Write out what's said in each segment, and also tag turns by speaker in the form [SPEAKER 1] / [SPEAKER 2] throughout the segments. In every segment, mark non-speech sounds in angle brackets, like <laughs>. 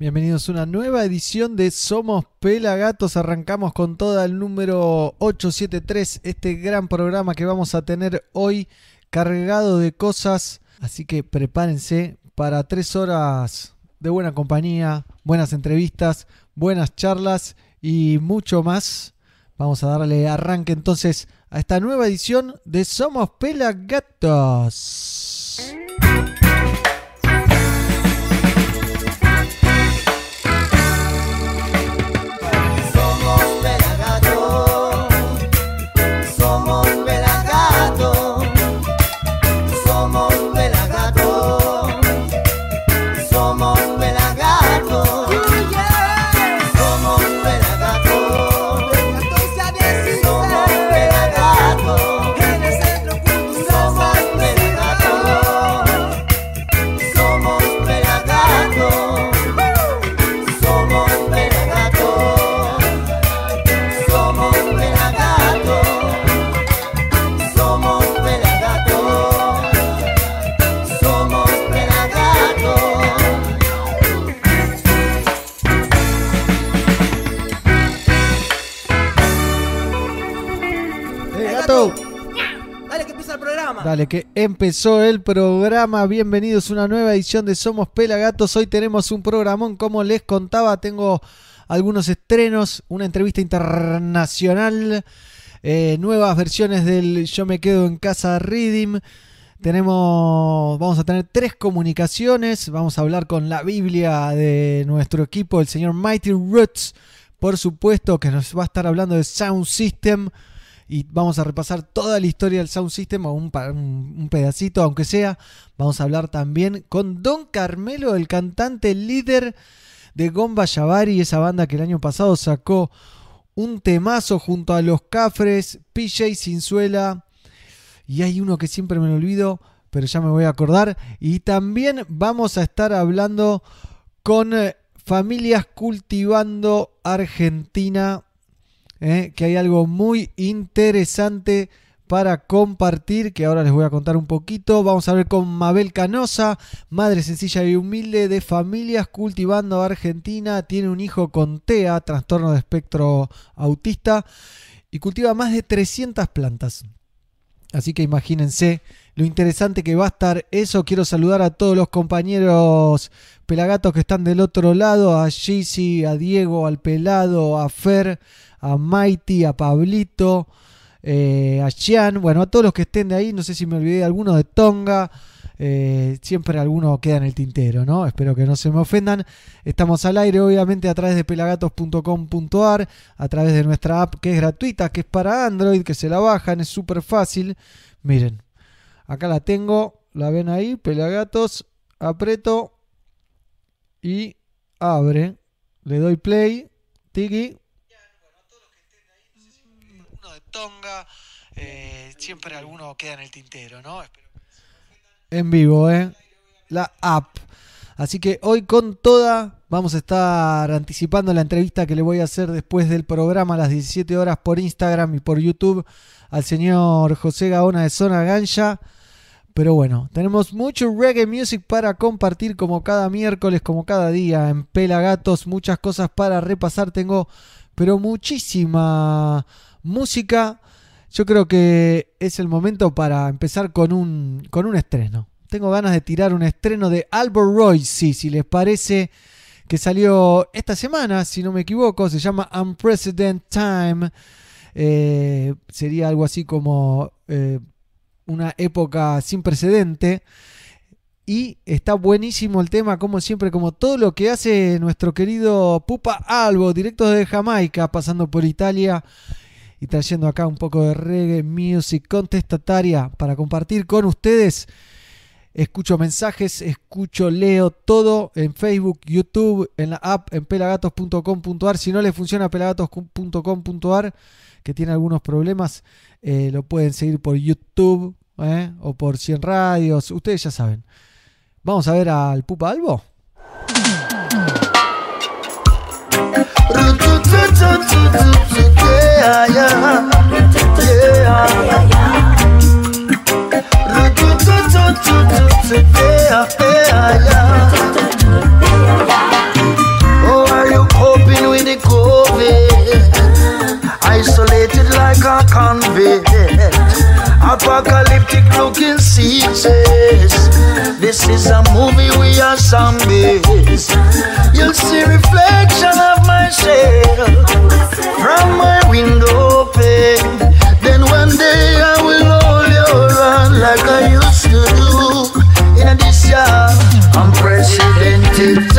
[SPEAKER 1] Bienvenidos a una nueva edición de Somos Pelagatos. Arrancamos con toda el número 873, este gran programa que vamos a tener hoy cargado de cosas. Así que prepárense para tres horas de buena compañía, buenas entrevistas, buenas charlas y mucho más. Vamos a darle arranque entonces a esta nueva edición de Somos Pelagatos.
[SPEAKER 2] Dale, que
[SPEAKER 1] empezó el programa. Bienvenidos a una nueva edición de Somos Pelagatos. Hoy tenemos un programón, como les contaba, tengo algunos estrenos, una entrevista internacional, eh, nuevas versiones del Yo me quedo en casa Reading. Tenemos, vamos a tener tres comunicaciones. Vamos a hablar con la Biblia de nuestro equipo, el señor Mighty Roots, por supuesto, que nos va a estar hablando de Sound System y vamos a repasar toda la historia del Sound System un, pedacito, aunque sea. Vamos a hablar también con Don Carmelo, el cantante líder de Gomba Yavari, esa banda que el año pasado sacó un temazo junto a los Cafres, PJ Sinzuela y hay uno que siempre me lo olvido, pero ya me voy a acordar. Y también vamos a estar hablando con eh, familias cultivando Argentina eh, que hay algo muy interesante para compartir, que ahora les voy a contar un poquito. Vamos a ver con Mabel Canosa, madre sencilla y humilde de familias cultivando Argentina. Tiene un hijo con TEA, trastorno de espectro autista, y cultiva más de 300 plantas. Así que imagínense lo interesante que va a estar eso. Quiero saludar a todos los compañeros pelagatos que están del otro lado, a Gizzy, a Diego, al Pelado, a Fer, a Mighty, a Pablito, eh, a Chian, bueno, a todos los que estén de ahí, no sé si me olvidé de alguno de Tonga, eh, siempre alguno queda en el tintero, ¿no? Espero que no se me ofendan. Estamos al aire, obviamente, a través de pelagatos.com.ar, a través de nuestra app que es gratuita, que es para Android, que se la bajan, es súper fácil. Miren, acá la tengo, la ven ahí, Pelagatos, aprieto y abre. Le doy play, tiki. Tonga, eh, siempre alguno queda en el tintero, ¿no? En vivo, ¿eh? La app. Así que hoy con toda vamos a estar anticipando la entrevista que le voy a hacer después del programa a las 17 horas por Instagram y por YouTube al señor José Gaona de Zona Gancha. Pero bueno, tenemos mucho reggae music para compartir como cada miércoles, como cada día en Pelagatos, muchas cosas para repasar. Tengo, pero muchísima música. Yo creo que es el momento para empezar con un, con un estreno. Tengo ganas de tirar un estreno de Albert Royce, si les parece, que salió esta semana, si no me equivoco. Se llama Unprecedented Time. Eh, sería algo así como eh, una época sin precedente. Y está buenísimo el tema, como siempre, como todo lo que hace nuestro querido Pupa Albo, directo de Jamaica, pasando por Italia y trayendo acá un poco de reggae music contestataria para compartir con ustedes. Escucho mensajes, escucho, leo todo en Facebook, YouTube, en la app, en pelagatos.com.ar. Si no les funciona pelagatos.com.ar, que tiene algunos problemas, eh, lo pueden seguir por YouTube ¿eh? o por 100 radios. Ustedes ya saben. Vamos a ver al Pupa Albo.
[SPEAKER 3] yeah, yeah.
[SPEAKER 4] Oh, are you coping with the COVID? Isolated like a convict apocalyptic looking seasons. This is a movie, we are zombies. You'll see reflection of myself from my window pane. Then one day I will hold your hand like I used to do in this year. Unprecedented.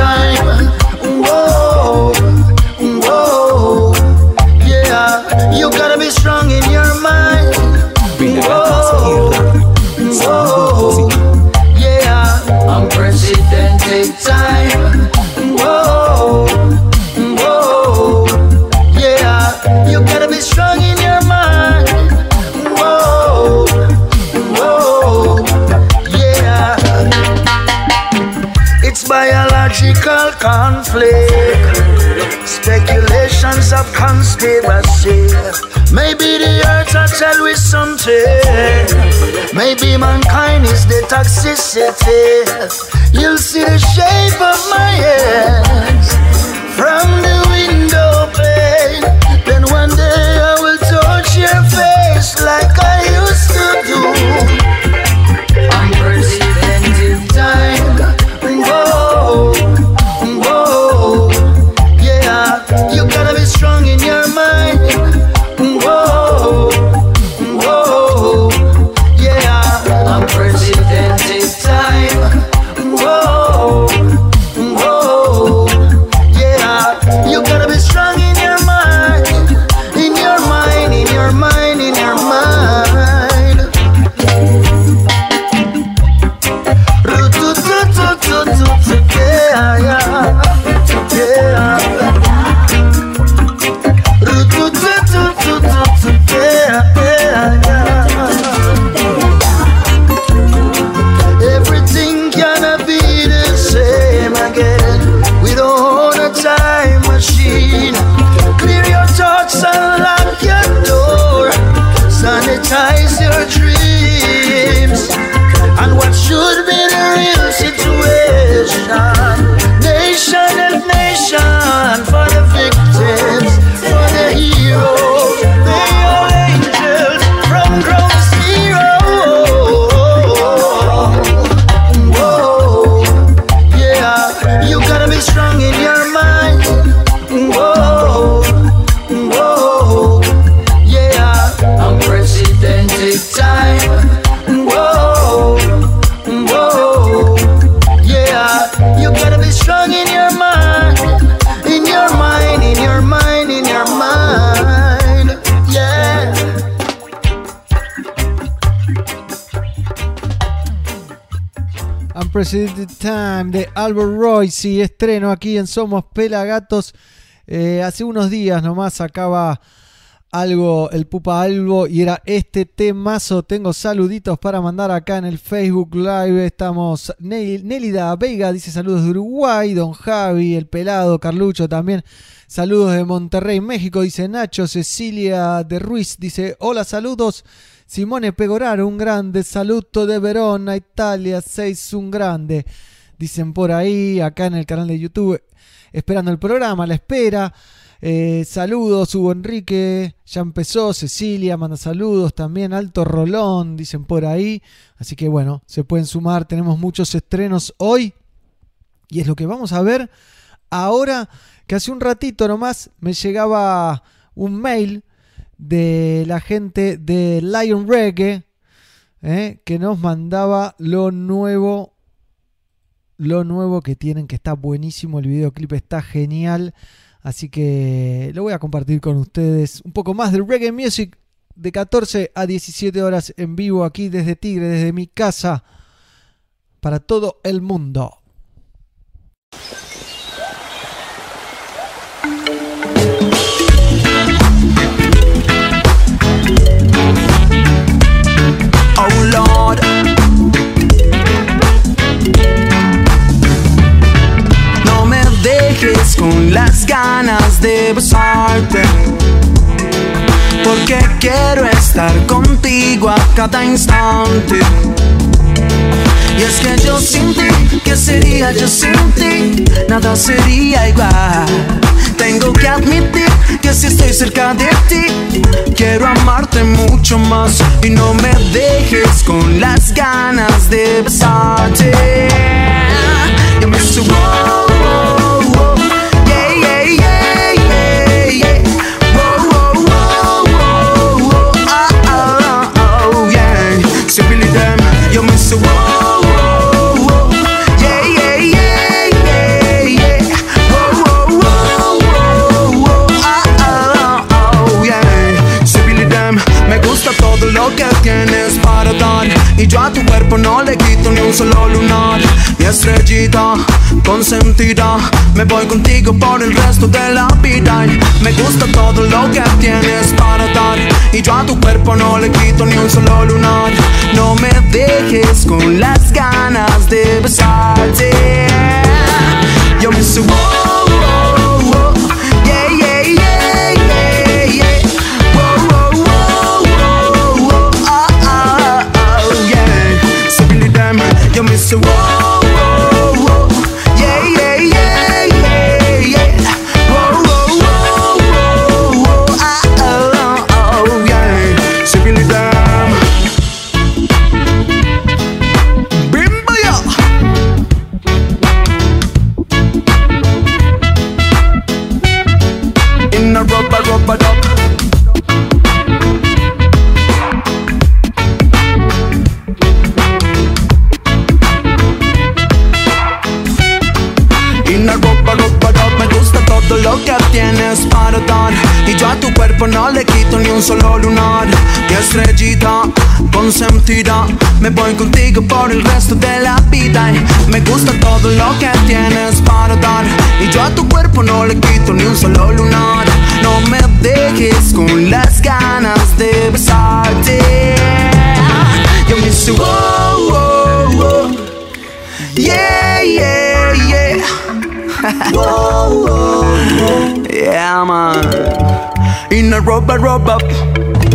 [SPEAKER 4] Unprecedented Time
[SPEAKER 1] de Albert Royce estreno aquí en Somos Pelagatos. Eh, hace unos días nomás sacaba algo el Pupa Albo y era este temazo. Tengo saluditos para mandar acá en el Facebook Live. Estamos Nel- Nélida Vega dice saludos de Uruguay, Don Javi, el pelado, Carlucho también. Saludos de Monterrey, México, dice Nacho, Cecilia de Ruiz, dice hola, saludos. Simone Pegoraro, un grande saludo de Verona, Italia, 6, un grande. Dicen por ahí, acá en el canal de YouTube, esperando el programa, la espera. Eh, saludos, Hugo Enrique, ya empezó, Cecilia manda saludos también, Alto Rolón, dicen por ahí. Así que bueno, se pueden sumar, tenemos muchos estrenos hoy. Y es lo que vamos a ver ahora, que hace un ratito nomás me llegaba un mail de la gente de Lion Reggae eh, que nos mandaba lo nuevo lo nuevo que tienen que está buenísimo el videoclip está genial. Así que lo voy a compartir con ustedes un poco más del reggae music de 14 a 17 horas en vivo aquí desde Tigre desde mi casa para todo el mundo
[SPEAKER 5] Oh Lord. No me dejes con las ganas de besarte. Porque quiero estar contigo a cada instante. Y es que yo sin ti, ¿qué sería yo sin ti? Nada sería igual. Tengo que admitir que si estoy cerca de ti, quiero amarte mucho más. Y no me dejes con las ganas de besarte.
[SPEAKER 6] You miss it, Y yo a tu cuerpo no le quito ni un solo lunar. Mi estrellita consentida. Me voy contigo por el resto de la vida. Y Me gusta todo lo que tienes para dar. Y yo a tu cuerpo no le quito ni un solo lunar. No me dejes con las ganas de besarte rubber, rubber.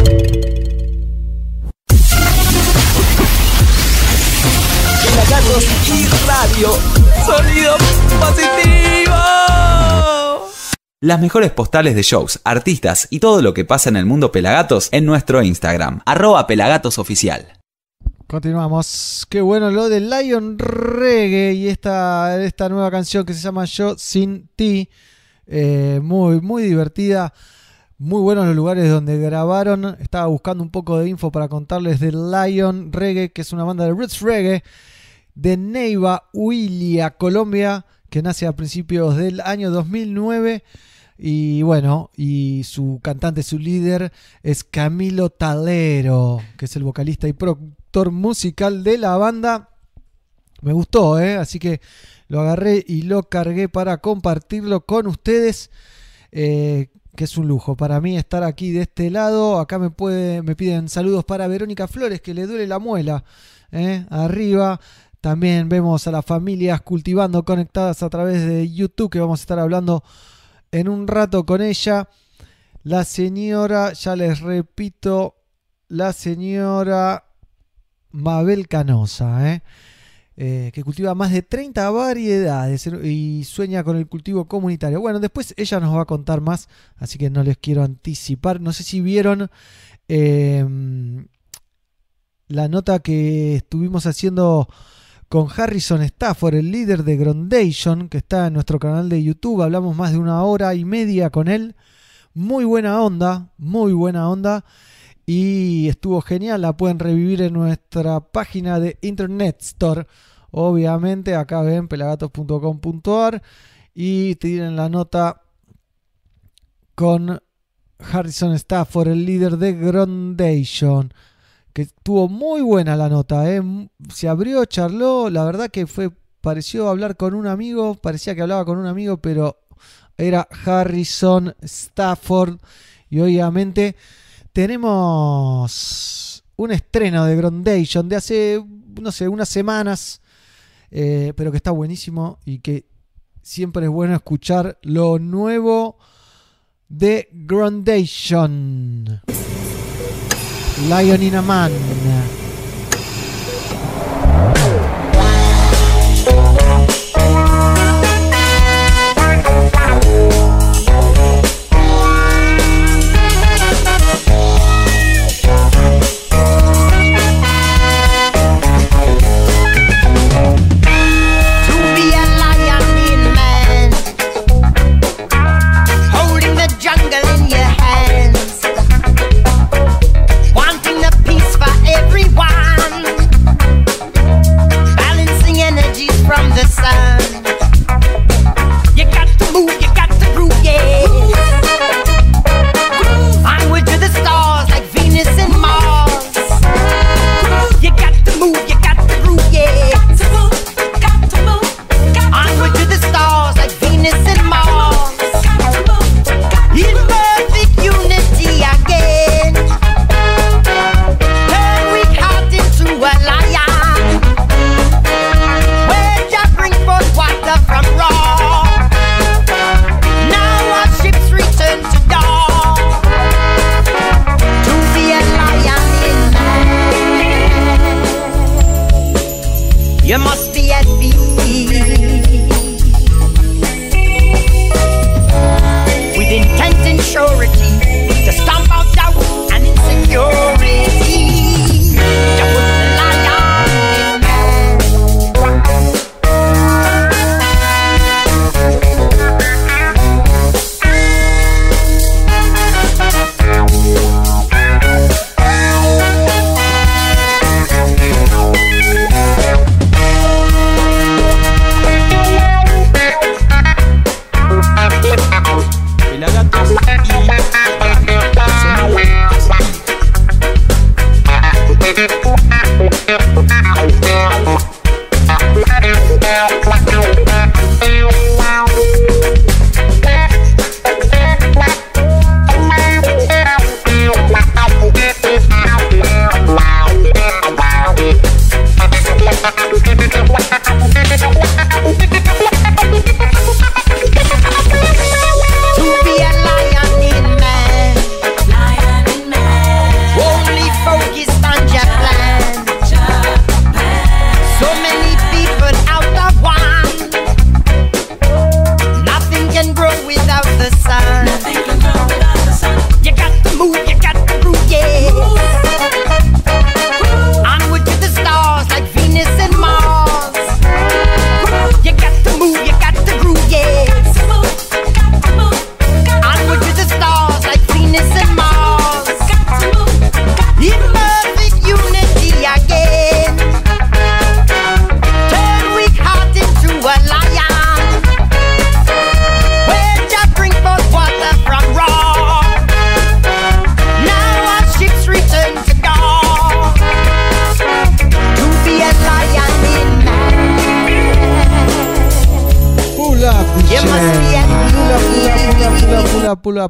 [SPEAKER 7] Pelagatos y radio. Sonido positivo.
[SPEAKER 8] Las mejores postales de shows, artistas y todo lo que pasa en el mundo Pelagatos en nuestro Instagram, arroba pelagatosoficial.
[SPEAKER 1] Continuamos. Qué bueno lo de Lion Reggae y esta, esta nueva canción que se llama Yo Sin Ti. Eh, muy, muy divertida. Muy buenos los lugares donde grabaron. Estaba buscando un poco de info para contarles de Lion Reggae, que es una banda de roots reggae de Neiva, Huilia, Colombia, que nace a principios del año 2009. Y bueno, y su cantante, su líder es Camilo Talero, que es el vocalista y productor musical de la banda. Me gustó, ¿eh? así que lo agarré y lo cargué para compartirlo con ustedes. eh, que es un lujo para mí estar aquí de este lado. Acá me, me piden saludos para Verónica Flores, que le duele la muela. ¿eh? Arriba. También vemos a las familias cultivando conectadas a través de YouTube, que vamos a estar hablando en un rato con ella. La señora, ya les repito, la señora Mabel Canosa, ¿eh? Eh, que cultiva más de 30 variedades y sueña con el cultivo comunitario. Bueno, después ella nos va a contar más, así que no les quiero anticipar. No sé si vieron eh, la nota que estuvimos haciendo con Harrison Stafford, el líder de Grondation, que está en nuestro canal de YouTube. Hablamos más de una hora y media con él. Muy buena onda, muy buena onda. Y estuvo genial, la pueden revivir en nuestra página de Internet Store. Obviamente, acá ven pelagatos.com.ar y tienen la nota con Harrison Stafford, el líder de Grondation que estuvo muy buena la nota, ¿eh? se abrió, charló, la verdad que fue pareció hablar con un amigo, parecía que hablaba con un amigo, pero era Harrison Stafford y obviamente tenemos un estreno de Grondation de hace, no sé, unas semanas, eh, pero que está buenísimo y que siempre es bueno escuchar lo nuevo de Grondation. Lion in a Man.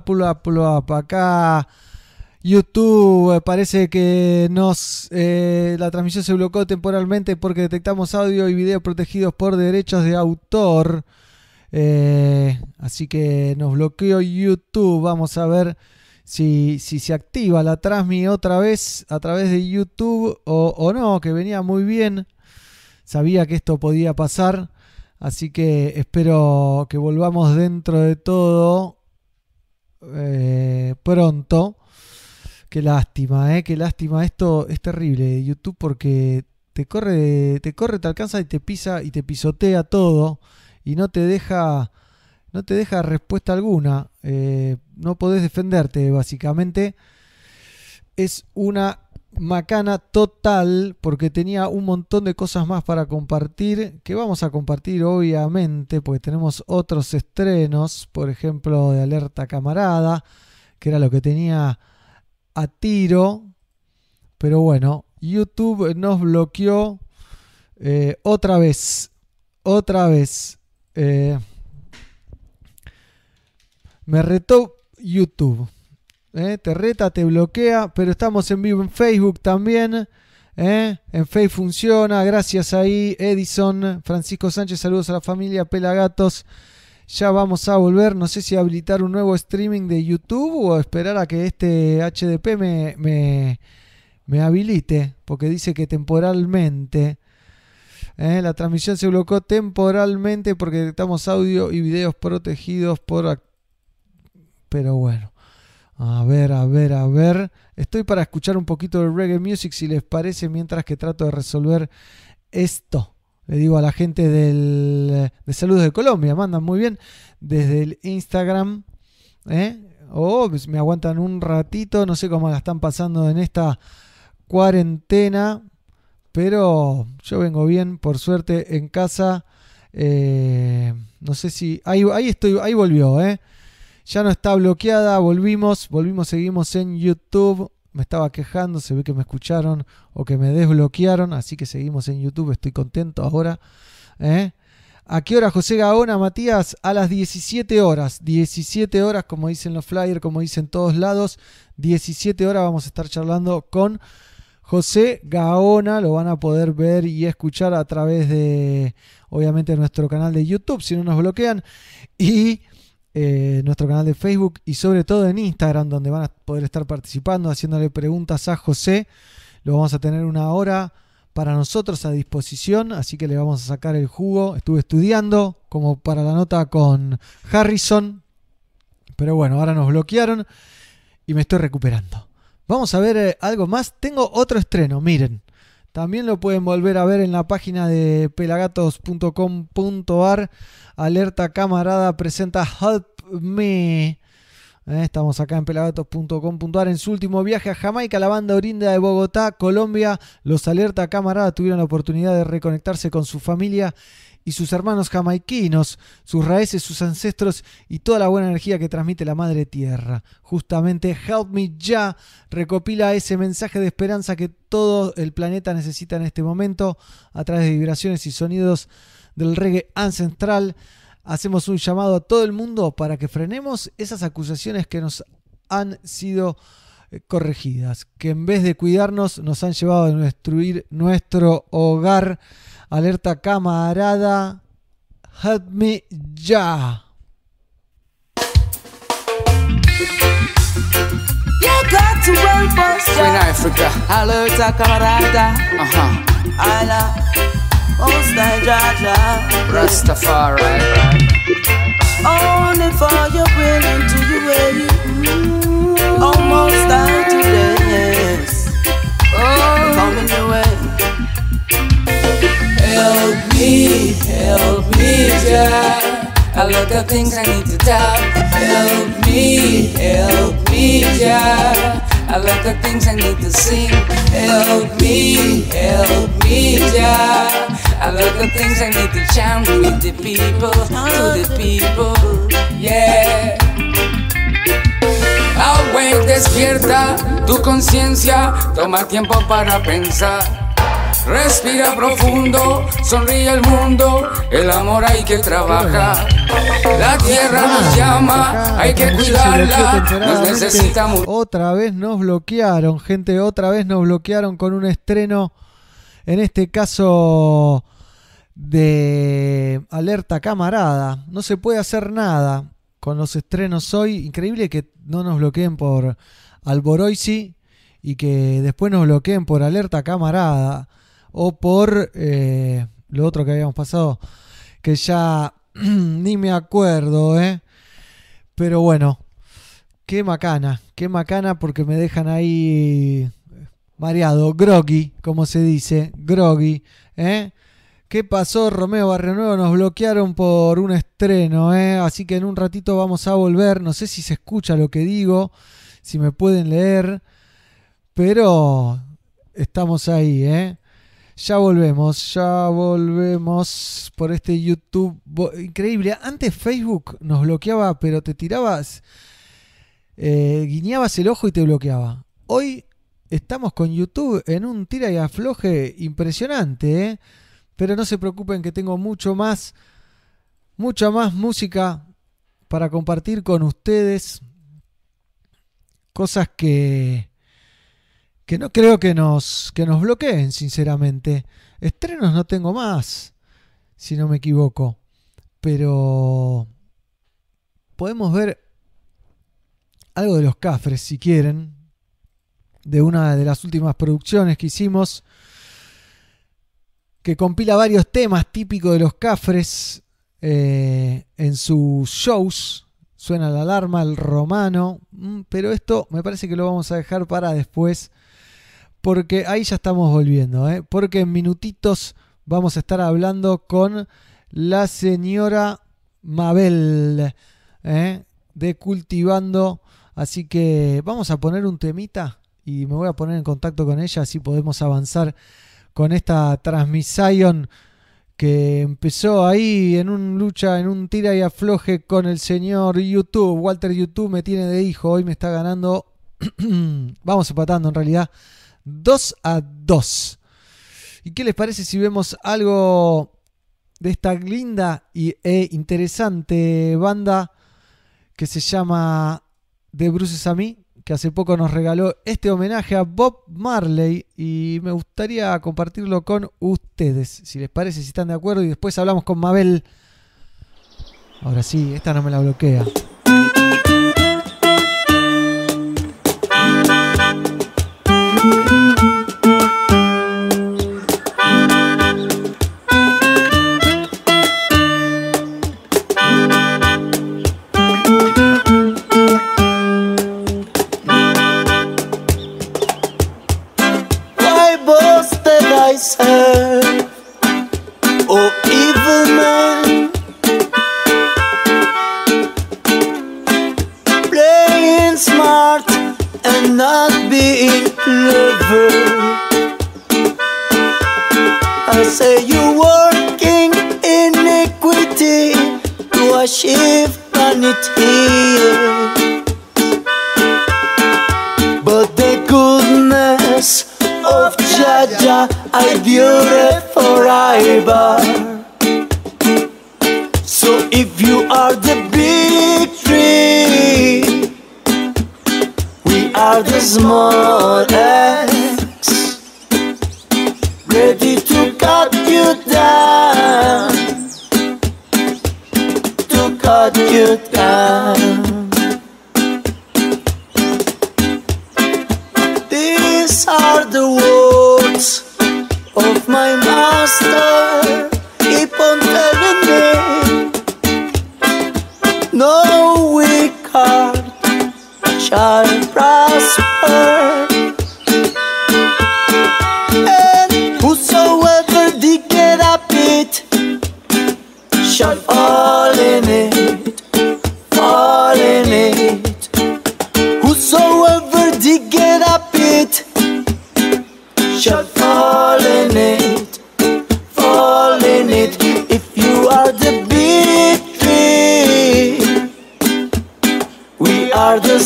[SPEAKER 1] Pula, pula, pula, up. Acá YouTube eh, parece que nos eh, la transmisión se bloqueó temporalmente porque detectamos audio y video protegidos por derechos de autor. Eh, así que nos bloqueó YouTube. Vamos a ver si, si se activa la transmi otra vez a través de YouTube o no, que venía muy bien. Sabía que esto podía pasar. Así que espero que volvamos dentro de todo eh, pronto. Qué lástima, eh, qué lástima. Esto es terrible, YouTube, porque te corre, te corre, te alcanza y te pisa y te pisotea todo y no te deja, no te deja respuesta alguna. Eh, no podés defenderte, básicamente. Es una macana total porque tenía un montón de cosas más para compartir que vamos a compartir obviamente porque tenemos otros estrenos por ejemplo de alerta camarada que era lo que tenía a tiro pero bueno youtube nos bloqueó eh, otra vez otra vez Eh, me retó youtube ¿eh? te reta, te bloquea, pero estamos en vivo en Facebook también. ¿eh? En Facebook funciona, gracias ahí, Edison, Francisco Sánchez, saludos a la familia Pelagatos. Ya vamos a volver, no sé si habilitar un nuevo streaming de YouTube o esperar a que este HDP me, me, me habilite, porque dice que temporalmente. ¿eh? La transmisión se bloqueó temporalmente porque detectamos audio y videos protegidos por... Pero bueno. A ver, a ver, a ver. Estoy para escuchar un poquito de reggae music si les parece mientras que trato de resolver esto. Le digo a la gente del, de Saludos de Colombia, mandan muy bien desde el Instagram. ¿eh? O pues me aguantan un ratito, no sé cómo la están pasando en esta cuarentena. Pero yo vengo bien, por suerte, en casa. Eh, no sé si... Ahí, ahí estoy, ahí volvió, ¿eh? Ya no está bloqueada, volvimos, volvimos, seguimos en YouTube. Me estaba quejando, se ve que me escucharon o que me desbloquearon, así que seguimos en YouTube, estoy contento ahora. ¿eh? ¿A qué hora José Gaona, Matías? A las 17 horas. 17 horas, como dicen los flyers, como dicen todos lados. 17 horas vamos a estar charlando con José Gaona. Lo van a poder ver y escuchar a través de, obviamente, nuestro canal de YouTube, si no nos bloquean. Y eh, nuestro canal de Facebook y sobre todo en Instagram, donde van a poder estar participando, haciéndole preguntas a José. Lo vamos a tener una hora para nosotros a disposición, así que le vamos a sacar el jugo. Estuve estudiando como para la nota con Harrison, pero bueno, ahora nos bloquearon y me estoy recuperando. Vamos a ver eh, algo más. Tengo otro estreno, miren. También lo pueden volver a ver en la página de pelagatos.com.ar. Alerta camarada presenta Help Me. Eh, Estamos acá en pelagatos.com.ar. En su último viaje a Jamaica, la banda Orinda de Bogotá, Colombia, los Alerta Camarada tuvieron la oportunidad de reconectarse con su familia y sus hermanos jamaiquinos, sus raíces, sus ancestros y toda la buena energía que transmite la Madre Tierra. Justamente Help Me Ya recopila ese mensaje de esperanza que todo el planeta necesita en este momento a través de vibraciones y sonidos del reggae ancestral. Hacemos un llamado a todo el mundo para que frenemos esas acusaciones que nos han sido eh, corregidas, que en vez de cuidarnos nos han llevado a destruir nuestro hogar. Alerta camarada, help me ya.
[SPEAKER 2] You got to help us,
[SPEAKER 9] In
[SPEAKER 2] yeah.
[SPEAKER 9] Africa.
[SPEAKER 2] Alerta camarada,
[SPEAKER 9] Uh huh.
[SPEAKER 2] Allah, Most High Jaja.
[SPEAKER 9] Rastafari, right?
[SPEAKER 2] Only for your will and to your way. Almost time today, yes. Oh, coming your way. Help me, help me, Jah. A lot of things I need to tell. Help me, help me, Jah. A lot of things I need to sing. Help me, help me, Jah. A lot of things I need to chant with the people, to the people, yeah.
[SPEAKER 9] Awake, despierta tu conciencia, toma tiempo para pensar. Respira profundo, sonríe el mundo, el amor hay que trabajar. La tierra nos llama, hay que cuidarla, nos necesitamos.
[SPEAKER 1] Otra vez nos bloquearon, gente, otra vez nos bloquearon con un estreno, en este caso de Alerta Camarada. No se puede hacer nada con los estrenos hoy. Increíble que no nos bloqueen por Alboroisi y que después nos bloqueen por Alerta Camarada o por eh, lo otro que habíamos pasado, que ya <clears throat> ni me acuerdo, ¿eh? Pero bueno, qué macana, qué macana porque me dejan ahí mareado, groggy, como se dice, groggy, ¿eh? ¿Qué pasó, Romeo Barrio Nuevo? Nos bloquearon por un estreno, ¿eh? Así que en un ratito vamos a volver. No sé si se escucha lo que digo, si me pueden leer, pero estamos ahí, ¿eh? Ya volvemos, ya volvemos por este YouTube. Increíble. Antes Facebook nos bloqueaba, pero te tirabas, eh, guiñabas el ojo y te bloqueaba. Hoy estamos con YouTube en un tira y afloje impresionante, ¿eh? Pero no se preocupen que tengo mucho más, mucha más música para compartir con ustedes. Cosas que, que no creo que nos, que nos bloqueen, sinceramente. Estrenos no tengo más, si no me equivoco. Pero podemos ver algo de los cafres, si quieren, de una de las últimas producciones que hicimos, que compila varios temas típicos de los cafres eh, en sus shows. Suena la alarma, el romano, mm, pero esto me parece que lo vamos a dejar para después, porque ahí ya estamos volviendo, ¿eh? porque en minutitos vamos a estar hablando con la señora Mabel ¿eh? de Cultivando, así que vamos a poner un temita y me voy a poner en contacto con ella, así podemos avanzar con esta transmisión que empezó ahí en un lucha, en un tira y afloje con el señor YouTube. Walter YouTube me tiene de hijo, hoy me está ganando, <clears throat> vamos empatando en realidad, 2 a 2. ¿Y qué les parece si vemos algo de esta linda e interesante banda que se llama The Bruces a mí? que hace poco nos regaló este homenaje a Bob Marley y me gustaría compartirlo con ustedes, si les parece, si están de acuerdo, y después hablamos con Mabel. Ahora sí, esta no me la bloquea.
[SPEAKER 4] Of my master. Keep on telling me, no weak heart shall prosper.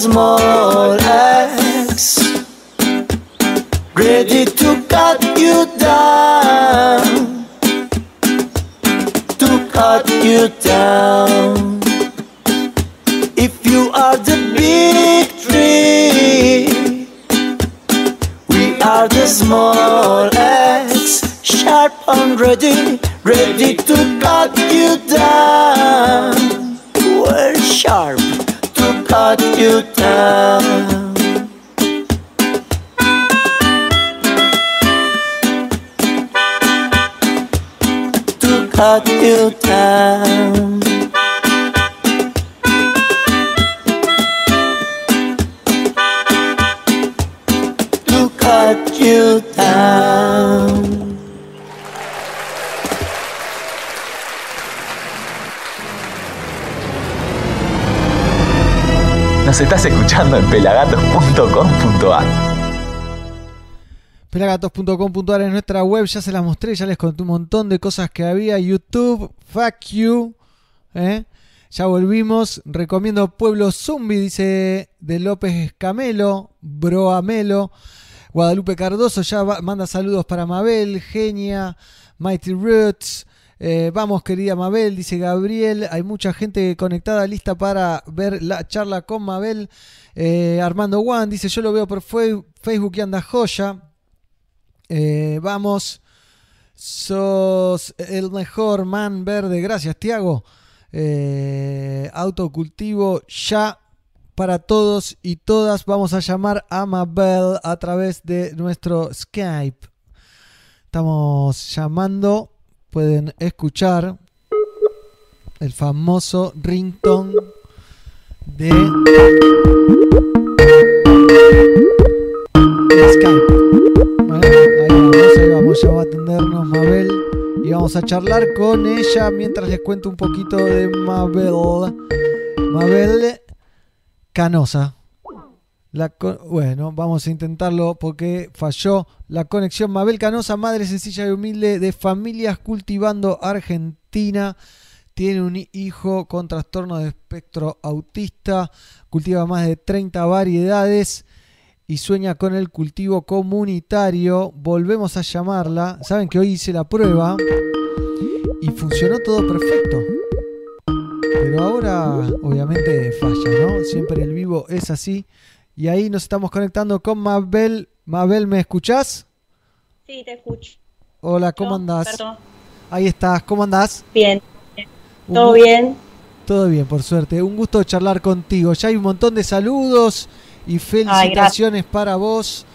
[SPEAKER 4] Small axe, ready to cut you down, to cut you down. If you are the big tree, we are the small axe, sharp and ready, ready to cut you down. We're sharp to cut you down. To cut you down. To cut you
[SPEAKER 8] Nos estás escuchando en pelagatos.com.ar.
[SPEAKER 1] Pelagatos.com.ar es nuestra web, ya se la mostré, ya les conté un montón de cosas que había. YouTube, fuck you. ¿eh? Ya volvimos. Recomiendo Pueblo Zumbi, dice de López Escamelo, Broamelo. Guadalupe Cardoso ya manda saludos para Mabel, Genia, Mighty Roots. Eh, vamos, querida Mabel, dice Gabriel. Hay mucha gente conectada, lista para ver la charla con Mabel. Eh, Armando Juan dice: Yo lo veo por Facebook y anda joya. Eh, vamos. Sos el mejor man verde. Gracias, Tiago. Autocultivo ya para todos y todas. Vamos a llamar a Mabel a través de nuestro Skype. Estamos llamando. Pueden escuchar el famoso ringtone de Skype. Bueno, ahí vamos, ahí vamos, ya va a atendernos Mabel y vamos a charlar con ella mientras les cuento un poquito de Mabel. Mabel Canosa. Bueno, vamos a intentarlo porque falló la conexión. Mabel Canosa, madre sencilla y humilde de familias cultivando Argentina. Tiene un hijo con trastorno de espectro autista. Cultiva más de 30 variedades y sueña con el cultivo comunitario. Volvemos a llamarla. Saben que hoy hice la prueba y funcionó todo perfecto. Pero ahora obviamente falla, ¿no? Siempre el vivo es así. Y ahí nos estamos conectando con Mabel. Mabel, ¿me escuchás?
[SPEAKER 10] Sí, te escucho.
[SPEAKER 1] Hola, ¿cómo andás?
[SPEAKER 10] Perdón.
[SPEAKER 1] Ahí estás, ¿cómo andás?
[SPEAKER 10] Bien. ¿Todo bien?
[SPEAKER 1] Todo bien, por suerte. Un gusto charlar contigo. Ya hay un montón de saludos y felicitaciones para vos.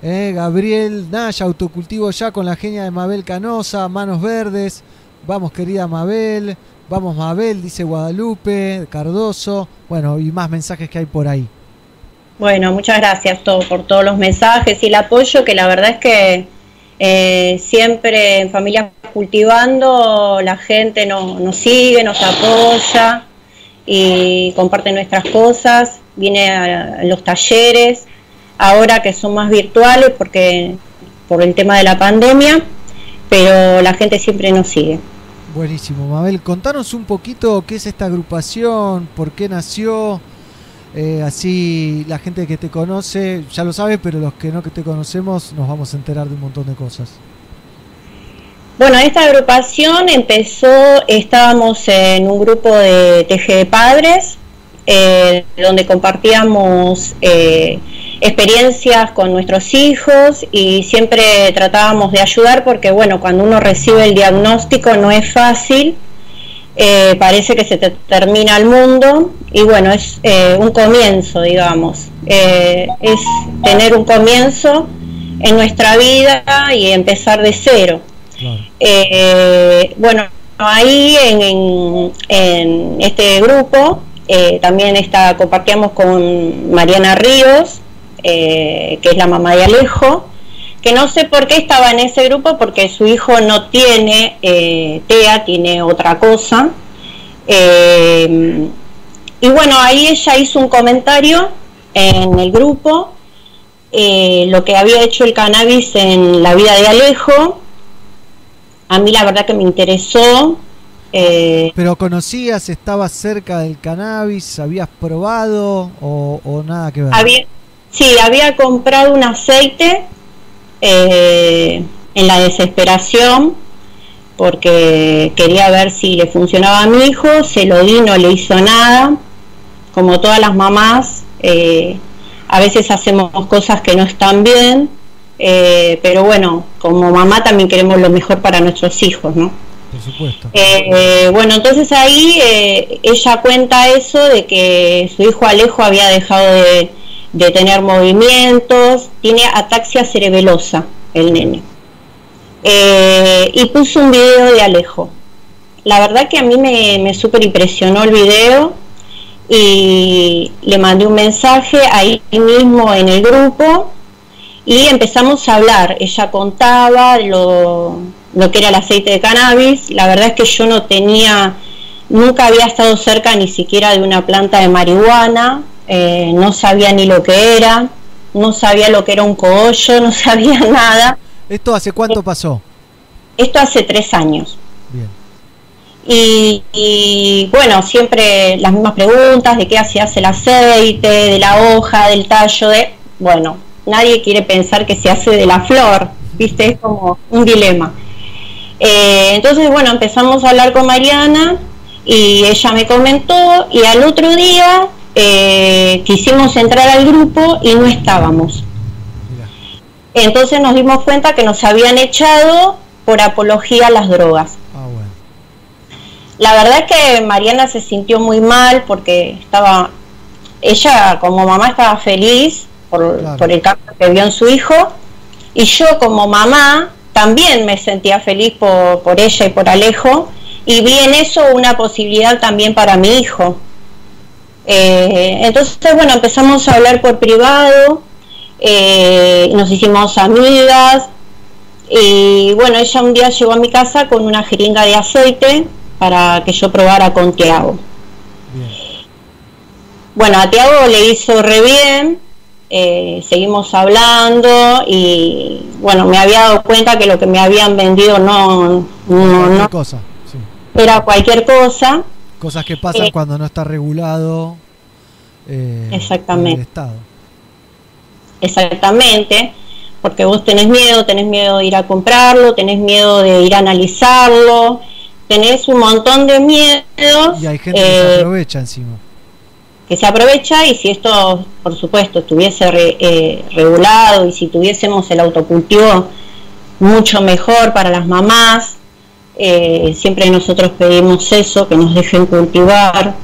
[SPEAKER 1] Eh, Gabriel Naya, autocultivo ya con la genia de Mabel Canosa, manos verdes. Vamos, querida Mabel. Vamos, Mabel, dice Guadalupe, Cardoso. Bueno, y más mensajes que hay por ahí.
[SPEAKER 10] Bueno, muchas gracias todo, por todos los mensajes y el apoyo, que la verdad es que eh, siempre en Familias Cultivando la gente no- nos sigue, nos apoya y comparte nuestras cosas, viene a, a los talleres, ahora que son más virtuales porque por el tema de la pandemia, pero la gente siempre nos sigue.
[SPEAKER 1] Buenísimo, Mabel. Contanos un poquito qué es esta agrupación, por qué nació. Eh, así la gente que te conoce ya lo sabe, pero los que no que te conocemos nos vamos a enterar de un montón de cosas.
[SPEAKER 10] Bueno, esta agrupación empezó, estábamos en un grupo de TG de padres, eh, donde compartíamos eh, experiencias con nuestros hijos y siempre tratábamos de ayudar porque, bueno, cuando uno recibe el diagnóstico no es fácil, eh, parece que se te termina el mundo y, bueno, es eh, un comienzo, digamos, Eh, es tener un comienzo en nuestra vida y empezar de cero. Eh, bueno, ahí en, en- en este grupo también está, compartíamos con Mariana Ríos, que es la mamá de Alejo, que no sé por qué estaba en ese grupo, porque su hijo no tiene eh, TEA, tiene otra cosa. Eh, y bueno, ahí ella hizo un comentario en el grupo, eh, lo que había hecho el cannabis en la vida de Alejo. A mí la verdad que me interesó. eh,
[SPEAKER 1] Pero conocías, estabas cerca del cannabis, habías probado o, o nada que ver.
[SPEAKER 10] había, sí, había comprado un aceite eh, en la desesperación porque quería ver si le funcionaba a mi hijo, se lo di, no le hizo nada, como todas las mamás, eh, a veces hacemos cosas que no están bien, eh, pero bueno, como mamá también queremos lo mejor para nuestros hijos, ¿no?
[SPEAKER 1] Por supuesto.
[SPEAKER 10] Eh, bueno, entonces ahí eh, ella cuenta eso de que su hijo Alejo había dejado de, de tener movimientos, tiene ataxia cerebelosa el nene. Eh, y puso un video de Alejo. La verdad que a mí me, me súper impresionó el video y le mandé un mensaje ahí mismo en el grupo y empezamos a hablar. Ella contaba lo, lo que era el aceite de cannabis. La verdad es que yo no tenía, nunca había estado cerca ni siquiera de una planta de marihuana, eh, no sabía ni lo que era, no sabía lo que era un cogollo, <laughs> no sabía nada.
[SPEAKER 1] ¿Esto hace cuánto pasó?
[SPEAKER 10] Esto hace tres años.
[SPEAKER 1] Bien.
[SPEAKER 10] Y, y, bueno, siempre las mismas preguntas de qué se hace el aceite, de la hoja, del tallo, de... Bueno, nadie quiere pensar que se hace de la flor, ¿viste? Es como un dilema. Eh, entonces, bueno, empezamos a hablar con Mariana y ella me comentó y al otro día eh, quisimos entrar al grupo y no estábamos. Entonces nos dimos cuenta que nos habían echado por apología a las drogas.
[SPEAKER 1] Ah, bueno.
[SPEAKER 10] La verdad es que Mariana se sintió muy mal porque estaba, ella como mamá estaba feliz por,
[SPEAKER 1] Claro.
[SPEAKER 10] por el cambio que vio en su hijo y yo como mamá también me sentía feliz por, por ella y por Alejo y vi en eso una posibilidad también para mi hijo. Eh, entonces, bueno, empezamos a hablar por privado, eh, nos hicimos amigas y bueno, ella un día llegó a mi casa con una jeringa de aceite para que yo probara con Tiago. Bueno, a Tiago le hizo re bien, eh, seguimos hablando y bueno, me había dado cuenta que lo que me habían vendido no, no,
[SPEAKER 1] Cualquier
[SPEAKER 10] no
[SPEAKER 1] cosa. Sí.
[SPEAKER 10] era cualquier cosa.
[SPEAKER 1] Cosas que pasan
[SPEAKER 10] Eh.
[SPEAKER 1] cuando no está regulado. eh,
[SPEAKER 10] Exactamente.
[SPEAKER 1] el Estado.
[SPEAKER 10] Exactamente, porque vos tenés miedo, tenés miedo de ir a comprarlo, tenés miedo de ir a analizarlo, tenés un montón de miedos
[SPEAKER 1] Y hay gente que se
[SPEAKER 10] eh,
[SPEAKER 1] aprovecha encima.
[SPEAKER 10] que se aprovecha y si esto, por supuesto, estuviese re- eh, regulado y si tuviésemos el autocultivo mucho mejor para las mamás, eh, siempre nosotros pedimos eso, que nos dejen cultivar,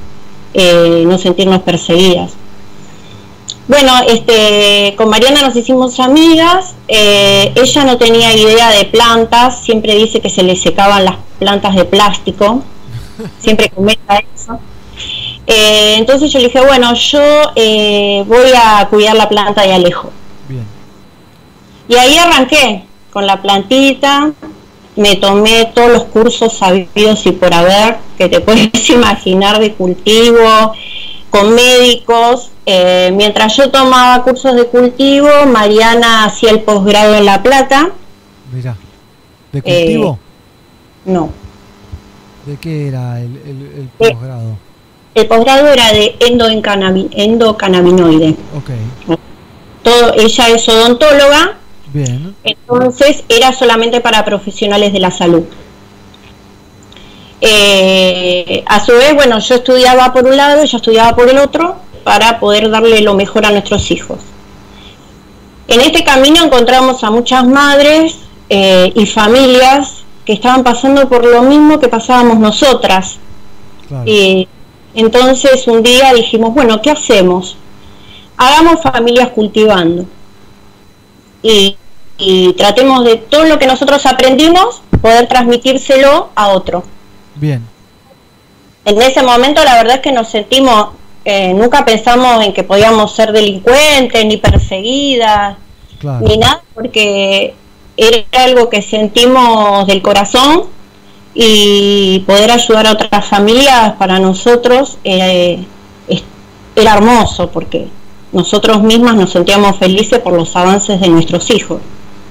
[SPEAKER 10] eh, no sentirnos perseguidas. Bueno, este, con Mariana nos hicimos amigas, eh, ella no tenía idea de plantas, siempre dice que se le secaban las plantas de plástico, <laughs> siempre comenta eso. Entonces yo le dije, bueno, yo voy a cuidar la planta de Alejo.
[SPEAKER 1] Bien.
[SPEAKER 10] Y ahí arranqué con la plantita, me tomé todos los cursos sabidos y por haber, que te <laughs> puedes imaginar de cultivo, con médicos. Eh, mientras yo tomaba cursos de cultivo, Mariana hacía el posgrado en La Plata.
[SPEAKER 1] ¿De
[SPEAKER 10] Eh,
[SPEAKER 1] cultivo?
[SPEAKER 10] No,
[SPEAKER 1] ¿De qué era el, el, el
[SPEAKER 10] Eh.
[SPEAKER 1] posgrado?
[SPEAKER 10] el posgrado era de endocannabinoide.
[SPEAKER 1] Ok.
[SPEAKER 10] Todo, ella es odontóloga,
[SPEAKER 1] Bien.
[SPEAKER 10] entonces era solamente para profesionales de la salud. Eh, a su vez, bueno, yo estudiaba por un lado, ella estudiaba por el otro, para poder darle lo mejor a nuestros hijos. En este camino encontramos a muchas madres eh, y familias que estaban pasando por lo mismo que pasábamos nosotras.
[SPEAKER 1] Claro.
[SPEAKER 10] Y entonces un día dijimos, bueno, ¿qué hacemos? Hagamos familias cultivando. Y, y tratemos de todo lo que nosotros aprendimos, poder transmitírselo a otro.
[SPEAKER 1] Bien.
[SPEAKER 10] En ese momento la verdad es que nos sentimos, eh, nunca pensamos en que podíamos ser delincuentes, ni perseguidas,
[SPEAKER 1] Claro.
[SPEAKER 10] ni nada, porque era algo que sentimos del corazón y poder ayudar a otras familias para nosotros eh, era hermoso porque nosotros mismas nos sentíamos felices por los avances de nuestros hijos.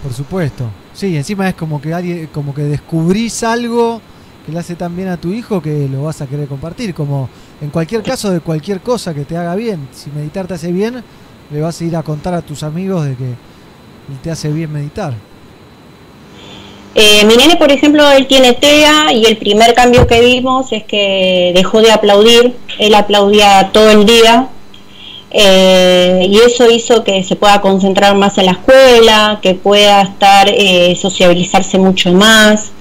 [SPEAKER 1] Por supuesto. Sí, encima es como que alguien, como que descubrís algo que le hace tan bien a tu hijo que lo vas a querer compartir. Como en cualquier caso de cualquier cosa que te haga bien. Si meditar te hace bien, le vas a ir a contar a tus amigos de que te hace bien meditar.
[SPEAKER 10] Eh, mi nene, por ejemplo, él tiene TEA y el primer cambio que vimos es que dejó de aplaudir, él aplaudía todo el día eh, y eso hizo que se pueda concentrar más en la escuela, que pueda estar, eh, sociabilizarse mucho más.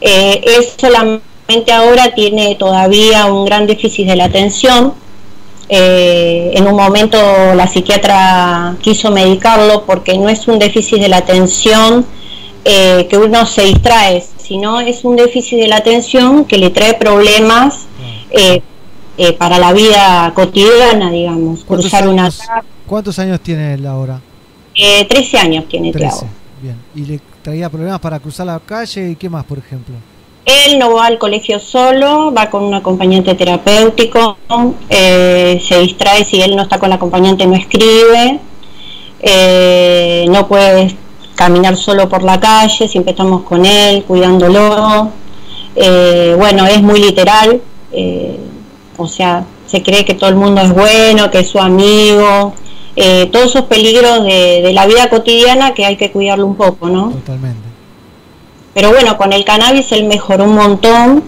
[SPEAKER 10] Eh, él solamente ahora tiene todavía un gran déficit de la atención. Eh, en un momento la psiquiatra quiso medicarlo porque no es un déficit de la atención eh, que uno se distrae, sino es un déficit de la atención que le trae problemas eh, para la vida cotidiana, digamos.
[SPEAKER 1] ¿Cuántos
[SPEAKER 10] Cruzar una
[SPEAKER 1] años, ¿Cuántos años tiene él ahora?
[SPEAKER 10] eh, 13 años tiene
[SPEAKER 1] 13.
[SPEAKER 10] Tiago.
[SPEAKER 1] Bien. ¿Y le traía problemas para cruzar la calle y qué más, por ejemplo?
[SPEAKER 10] Él no va al colegio solo, va con un acompañante terapéutico, eh, se distrae si él no está con el acompañante, no escribe, eh, no puede caminar solo por la calle, siempre estamos con él, cuidándolo. Eh, bueno, es muy literal, eh, o sea, se cree que todo el mundo es bueno, que es su amigo, eh, todos esos peligros de, de la vida cotidiana que hay que cuidarlo un poco, ¿no?
[SPEAKER 1] Totalmente.
[SPEAKER 10] Pero bueno, con el cannabis él mejoró un montón,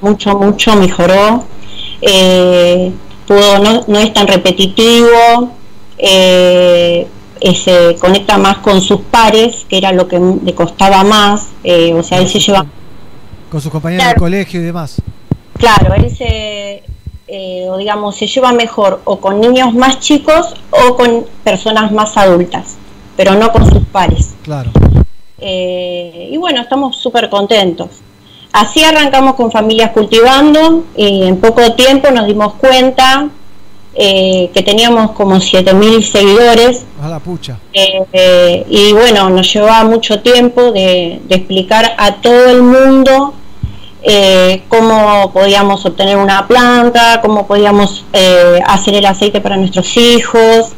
[SPEAKER 10] mucho, mucho mejoró. Eh, pudo, no, no es tan repetitivo, eh, eh, se conecta más con sus pares, que era lo que le costaba más. eh, o sea, él se lleva,
[SPEAKER 1] Con sus compañeros
[SPEAKER 10] Claro.
[SPEAKER 1] de colegio y demás.
[SPEAKER 10] Claro, él se, eh, o digamos, se lleva mejor o con niños más chicos o con personas más adultas, pero no con sus pares.
[SPEAKER 1] Claro.
[SPEAKER 10] Eh, y bueno, estamos súper contentos. Así arrancamos con Familias Cultivando y en poco tiempo nos dimos cuenta eh, que teníamos como 7.000 seguidores
[SPEAKER 1] A la pucha.
[SPEAKER 10] eh, y bueno, nos llevaba mucho tiempo de, de explicar a todo el mundo eh, cómo podíamos obtener una planta, cómo podíamos eh, hacer el aceite para nuestros hijos.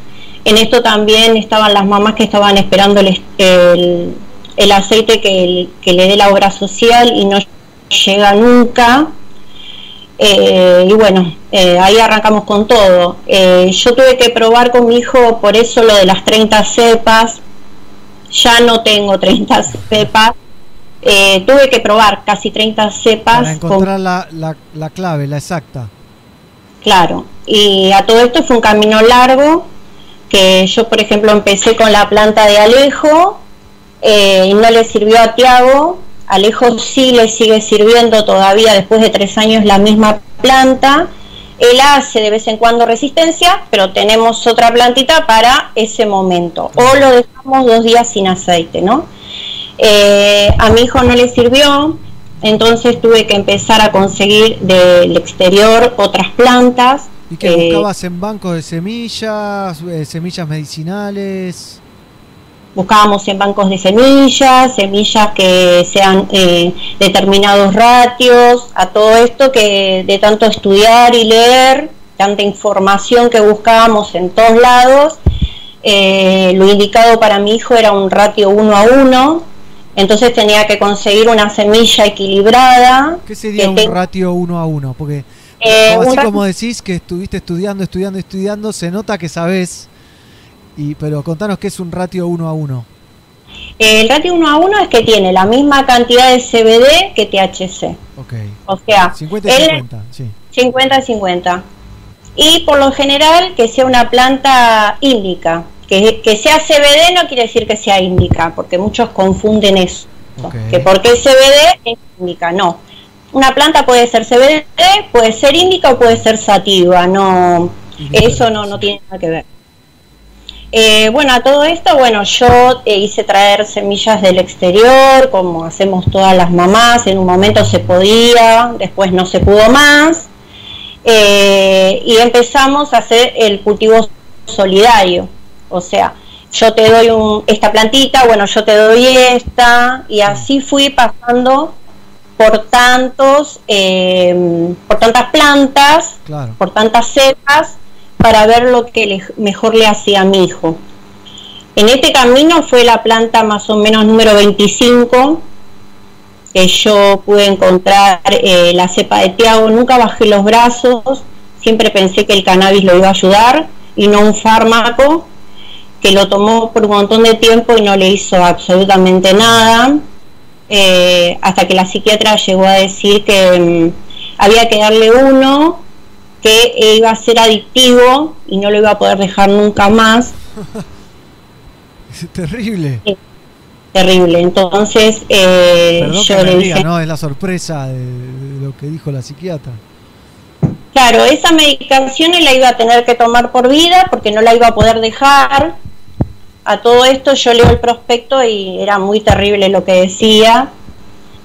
[SPEAKER 10] En esto también estaban las mamás que estaban esperando el, el- el aceite que, que le dé la obra social y no llega nunca. Eh, y bueno, eh, ahí arrancamos con todo. Yo tuve que probar con mi hijo, por eso lo de las 30 cepas. Ya no tengo 30 cepas. Eh, tuve que probar casi 30 cepas.
[SPEAKER 1] Para
[SPEAKER 10] con-
[SPEAKER 1] encontrar la, la, la clave, la exacta.
[SPEAKER 10] Claro, y a todo esto fue un camino largo, que yo por ejemplo empecé con la planta de Alejo eh, y no le sirvió a Tiago, Alejo sí le sigue sirviendo todavía después de tres años la misma planta, él hace de vez en cuando resistencia, pero tenemos otra plantita para ese momento, o lo dejamos dos días sin aceite, ¿no? Eh, a mi hijo no le sirvió, entonces tuve que empezar a conseguir del exterior otras plantas.
[SPEAKER 1] ¿Y que
[SPEAKER 10] Eh,
[SPEAKER 1] buscabas en bancos de semillas, eh, semillas medicinales?
[SPEAKER 10] buscábamos en bancos de semillas, semillas que sean eh, determinados ratios, a todo esto que de tanto estudiar y leer, tanta información que buscábamos en todos lados, eh, lo indicado para mi hijo era un ratio uno a uno, entonces tenía que conseguir una semilla equilibrada.
[SPEAKER 1] ¿Qué sería
[SPEAKER 10] que
[SPEAKER 1] un ratio uno a uno? Porque
[SPEAKER 10] Eh,
[SPEAKER 1] así
[SPEAKER 10] un
[SPEAKER 1] como decís que estuviste estudiando, estudiando, estudiando, se nota que sabés. Y, pero contanos qué es un ratio uno a uno.
[SPEAKER 10] El ratio 1 a 1 es que tiene la misma cantidad de CBD que THC.
[SPEAKER 1] Ok.
[SPEAKER 10] O sea,
[SPEAKER 1] 50 y
[SPEAKER 10] él-
[SPEAKER 1] 50, sí.
[SPEAKER 10] 50-50. Y por lo general que sea una planta índica. Que, que sea CBD no quiere decir que sea índica, porque muchos confunden eso.
[SPEAKER 1] Ok.
[SPEAKER 10] Que porque es CBD es índica, no. Una planta puede ser CBD, puede ser índica o puede ser sativa, no, eso no, no tiene nada que ver. Eh, bueno, a todo esto, bueno, yo eh, hice traer semillas del exterior, como hacemos todas las mamás, en un momento se podía, después no se pudo más, eh, y empezamos a hacer el cultivo solidario, o sea, yo te doy un, esta plantita, bueno, yo te doy esta, y así fui pasando por tantos, eh, por tantas plantas,
[SPEAKER 1] Claro.
[SPEAKER 10] por tantas cepas, para ver lo que le- mejor le hacía a mi hijo. En este camino fue la planta más o menos número 25 que yo pude encontrar eh, la cepa de Tiago. Nunca bajé los brazos, siempre pensé que el cannabis lo iba a ayudar y no un fármaco que lo tomó por un montón de tiempo y no le hizo absolutamente nada. eh, hasta que la psiquiatra llegó a decir que mm, había que darle uno que iba a ser adictivo y no lo iba a poder dejar nunca más. <laughs>
[SPEAKER 1] Es terrible.
[SPEAKER 10] Terrible. Entonces, eh,
[SPEAKER 1] Perdón
[SPEAKER 10] yo
[SPEAKER 1] que
[SPEAKER 10] le dije,
[SPEAKER 1] diga, ¿no? Es la sorpresa de, de lo que dijo la psiquiatra.
[SPEAKER 10] Claro, esa medicación él la iba a tener que tomar por vida porque no la iba a poder dejar. A todo esto yo leo el prospecto y era muy terrible lo que decía,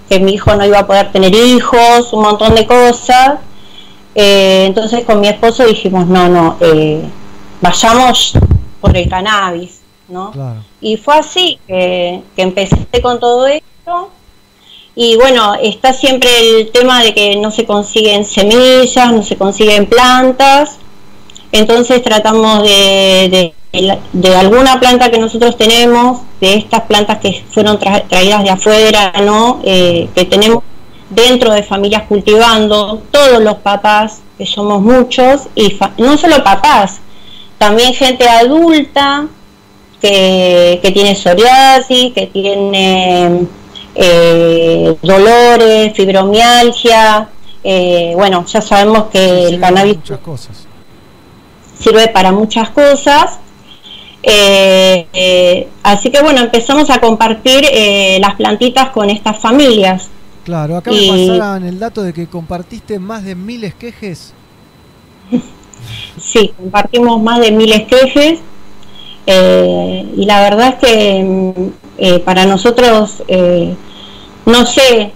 [SPEAKER 10] que mi hijo no iba a poder tener hijos, un montón de cosas. Eh, entonces con mi esposo dijimos, no, no, eh, vayamos por el cannabis, ¿no?
[SPEAKER 1] Claro.
[SPEAKER 10] Y fue así que, que empecé con todo esto. Y bueno, está siempre el tema de que no se consiguen semillas, no se consiguen plantas. Entonces tratamos de, de, de alguna planta que nosotros tenemos, de estas plantas que fueron tra- traídas de afuera, ¿no? Eh, que tenemos dentro de familias cultivando, todos los papás, que somos muchos, y fa- no solo papás, también gente adulta que, que tiene psoriasis, que tiene eh, dolores, fibromialgia. eh, bueno, ya sabemos que el cannabis
[SPEAKER 1] Muchas cosas.
[SPEAKER 10] sirve para muchas cosas. Eh, eh, así que bueno, empezamos a compartir eh, las plantitas con estas familias.
[SPEAKER 1] Claro, acá
[SPEAKER 10] Y-
[SPEAKER 1] me pasaban el dato de que compartiste más de mil esquejes.
[SPEAKER 10] Sí, compartimos más de mil esquejes eh, y la verdad es que eh, para nosotros, eh, no sé,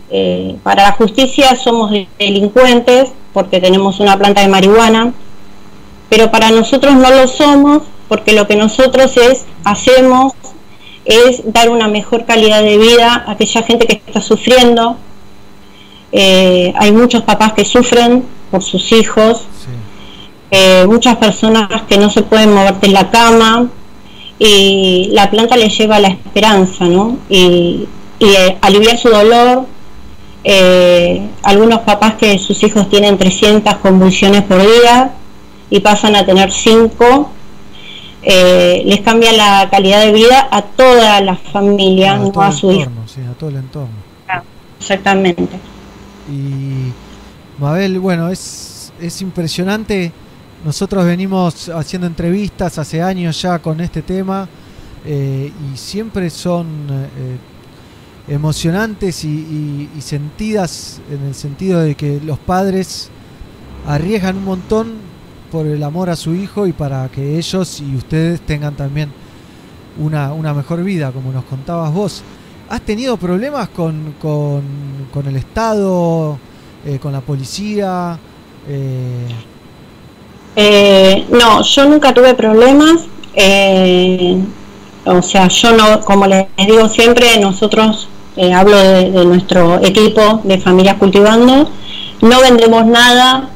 [SPEAKER 10] para la justicia somos delincuentes porque tenemos una planta de marihuana, pero para nosotros no lo somos porque lo que nosotros es hacemos es dar una mejor calidad de vida a aquella gente que está sufriendo. Eh, hay muchos papás que sufren por sus hijos,
[SPEAKER 1] Sí.
[SPEAKER 10] eh, muchas personas que no se pueden mover de la cama y la planta les lleva la esperanza, ¿no? Y, y, eh, aliviar su dolor. Algunos papás que sus hijos tienen 300 convulsiones por día y pasan a tener 5, eh, les cambia la calidad de vida a toda la familia,
[SPEAKER 1] a
[SPEAKER 10] no
[SPEAKER 1] todo
[SPEAKER 10] a
[SPEAKER 1] el
[SPEAKER 10] su hijo.
[SPEAKER 1] entorno, sí, a todo el entorno.
[SPEAKER 10] Exactamente.
[SPEAKER 1] Y Mabel, bueno, es, es impresionante. Nosotros venimos haciendo entrevistas hace años ya con este tema eh, y siempre son eh, emocionantes y, y- y sentidas en el sentido de que los padres arriesgan un montón por el amor a su hijo y para que ellos y ustedes tengan también una, una mejor vida, como nos contabas vos. ¿Has tenido problemas con, con, el Estado, eh, con la policía? Eh,
[SPEAKER 10] Eh, no, yo nunca tuve problemas. eh, o sea, yo no, como les digo siempre, nosotros, eh, hablo de, de nuestro equipo de Familias Cultivando, no vendemos nada,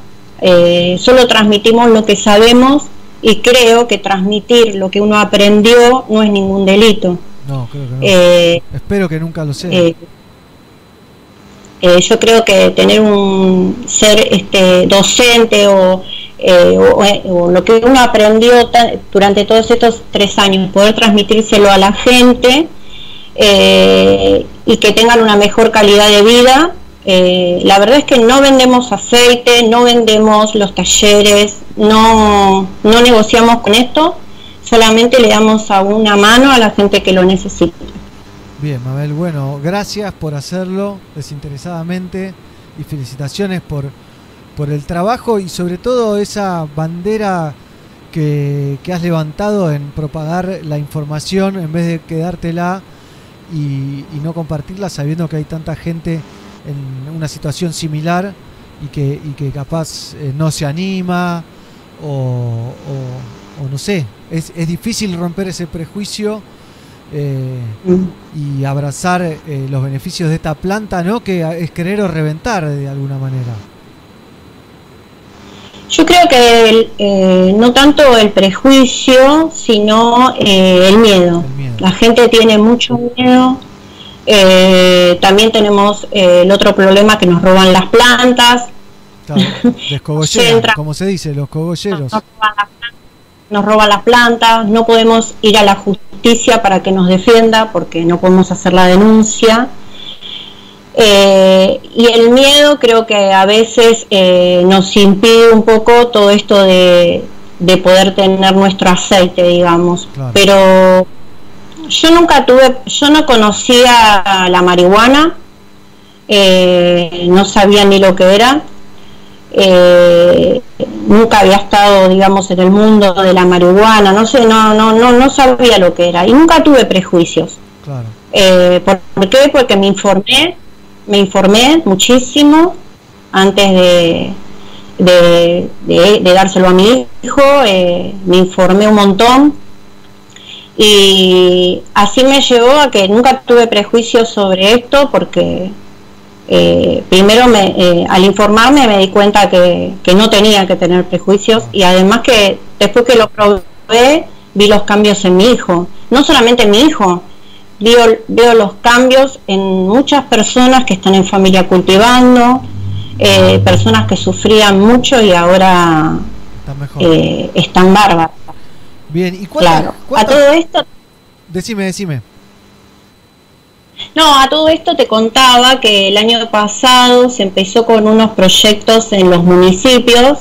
[SPEAKER 10] eh, solo transmitimos lo que sabemos y creo que transmitir lo que uno aprendió no es ningún delito.
[SPEAKER 1] no, creo que no.
[SPEAKER 10] Eh,
[SPEAKER 1] Espero que nunca lo sea.
[SPEAKER 10] eh, eh, yo creo que tener un ser este docente o, eh, o, o lo que uno aprendió durante todos estos tres años, poder transmitírselo a la gente eh, y que tengan una mejor calidad de vida. Eh, la verdad es que no vendemos aceite, no vendemos los talleres, no, no negociamos con esto, solamente le damos a una mano a la gente que lo necesita.
[SPEAKER 1] Bien, Mabel, bueno, gracias por hacerlo desinteresadamente y felicitaciones por, por el trabajo y sobre todo esa bandera que, que has levantado en propagar la información en vez de quedártela y, y no compartirla sabiendo que hay tanta gente en una situación similar y que, y que capaz eh, no se anima o, o- o no sé, es, es difícil romper ese prejuicio. eh, y abrazar eh, los beneficios de esta planta, ¿no? Que es querer o reventar de alguna manera.
[SPEAKER 10] Yo creo que el, eh, no tanto el prejuicio, sino eh, el miedo.
[SPEAKER 1] El miedo.
[SPEAKER 10] La gente tiene mucho miedo. Eh, también tenemos eh, el otro problema que nos roban las plantas.
[SPEAKER 1] Claro, <laughs>
[SPEAKER 10] entra-
[SPEAKER 1] como se dice, los cogolleros.
[SPEAKER 10] Nos roban, las plantas, nos roban las plantas, no podemos ir a la justicia para que nos defienda porque no podemos hacer la denuncia. Eh, y el miedo creo que a veces eh, nos impide un poco todo esto de, de poder tener nuestro aceite, digamos.
[SPEAKER 1] Claro.
[SPEAKER 10] Pero yo nunca tuve, yo no conocía la marihuana, eh, no sabía ni lo que era. Eh, nunca había estado, digamos, en el mundo de la marihuana, no sé, no, no, no, no sabía lo que era y nunca tuve prejuicios.
[SPEAKER 1] Claro.
[SPEAKER 10] Eh, ¿Por qué? Porque me informé, me informé muchísimo antes de, de, de- de dárselo a mi hijo, eh, me informé un montón y así me llevó a que nunca tuve prejuicios sobre esto porque eh, primero me, eh, al informarme me di cuenta que, que no tenía que tener prejuicios y además que después que lo probé vi los cambios en mi hijo, no solamente en mi hijo, veo, veo los cambios en muchas personas que están en familia cultivando, eh, personas que sufrían mucho y ahora
[SPEAKER 1] Está mejor.
[SPEAKER 10] eh, están bárbaras.
[SPEAKER 1] Bien, ¿y cuántas-
[SPEAKER 10] Claro. A todo esto
[SPEAKER 1] Decime, decime.
[SPEAKER 10] No, a todo esto te contaba que el año pasado se empezó con unos proyectos en los municipios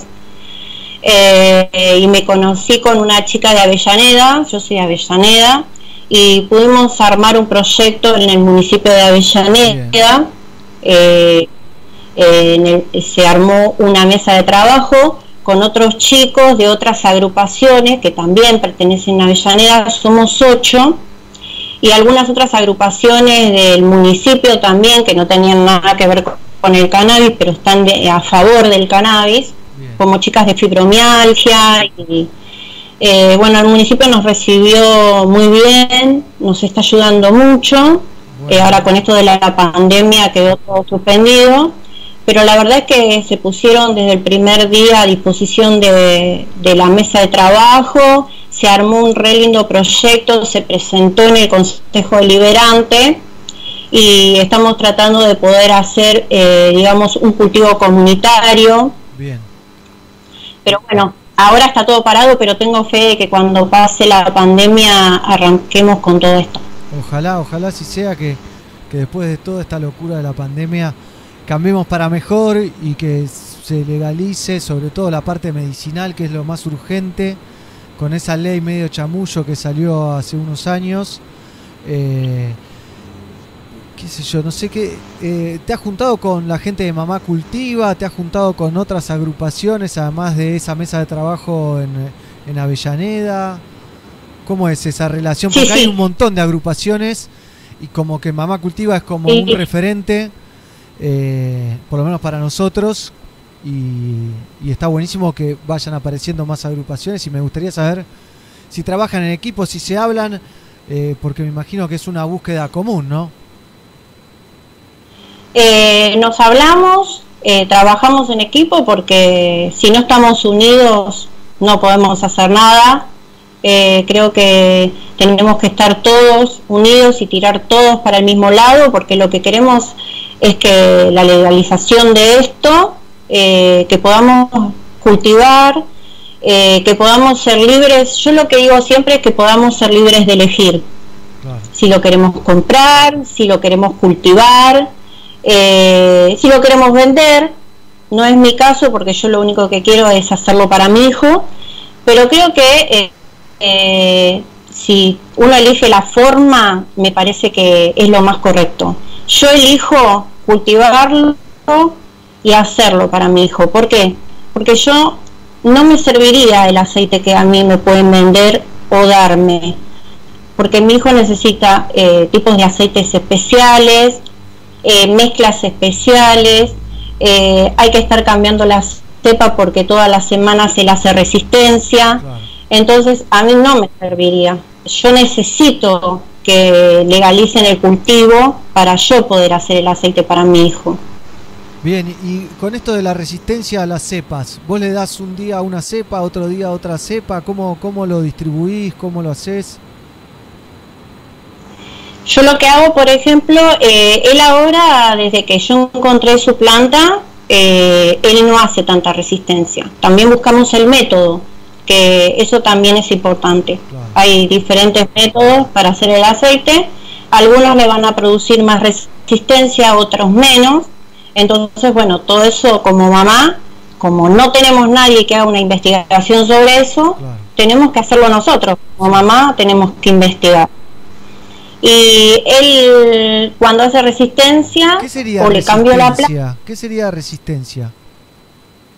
[SPEAKER 10] eh, y me conocí con una chica de Avellaneda, yo soy de Avellaneda, y pudimos armar un proyecto en el municipio de Avellaneda. eh, eh, en el- se armó una mesa de trabajo con otros chicos de otras agrupaciones que también pertenecen a Avellaneda, somos ocho y algunas otras agrupaciones del municipio también que no tenían nada que ver con- el cannabis, pero están de- a favor del cannabis, como chicas de fibromialgia. Y, eh, bueno, el municipio nos recibió muy bien, nos está ayudando mucho. Eh, ahora con esto de la pandemia quedó todo suspendido, pero la verdad es que se pusieron desde el primer día a disposición de, de la mesa de trabajo, se armó un re lindo proyecto, se presentó en el Consejo Deliberante y estamos tratando de poder hacer, eh, digamos, un cultivo comunitario.
[SPEAKER 1] Bien.
[SPEAKER 10] Pero bueno, ahora está todo parado, pero tengo fe de que cuando pase la pandemia arranquemos con todo esto.
[SPEAKER 1] Ojalá, ojalá si sea que, que después de toda esta locura de la pandemia cambiemos para mejor y que se legalice sobre todo la parte medicinal que es lo más urgente con esa ley medio chamullo que salió hace unos años. Eh, qué sé yo, no sé qué. eh, ¿Te has juntado con la gente de Mamá Cultiva? ¿Te has juntado con otras agrupaciones además de esa mesa de trabajo en, en Avellaneda? ¿Cómo es esa relación?
[SPEAKER 10] Sí,
[SPEAKER 1] Porque hay un montón de agrupaciones y como que Mamá Cultiva es como
[SPEAKER 10] Sí.
[SPEAKER 1] un referente, eh, por lo menos para nosotros, y, está buenísimo que vayan apareciendo más agrupaciones y me gustaría saber si trabajan en equipo, si se hablan, eh, porque me imagino que es una búsqueda común, ¿no?
[SPEAKER 10] Eh, nos hablamos, eh, trabajamos en equipo porque si no estamos unidos no podemos hacer nada. Eh, creo que tenemos que estar todos unidos y tirar todos para el mismo lado porque lo que queremos es que la legalización de esto, eh, que podamos cultivar, eh, que podamos ser libres. Yo lo que digo siempre es que podamos ser libres de elegir si lo queremos comprar, si lo queremos cultivar, eh, si lo queremos vender. No es mi caso porque yo lo único que quiero es hacerlo para mi hijo, pero creo que eh, si uno elige la forma, me parece que es lo más correcto. Yo elijo cultivarlo y hacerlo para mi hijo. ¿Por qué? Porque yo no me serviría el aceite que a mí me pueden vender o darme porque mi hijo necesita eh, tipos de aceites especiales, eh, mezclas especiales, eh, hay que estar cambiando la cepa porque todas las semanas se le hace resistencia, entonces a mí no me serviría. Yo necesito que legalicen el cultivo para yo poder hacer el aceite para mi hijo.
[SPEAKER 1] Bien, y con esto de la resistencia a las cepas, ¿vos le das un día una cepa, otro día otra cepa? ¿Cómo, cómo lo distribuís? ¿Cómo lo haces?
[SPEAKER 10] Yo lo que hago, por ejemplo, eh, él ahora, desde que yo encontré su planta, eh, él no hace tanta resistencia. También buscamos el método, que eso también es importante. Hay diferentes métodos para hacer el aceite. algunos le van a producir más resistencia, otros menos. Entonces, bueno, todo eso como mamá, como no tenemos nadie que haga una investigación sobre eso,
[SPEAKER 1] Claro.
[SPEAKER 10] tenemos que hacerlo nosotros. Como mamá tenemos que investigar. Y él cuando hace resistencia
[SPEAKER 1] ¿Qué sería
[SPEAKER 10] o le cambió la
[SPEAKER 1] resistencia? ¿Qué sería resistencia?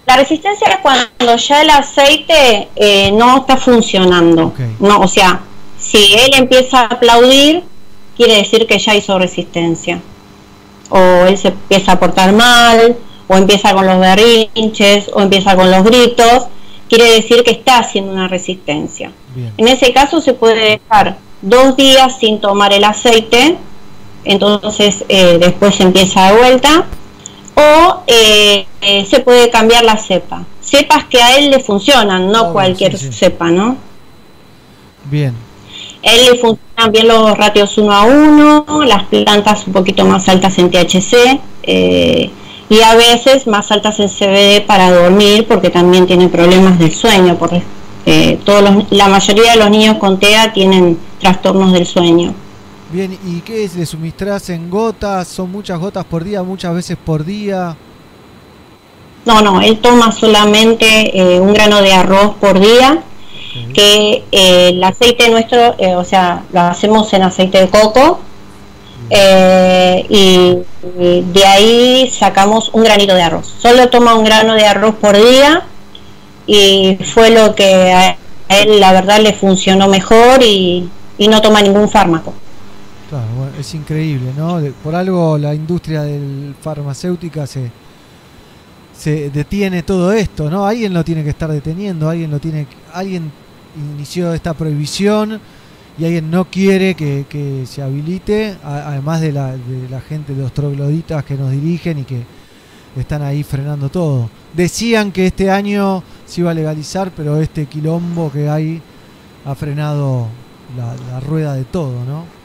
[SPEAKER 10] La resistencia es cuando ya el aceite eh, no está funcionando. No, o sea, si él empieza a aplaudir, quiere decir que ya hizo resistencia. O él se empieza a portar mal, o empieza con los berrinches, o empieza con los gritos, quiere decir que está haciendo una resistencia.
[SPEAKER 1] Bien.
[SPEAKER 10] En ese caso se puede dejar dos días sin tomar el aceite, entonces eh, después se empieza de vuelta, o eh, eh, se puede cambiar la cepa. Cepas que a él le funcionan, no cualquier
[SPEAKER 1] sí, sí.
[SPEAKER 10] cepa, ¿no?
[SPEAKER 1] Bien.
[SPEAKER 10] A él le funcionan bien los ratios 1 a 1, las plantas un poquito más altas en THC eh, y a veces más altas en CBD para dormir porque también tiene problemas del sueño. Porque, eh, todos los- la mayoría de los niños con TEA tienen trastornos del sueño.
[SPEAKER 1] Bien, ¿y qué es? ¿Le suministrás en gotas? ¿Son muchas gotas por día, muchas veces por día?
[SPEAKER 10] No, no, él toma solamente eh, un grano de arroz por día, que eh, el aceite nuestro, eh, o sea, lo hacemos en aceite de coco, y, y de ahí sacamos un granito de arroz. Solo toma un grano de arroz por día y fue lo que a a él la verdad le funcionó mejor y, y no toma ningún fármaco.
[SPEAKER 1] Es increíble, ¿no? Por algo la industria del farmacéutica se, se detiene todo esto, ¿no? Alguien lo tiene que estar deteniendo, alguien lo tiene, alguien inició esta prohibición y alguien no quiere que, se habilite, además de la, gente, de los trogloditas que nos dirigen y que están ahí frenando todo. Decían que este año se iba a legalizar, pero este quilombo que hay ha frenado la rueda de todo, ¿no?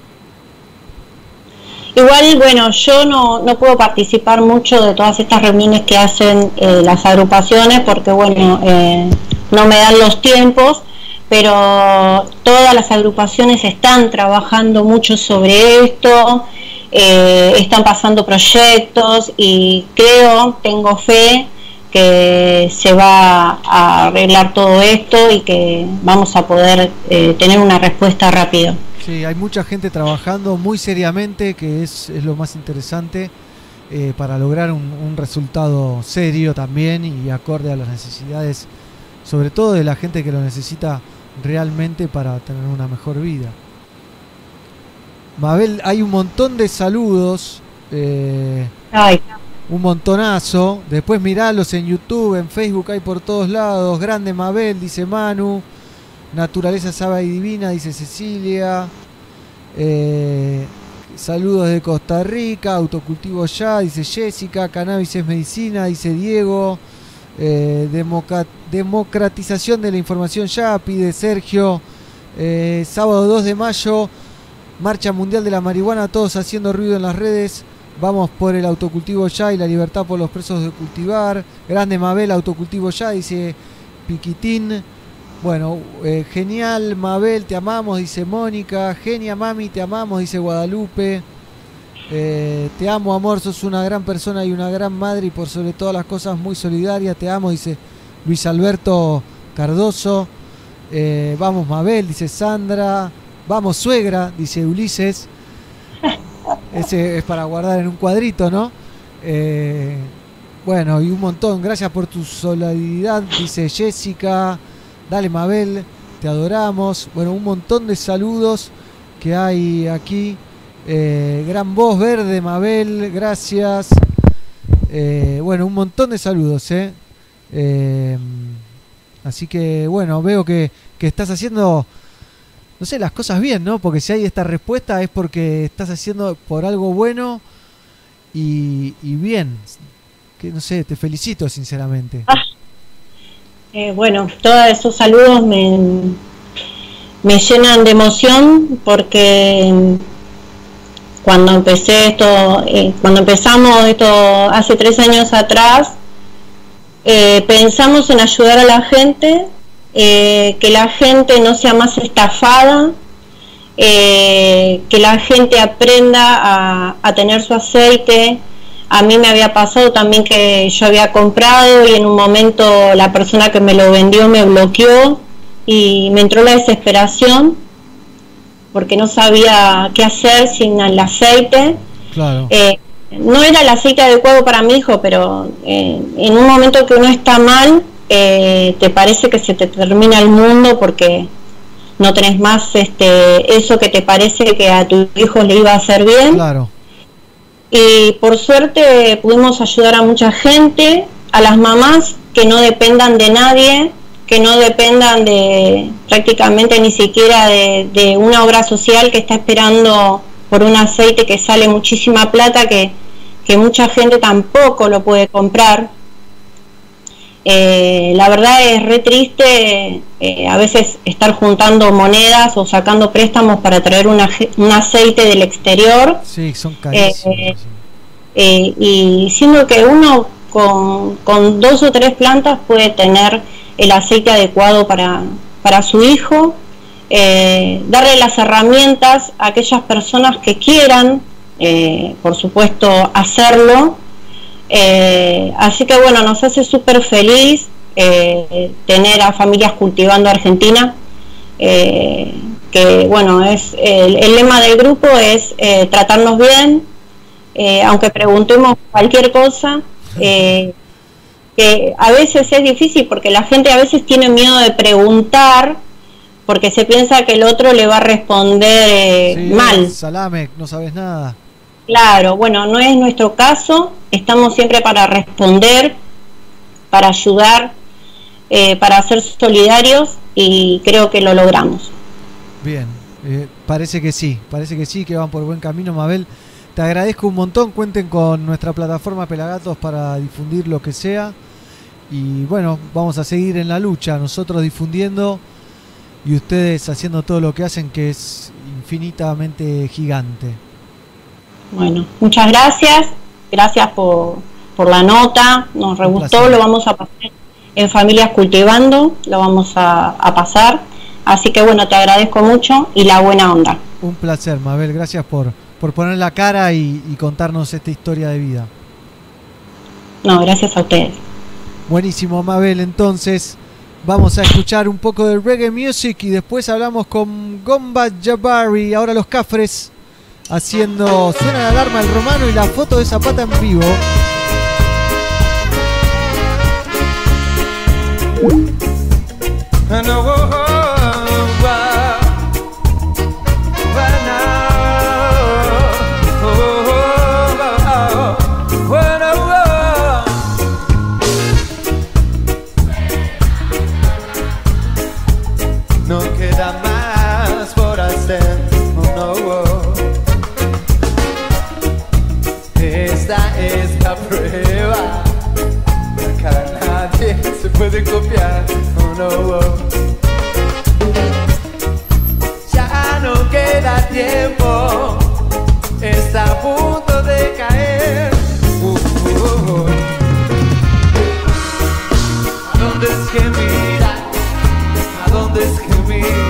[SPEAKER 10] Igual, bueno, yo no, no puedo participar mucho de todas estas reuniones que hacen eh, las agrupaciones porque, bueno, eh, no me dan los tiempos, pero todas las agrupaciones están trabajando mucho sobre esto, eh, están pasando proyectos y creo, tengo fe que se va a arreglar todo esto y que vamos a poder eh, tener una respuesta rápida.
[SPEAKER 1] Sí, hay mucha gente trabajando muy seriamente, que es, es lo más interesante, eh, para lograr un, un resultado serio también y acorde a las necesidades, sobre todo de la gente que lo necesita realmente para tener una mejor vida. Mabel, hay un montón de saludos, eh,
[SPEAKER 10] Ay,
[SPEAKER 1] un montonazo. Después miralos en YouTube, en Facebook, hay por todos lados. Grande Mabel, dice Manu. Naturaleza Saba y Divina, dice Cecilia. Eh, saludos de Costa Rica. Autocultivo ya, dice Jessica. Cannabis es medicina, dice Diego. Eh, democratización de la información ya, pide Sergio. Eh, sábado 2 de mayo, Marcha Mundial de la Marihuana, todos haciendo ruido en las redes. Vamos por el autocultivo ya y la libertad por los presos de cultivar. Grande Mabel, autocultivo ya, dice Piquitín. Bueno, eh, genial Mabel, te amamos, dice Mónica. Genia Mami, te amamos, dice Guadalupe. Eh, te amo, amor, sos una gran persona y una gran madre y por sobre todas las cosas muy solidaria. Te amo, dice Luis Alberto Cardoso. Eh, vamos, Mabel, dice Sandra. Vamos, suegra, dice Ulises. Ese es para guardar en un cuadrito, ¿no? Bueno, y un montón. Gracias por tu solidaridad, dice Jessica. Dale, Mabel, te adoramos. Bueno, un montón de saludos que hay aquí. Eh, gran voz verde, Mabel, gracias. Eh, bueno, un montón de saludos, ¿eh? Eh, así que, bueno, veo que, que estás haciendo, no sé, las cosas bien, ¿no? Porque si hay esta respuesta es porque estás haciendo por algo bueno y, y bien. Que no sé, te felicito, sinceramente. <laughs>
[SPEAKER 10] Eh, bueno, todos esos saludos me, me llenan de emoción porque cuando empecé esto, eh, cuando empezamos esto hace tres años atrás, eh, pensamos en ayudar a la gente, que la gente no sea más estafada, que la gente aprenda a, a tener su aceite. A mí me había pasado también que yo había comprado y en un momento la persona que me lo vendió me bloqueó y me entró la desesperación porque no sabía qué hacer sin el aceite.
[SPEAKER 1] Claro.
[SPEAKER 10] Eh, no era el aceite adecuado para mi hijo, pero eh, en un momento que uno está mal, eh, te parece que se te termina el mundo porque no tenés más este eso que te parece que a tu hijo le iba a hacer bien.
[SPEAKER 1] Claro.
[SPEAKER 10] Y por suerte pudimos ayudar a mucha gente, a las mamás que no dependan de nadie, que no dependan de prácticamente ni siquiera de, una obra social que está esperando por un aceite que sale muchísima plata que, que mucha gente tampoco lo puede comprar. Eh, la verdad es re triste eh, a veces estar juntando monedas o sacando préstamos para traer una un aceite del exterior
[SPEAKER 1] Sí, son carísimos.
[SPEAKER 10] Eh, eh, y siendo que uno con, con dos o tres plantas puede tener el aceite adecuado para, para su hijo, eh, darle las herramientas a aquellas personas que quieran, eh, por supuesto, hacerlo. Eh, así que bueno, nos hace súper feliz eh, tener a familias cultivando Argentina. eh, que bueno, es el, el lema del grupo es eh, tratarnos bien, eh, aunque preguntemos cualquier cosa, eh, que a veces es difícil porque la gente a veces tiene miedo de preguntar porque se piensa que el otro le va a responder
[SPEAKER 1] Sí,
[SPEAKER 10] mal.
[SPEAKER 1] Salame, no sabes nada.
[SPEAKER 10] Claro, bueno, no es nuestro caso, estamos siempre para responder, para ayudar, eh, para ser solidarios y creo que lo logramos.
[SPEAKER 1] Bien, eh, parece que sí, parece que sí, que van por buen camino, Mabel. Te agradezco un montón, cuenten con nuestra plataforma Pelagatos para difundir lo que sea. Y bueno, vamos a seguir en la lucha, nosotros difundiendo y ustedes haciendo todo lo que hacen, que es infinitamente gigante.
[SPEAKER 10] Bueno, muchas gracias, gracias por, por la nota, nos re
[SPEAKER 1] Un
[SPEAKER 10] gustó,
[SPEAKER 1] placer.
[SPEAKER 10] lo vamos a pasar en Familias Cultivando, lo vamos a, a pasar. Así que bueno, te agradezco mucho y la buena onda.
[SPEAKER 1] Un placer, Mabel, gracias por, por poner la cara y, y contarnos esta historia de vida.
[SPEAKER 10] No, gracias a ustedes.
[SPEAKER 1] Buenísimo, Mabel. Entonces, vamos a escuchar un poco de reggae music y después hablamos con Gomba Jabari. Ahora los cafres haciendo. Suena la alarma el romano y la foto de Zapata en vivo.
[SPEAKER 3] Copiar. Oh no. oh. Ya no queda tiempo. Está a punto de caer. Uh, uh, uh. ¿A dónde es que mira? ¿A dónde es que mira?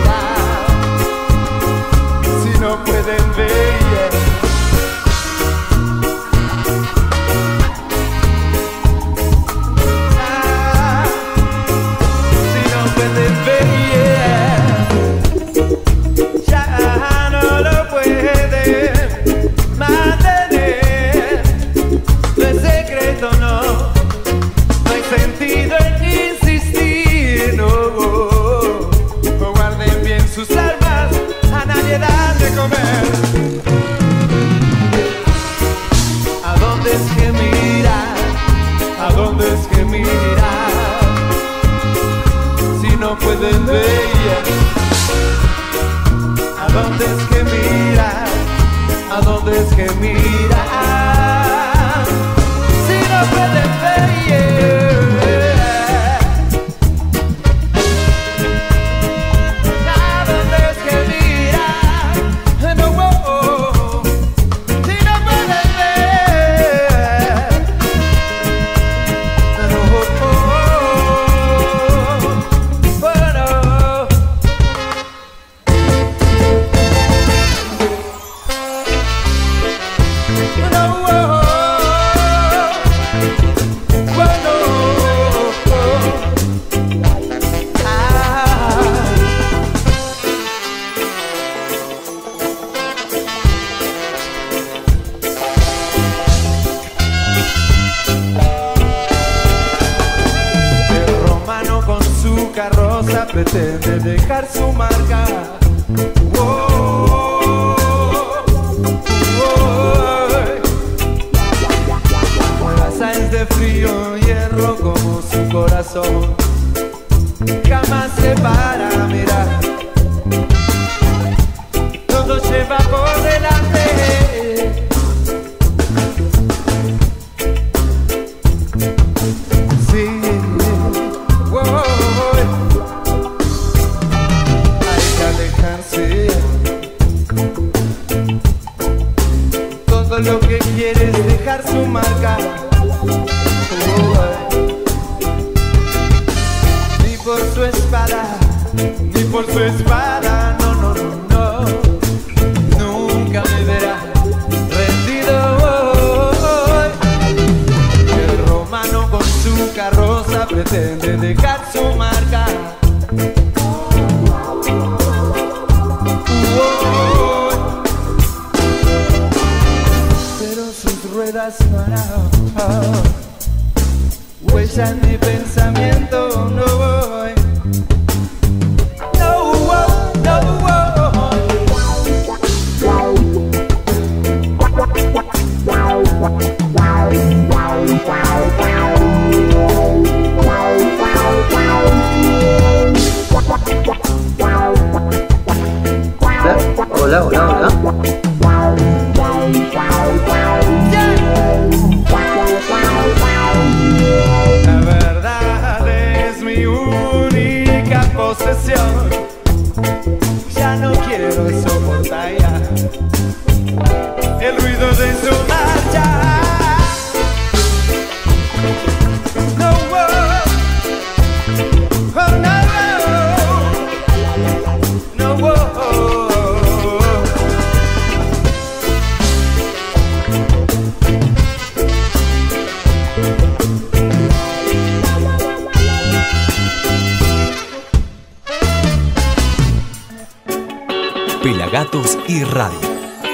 [SPEAKER 11] Pelagatos y Radio.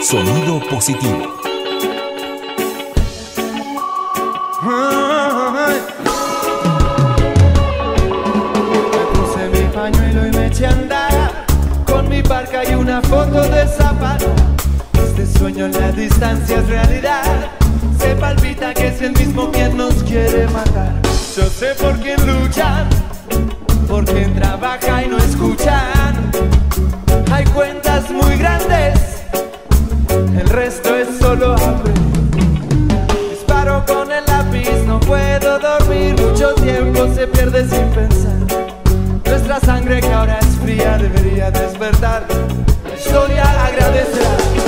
[SPEAKER 11] Sonido positivo.
[SPEAKER 3] Me mi pañuelo y me eché a andar. Con mi barca y una foto de zapato Este sueño en la distancia es realidad. Se palpita que es el mismo quien nos quiere matar. Yo sé por quién luchan Por quién trabaja y no escuchan Hay cuentas muy grandes El resto es solo hambre. Disparo con el lápiz, no puedo dormir Mucho tiempo se pierde sin pensar. Nuestra sangre que ahora es fría debería despertar. La historia agradecerá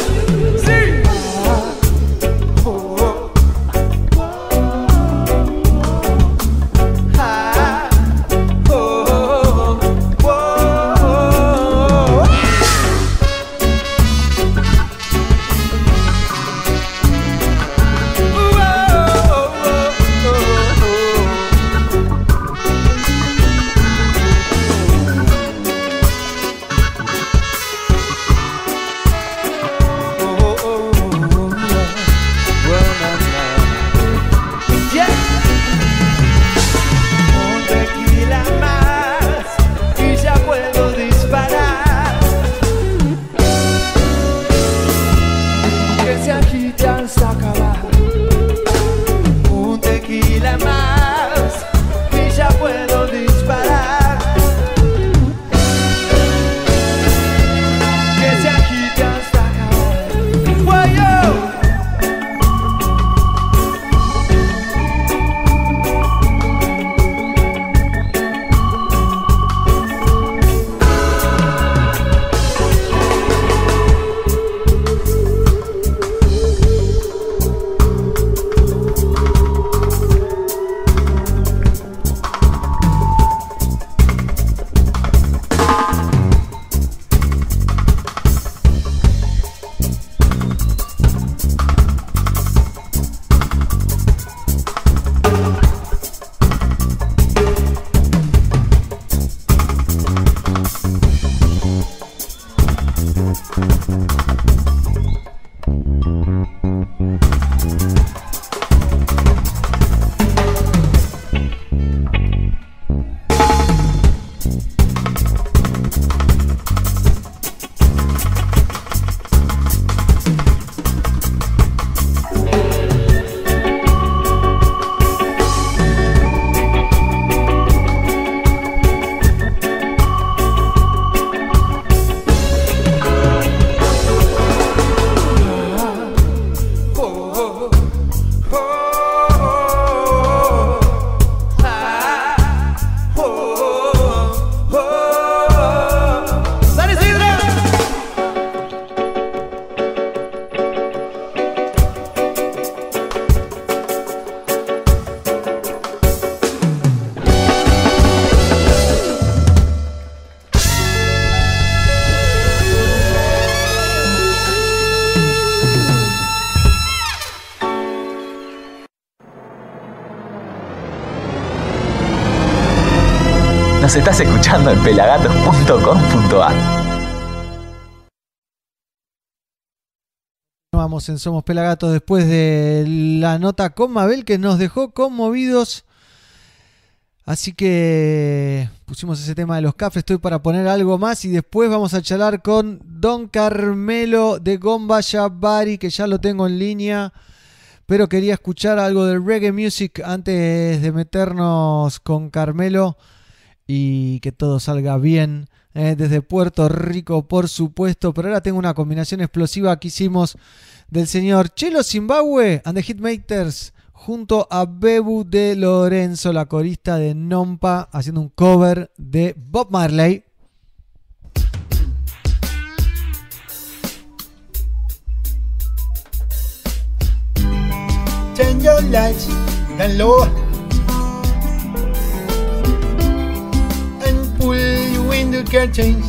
[SPEAKER 8] Nos estás escuchando en pelagatos.com.ar.
[SPEAKER 1] Vamos en Somos Pelagatos después de la nota con Mabel que nos dejó conmovidos. Así que pusimos ese tema de los cafés. Estoy para poner algo más y después vamos a charlar con Don Carmelo de Gomba Bari, que ya lo tengo en línea. Pero quería escuchar algo del reggae music antes de meternos con Carmelo y que todo salga bien. eh, desde Puerto Rico, por supuesto. Pero ahora tengo una combinación explosiva que hicimos del señor Chelo Zimbabwe and the Hitmakers junto a Bebu de Lorenzo, la corista de Nompa, haciendo un cover de Bob Marley.
[SPEAKER 12] Turn your lights window curtains.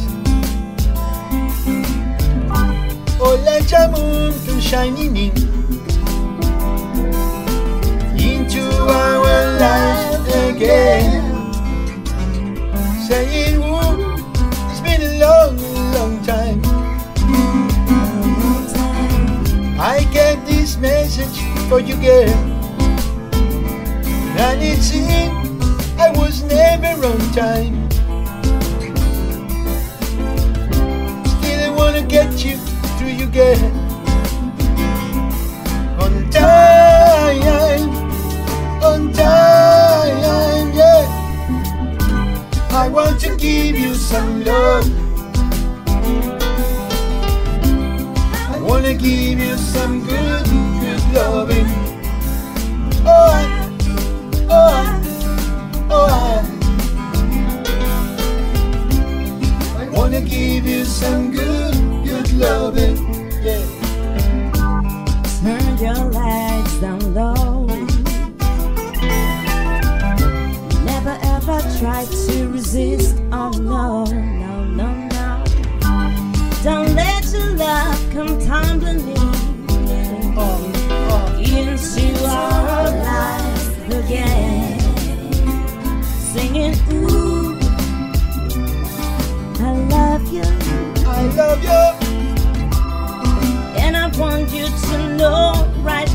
[SPEAKER 12] Oh, let your moon come shining in into our lives again. Saying, Ooh, it's been a long, long time. I get this message for you, girl. And it seemed I was never on time. Wanna get you through, you girl. On time, on time, yeah. I want to give you some love. I wanna give you some good, good loving. Oh, I, oh, I, oh, I. I wanna give you some good, Yeah.
[SPEAKER 13] Turn your lights down low. Never ever try to resist. Oh no, no, no, no. Don't let your love come tumbling into our lives again. Singing, ooh, I love you.
[SPEAKER 12] I love you.
[SPEAKER 13] Want you to know right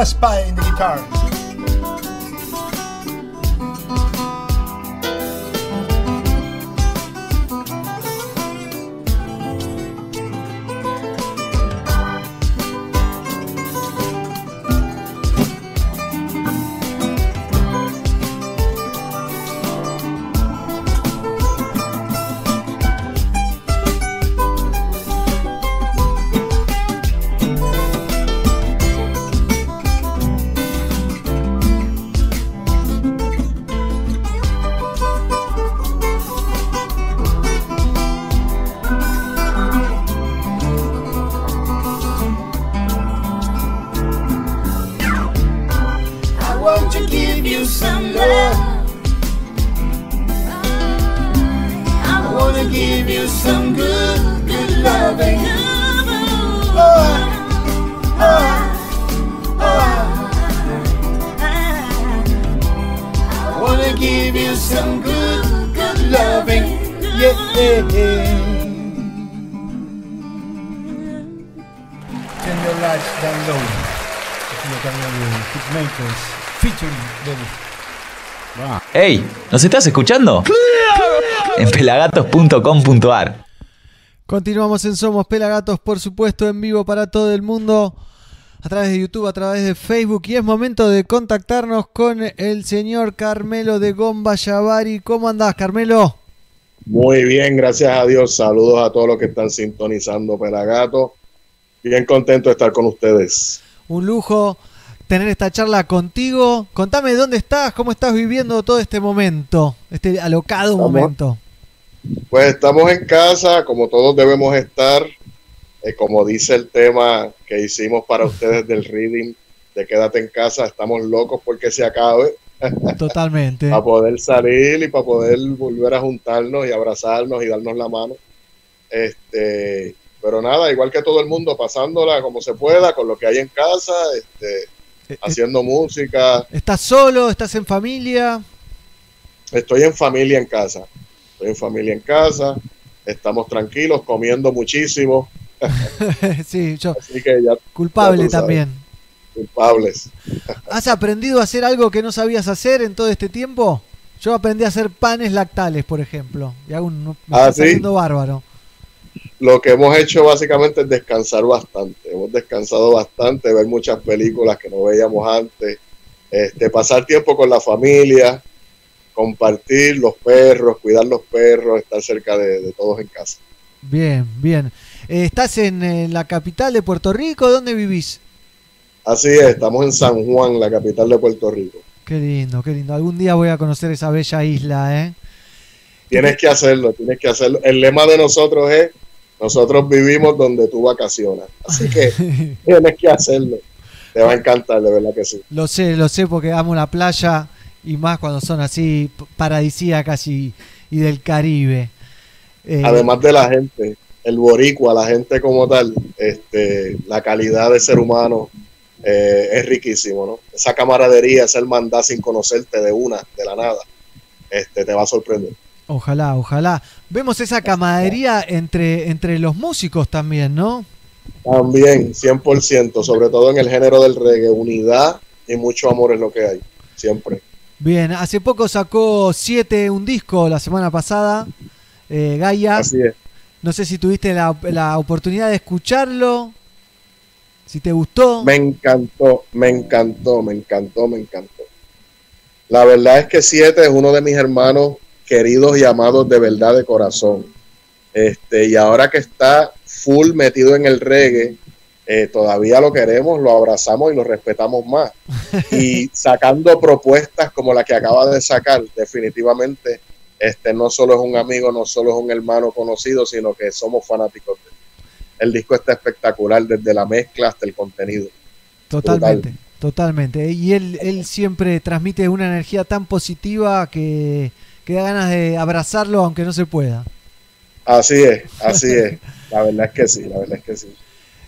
[SPEAKER 12] us by in the
[SPEAKER 8] guitars. ¿Nos estás escuchando? En pelagatos.com.ar.
[SPEAKER 1] Continuamos en Somos Pelagatos, por supuesto, en vivo para todo el mundo, a través de YouTube, a través de Facebook. Y es momento de contactarnos con el señor Carmelo de Gomba Yavari. ¿Cómo andás, Carmelo?
[SPEAKER 14] Muy bien, gracias a Dios. Saludos a todos los que están sintonizando Pelagato. Bien contento de estar con ustedes.
[SPEAKER 1] Un lujo tener esta charla contigo. Contame dónde estás, cómo estás viviendo todo este momento, este alocado
[SPEAKER 14] Estamos-
[SPEAKER 1] momento.
[SPEAKER 14] Pues estamos en casa, como todos debemos estar. Eh, como dice el tema que hicimos para ustedes del reading de Quédate en casa, estamos locos porque se acabe.
[SPEAKER 1] Totalmente. <laughs>
[SPEAKER 14] para poder salir y para poder volver a juntarnos y abrazarnos y darnos la mano. Este, pero nada, igual que todo el mundo, pasándola como se pueda, con lo que hay en casa, este, haciendo música.
[SPEAKER 1] ¿Estás solo? ¿Estás en familia?
[SPEAKER 14] Estoy en familia en casa. Estoy en familia en casa. Estamos tranquilos, comiendo muchísimo. <laughs>
[SPEAKER 1] sí, yo.
[SPEAKER 14] Así que ya.
[SPEAKER 1] Culpable
[SPEAKER 14] ya
[SPEAKER 1] también.
[SPEAKER 14] Culpables.
[SPEAKER 1] ¿Has aprendido a hacer algo que no sabías hacer en todo este tiempo? Yo aprendí a hacer panes lactales, por ejemplo. Y un, me
[SPEAKER 14] Ah,
[SPEAKER 1] está bárbaro.
[SPEAKER 14] Lo que hemos hecho básicamente es descansar bastante. Hemos descansado bastante, ver muchas películas que no veíamos antes, este, pasar tiempo con la familia, compartir los perros, cuidar los perros, estar cerca de, de todos en casa.
[SPEAKER 1] Bien, bien. Eh, ¿Estás en, eh, la capital de Puerto Rico? ¿Dónde vivís?
[SPEAKER 14] Así es, estamos en San Juan, la capital de Puerto Rico.
[SPEAKER 1] Qué lindo, qué lindo. Algún día voy a conocer esa bella isla, ¿eh?
[SPEAKER 14] Tienes que hacerlo, tienes que hacerlo. El lema de nosotros es, nosotros vivimos donde tú vacacionas. Así que <laughs> tienes que hacerlo. Te va a encantar, de verdad que sí.
[SPEAKER 1] Lo sé, lo sé porque amo la playa y más cuando son así paradisíacas y, y del Caribe. Eh,
[SPEAKER 14] Además de la gente, el boricua, la gente como tal, este, la calidad de ser humano eh, es riquísimo, ¿no? Esa camaradería, esa hermandad sin conocerte de una, de la nada, este, te va a sorprender.
[SPEAKER 1] Ojalá, ojalá. Vemos esa camaradería entre, entre los músicos también, ¿no?
[SPEAKER 14] También, 100%, sobre todo en el género del reggae, unidad y mucho amor es lo que hay, siempre.
[SPEAKER 1] Bien, hace poco sacó 7 un disco la semana pasada, eh, Gaia.
[SPEAKER 14] Así es.
[SPEAKER 1] No sé si tuviste la, la oportunidad de escucharlo, si te gustó.
[SPEAKER 14] Me encantó, me encantó, me encantó, me encantó. La verdad es que Siete es uno de mis hermanos queridos y amados de verdad de corazón. Este, y ahora que está full metido en el reggae, eh, todavía lo queremos, lo abrazamos y lo respetamos más. <laughs> Y sacando propuestas como la que acaba de sacar, definitivamente, este no solo es un amigo, no solo es un hermano conocido, sino que somos fanáticos de él. El disco está espectacular, desde la mezcla hasta el contenido.
[SPEAKER 1] Totalmente, totalmente. Y él, él siempre transmite una energía tan positiva que, que da ganas de abrazarlo aunque no se pueda.
[SPEAKER 14] Así es, así es. La verdad es que sí, la verdad es que sí.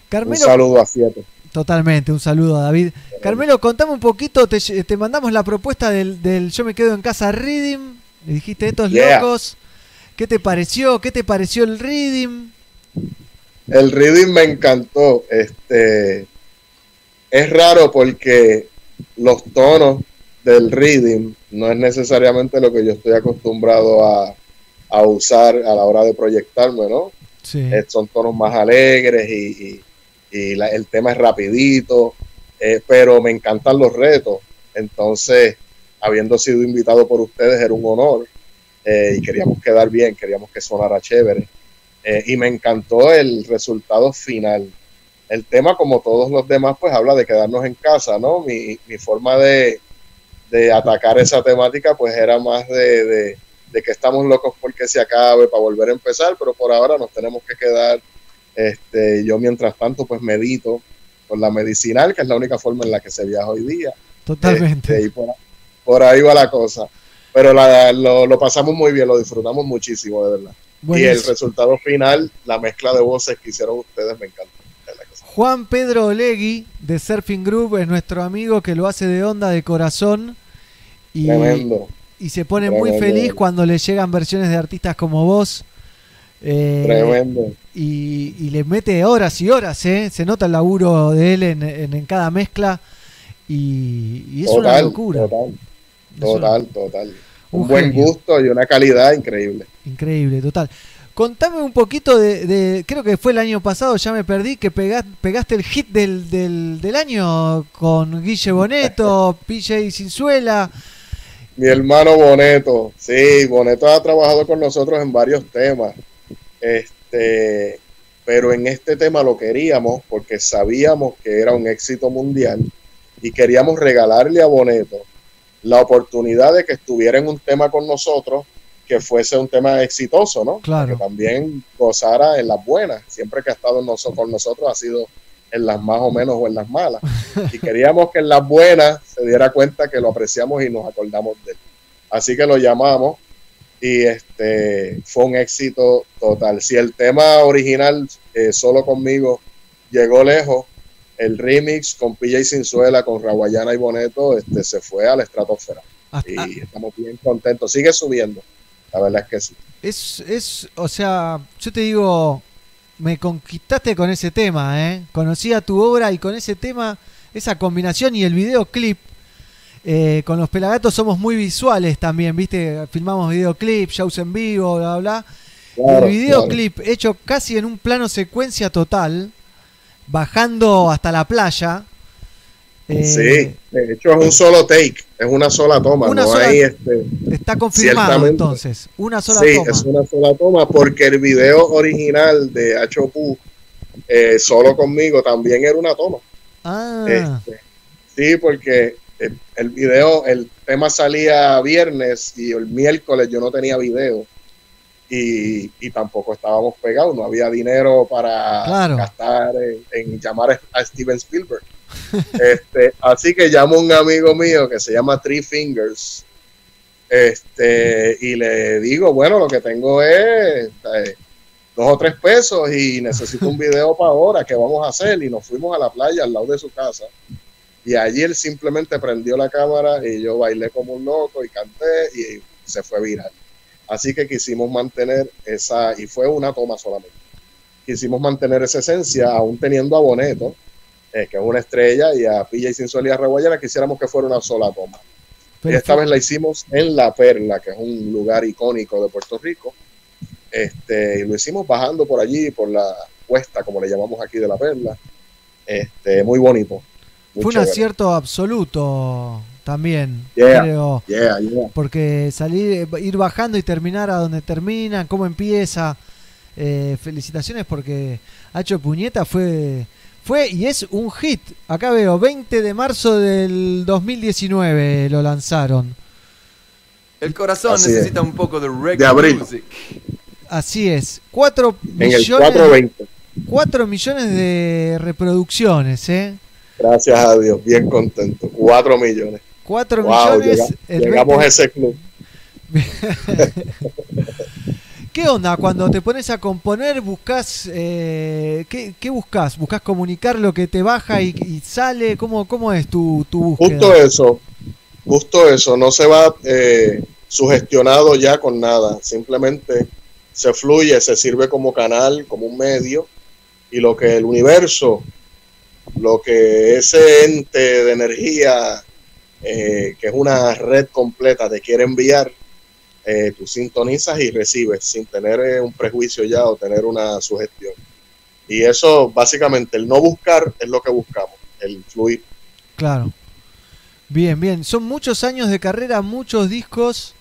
[SPEAKER 1] Carmelo-
[SPEAKER 14] Un saludo a Siete.
[SPEAKER 1] Totalmente, un saludo a David. Carmelo, contame un poquito, te, te mandamos la propuesta del, del Yo me quedo en casa Reading. Le dijiste estos
[SPEAKER 14] Yeah.
[SPEAKER 1] locos. ¿Qué te pareció? ¿Qué te pareció el Reading?
[SPEAKER 14] El reading me encantó. Este es raro porque los tonos del reading no es necesariamente lo que yo estoy acostumbrado a, a usar a la hora de proyectarme, ¿no?
[SPEAKER 1] Sí.
[SPEAKER 14] Eh, son tonos más alegres y, y- y la- el tema es rapidito, eh, pero me encantan los retos. Entonces, habiendo sido invitado por ustedes era un honor eh, y queríamos quedar bien, queríamos que sonara chévere. Y me encantó el resultado final. El tema, como todos los demás, pues habla de quedarnos en casa, ¿no? Mi, mi forma de, de atacar esa temática, pues era más de, de, de que estamos locos porque se acabe para volver a empezar, pero por ahora nos tenemos que quedar. Este, yo mientras tanto, pues medito con la medicinal, que es la única forma en la que se viaja hoy día.
[SPEAKER 1] Totalmente.
[SPEAKER 14] Este, y por, por ahí va la cosa. Pero la- lo, lo pasamos muy bien, lo disfrutamos muchísimo, de verdad. Y el resultado final, la mezcla de voces que hicieron ustedes, me encanta.
[SPEAKER 1] Juan Pedro Olegui de Surfing Group es nuestro amigo que lo hace de onda de corazón. Y,
[SPEAKER 14] Tremendo.
[SPEAKER 1] y se pone muy feliz cuando le llegan versiones de artistas como vos. Eh,
[SPEAKER 14] Tremendo.
[SPEAKER 1] Y, y le mete horas y horas, ¿eh? Se nota el laburo de él en, en- en cada mezcla. Y, y es una locura.
[SPEAKER 14] Total, total, total.
[SPEAKER 1] Un
[SPEAKER 14] Un, buen gusto y una calidad increíble.
[SPEAKER 1] Increíble, total. Contame un poquito de, de- creo que fue el año pasado, ya me perdí, que pegaste el hit del, del, del año con Guille Boneto, <laughs> PJ Cinzuela.
[SPEAKER 14] Mi hermano Boneto. Sí, Boneto ha trabajado con nosotros en varios temas. Este, pero en este tema lo queríamos porque sabíamos que era un éxito mundial y queríamos regalarle a Boneto la oportunidad de que estuviera en un tema con nosotros que fuese un tema exitoso, ¿no?
[SPEAKER 1] Claro.
[SPEAKER 14] Que también gozara en las buenas. Siempre que ha estado noso- con nosotros ha sido en las más o menos o en las malas. Y <laughs> queríamos que en las buenas se diera cuenta que lo apreciamos y nos acordamos de él. Así que lo llamamos y este fue un éxito total. Si el tema original, eh, solo conmigo, llegó lejos, el remix con PJ Sinzuela, con Raguayana y Boneto, este, se fue a la estratosfera. Y estamos bien contentos. Sigue subiendo. La verdad es que sí.
[SPEAKER 1] Es, es, o sea, yo te digo, me conquistaste con ese tema, ¿eh? Conocía tu obra y con ese tema, esa combinación y el videoclip. eh, con los pelagatos somos muy visuales también, ¿viste? Filmamos videoclips, shows en vivo, bla, bla.
[SPEAKER 14] Claro,
[SPEAKER 1] el videoclip hecho casi en un plano secuencia total, bajando hasta la playa. Eh,
[SPEAKER 14] sí, de hecho es un solo take, es una sola toma,
[SPEAKER 1] Una
[SPEAKER 14] no
[SPEAKER 1] sola-
[SPEAKER 14] hay este.
[SPEAKER 1] Está confirmado entonces, una sola
[SPEAKER 14] sí,
[SPEAKER 1] toma.
[SPEAKER 14] es una sola toma porque el video original de Achopu, eh, solo conmigo, también era una toma.
[SPEAKER 1] Ah,
[SPEAKER 14] Este, sí, porque el, el video, el tema salía viernes y el miércoles yo no tenía video y, y tampoco estábamos pegados, no había dinero para
[SPEAKER 1] Claro.
[SPEAKER 14] gastar en, en llamar a Steven Spielberg. <laughs> este, así que llamo a un amigo mío que se llama Three Fingers este, y le digo, bueno, lo que tengo es eh, dos o tres pesos y necesito un video para ahora, ¿qué vamos a hacer? Y nos fuimos a la playa al lado de su casa. Y allí él simplemente prendió la cámara y yo bailé como un loco y canté y se fue viral. Así que quisimos mantener esa, y fue una toma solamente. Quisimos mantener esa esencia, aún teniendo a Boneto, eh, que es una estrella, y a Sinsuel y a Reguayana, quisiéramos que fuera una sola toma. Y esta vez la hicimos en La Perla, que es un lugar icónico de Puerto Rico. Este, y lo hicimos bajando por allí, por la cuesta, como le llamamos aquí de La Perla. Este, muy bonito. muy
[SPEAKER 1] fue un
[SPEAKER 14] chévere.
[SPEAKER 1] acierto absoluto también,
[SPEAKER 14] Yeah,
[SPEAKER 1] creo.
[SPEAKER 14] yeah, yeah.
[SPEAKER 1] Porque salir, ir bajando y terminar a donde termina, cómo empieza. Eh, felicitaciones porque Hacho Puñeta fue, fue y es un hit. Acá veo, 20 de marzo del 2019 lo lanzaron.
[SPEAKER 15] El corazón
[SPEAKER 14] Así
[SPEAKER 15] necesita un poco de reggae
[SPEAKER 14] De abril.
[SPEAKER 15] music.
[SPEAKER 1] Así es, 4
[SPEAKER 14] En el
[SPEAKER 1] millones,
[SPEAKER 14] 420.
[SPEAKER 1] 4 millones de reproducciones, ¿eh?
[SPEAKER 14] Gracias a Dios, bien contento. 4 millones.
[SPEAKER 1] 4
[SPEAKER 14] Wow,
[SPEAKER 1] millones.
[SPEAKER 14] llega- llegamos
[SPEAKER 1] 20
[SPEAKER 14] a ese club. <laughs>
[SPEAKER 1] ¿Qué onda cuando te pones a componer? ¿Buscas eh, ¿qué, buscas? ¿Buscas comunicar lo que te baja y, y sale? ¿Cómo, ¿Cómo es tu, tu?
[SPEAKER 14] Justo eso, justo eso, no se va eh, sugestionado ya con nada, simplemente se fluye, se sirve como canal, como un medio, y lo que el universo, lo que ese ente de energía, eh, que es una red completa, te quiere enviar, eh, tú sintonizas y recibes sin tener eh, un prejuicio ya o tener una sugestión. Y eso, básicamente, el no buscar es lo que buscamos, el fluir.
[SPEAKER 1] Claro. Bien, bien. Son muchos años de carrera, muchos discos.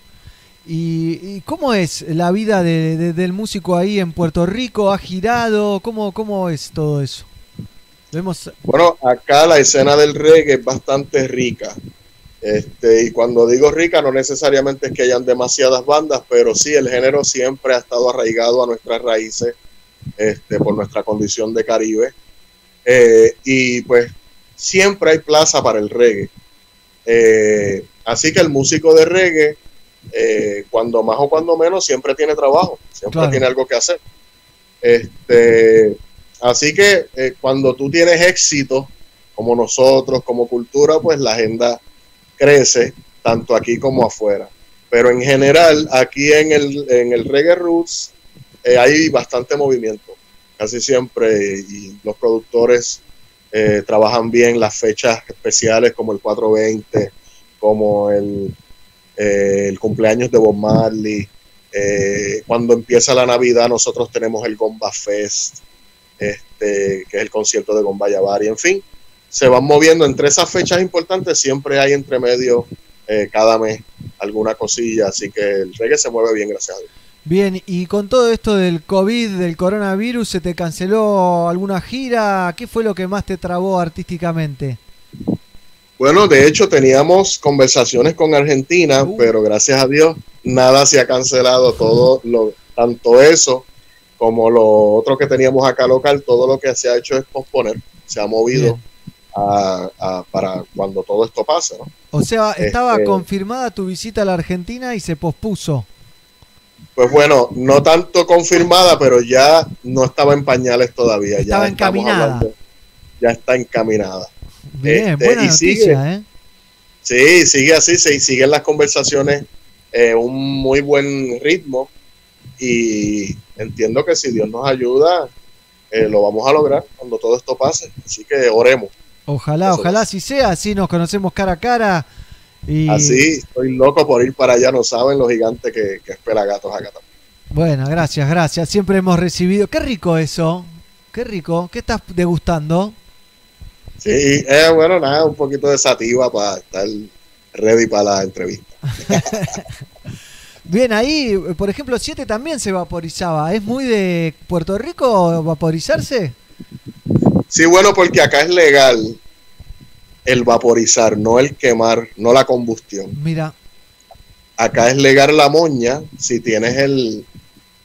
[SPEAKER 1] ¿Y, y cómo es la vida de- de- del músico ahí en Puerto Rico? ¿Ha girado? ¿Cómo, cómo es todo eso? Vemos.
[SPEAKER 14] Bueno, acá la escena del reggae es bastante rica. Este, y cuando digo rica, no necesariamente es que hayan demasiadas bandas, pero sí el género siempre ha estado arraigado a nuestras raíces este, por nuestra condición de Caribe. Eh, y pues siempre hay plaza para el reggae. Eh, así que el músico de reggae, eh, cuando más o cuando menos, siempre tiene trabajo, siempre
[SPEAKER 1] Claro.
[SPEAKER 14] tiene algo que hacer. Este, así que cuando tú tienes éxito, como nosotros, como cultura, pues la agenda crece, tanto aquí como afuera. Pero en general, aquí en el, en el Reggae Roots eh, hay bastante movimiento, casi siempre, y los productores eh, trabajan bien las fechas especiales como el 420, como el, eh, el cumpleaños de Bob Marley. Cuando empieza la Navidad, nosotros tenemos el Gomba Fest, este, que es el concierto de Gomba Yavari. En fin, se van moviendo entre esas fechas importantes, siempre hay entre medio eh, cada mes alguna cosilla, así que el reggae se mueve bien, gracias a Dios.
[SPEAKER 1] Bien, y con todo esto del COVID, del coronavirus, ¿se te canceló alguna gira? ¿Qué fue lo que más te trabó artísticamente?
[SPEAKER 14] Bueno, de hecho teníamos conversaciones con Argentina, pero gracias a Dios nada se ha cancelado, todo lo, tanto eso como lo otro que teníamos acá local, todo lo que se ha hecho es posponer, se ha movido a- a- para cuando todo esto pase, ¿no?
[SPEAKER 1] O sea, estaba
[SPEAKER 14] Este-
[SPEAKER 1] confirmada tu visita a la Argentina y se pospuso.
[SPEAKER 14] Pues bueno, no tanto confirmada, pero ya no estaba en pañales todavía.
[SPEAKER 1] Estaba
[SPEAKER 14] ya
[SPEAKER 1] encaminada.
[SPEAKER 14] hablando- ya está encaminada.
[SPEAKER 1] Bien,
[SPEAKER 14] Este,
[SPEAKER 1] buena
[SPEAKER 14] y
[SPEAKER 1] noticia,
[SPEAKER 14] sigue.
[SPEAKER 1] ¿eh?
[SPEAKER 14] Sí, sigue así, se siguen las conversaciones, eh, un muy buen ritmo y entiendo que si Dios nos ayuda, eh, lo vamos a lograr cuando todo esto pase. Así que oremos.
[SPEAKER 1] Ojalá,
[SPEAKER 14] Eso
[SPEAKER 1] ojalá así sea, así nos conocemos cara a cara. Y
[SPEAKER 14] Así, estoy loco por ir para allá, no saben los gigantes que, que es Pelagatos acá también.
[SPEAKER 1] Bueno, gracias, gracias. Siempre hemos recibido. Qué rico eso. Qué rico. ¿Qué estás degustando?
[SPEAKER 14] Sí, eh, bueno, nada, un poquito de sativa para estar ready para la entrevista. <laughs>
[SPEAKER 1] Bien, ahí, por ejemplo, 7 también se vaporizaba. ¿Es muy de Puerto Rico vaporizarse?
[SPEAKER 14] Sí, bueno, porque acá es legal el vaporizar, no el quemar, no la combustión.
[SPEAKER 1] Mira,
[SPEAKER 14] Acá es legal la moña si tienes el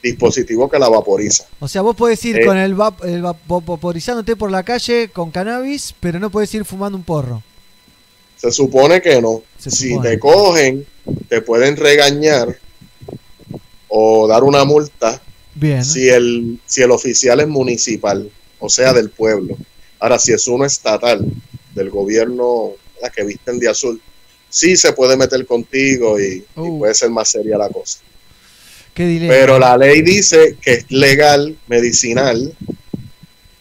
[SPEAKER 14] dispositivo que la vaporiza.
[SPEAKER 1] o sea, vos podés ir
[SPEAKER 14] Eh.
[SPEAKER 1] con el, vap- el vap- vaporizándote por la calle con cannabis, pero no podés ir fumando un porro.
[SPEAKER 14] Se supone que no. Si te cogen, te pueden regañar o dar una multa
[SPEAKER 1] Bien.
[SPEAKER 14] si el, si el oficial es municipal, o sea, del pueblo. Ahora, si es uno estatal, del gobierno, la que visten de azul, sí se puede meter contigo y, y
[SPEAKER 1] Uh.
[SPEAKER 14] puede ser más seria la cosa.
[SPEAKER 1] Qué.
[SPEAKER 14] Pero la ley dice que es legal, medicinal,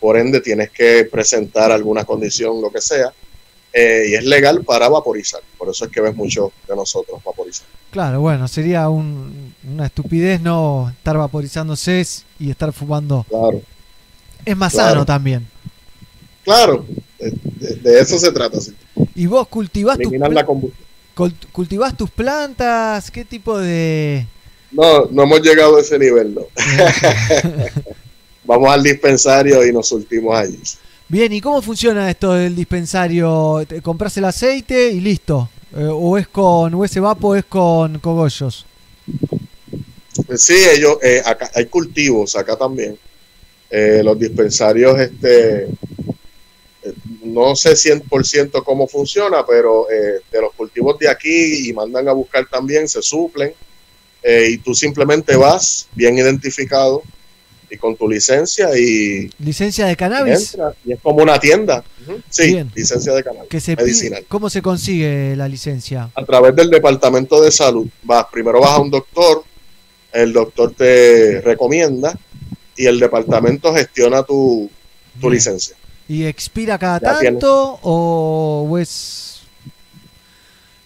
[SPEAKER 14] por ende tienes que presentar alguna condición, lo que sea, eh, y es legal para vaporizar. Por eso es que ves mucho de nosotros vaporizar.
[SPEAKER 1] Claro, bueno, sería un- una estupidez no estar vaporizándose y estar fumando.
[SPEAKER 14] Claro,
[SPEAKER 1] Es más
[SPEAKER 14] Claro.
[SPEAKER 1] sano también.
[SPEAKER 14] claro, de, eso se trata. sí.
[SPEAKER 1] ¿Y vos cultivás pla-
[SPEAKER 14] la
[SPEAKER 1] cultivás tus plantas? ¿Qué tipo de...?
[SPEAKER 14] No, no hemos llegado a ese nivel, no. <laughs> Vamos al dispensario y nos surtimos allí.
[SPEAKER 1] Bien, ¿y cómo funciona esto del dispensario? ¿Te compras el aceite y listo? Eh, ¿O es con o ese vapo es con cogollos?
[SPEAKER 14] Sí, ellos, eh, acá hay cultivos acá también. Eh, los dispensarios, este, no sé 100% cómo funciona, pero eh, de los cultivos de aquí y mandan a buscar también, se suplen. eh, y tú simplemente vas bien identificado y con tu licencia y,
[SPEAKER 1] ¿Licencia de
[SPEAKER 14] y
[SPEAKER 1] cannabis?
[SPEAKER 14] entras, y es como una tienda. Sí,
[SPEAKER 1] Bien.
[SPEAKER 14] licencia de cannabis
[SPEAKER 1] Que se pide-
[SPEAKER 14] medicinal.
[SPEAKER 1] ¿Cómo se consigue la licencia?
[SPEAKER 14] a través del departamento de salud. Vas, primero vas a un doctor, el doctor te recomienda y el departamento gestiona tu, tu licencia.
[SPEAKER 1] ¿Y expira cada
[SPEAKER 14] Ya
[SPEAKER 1] tanto o, o es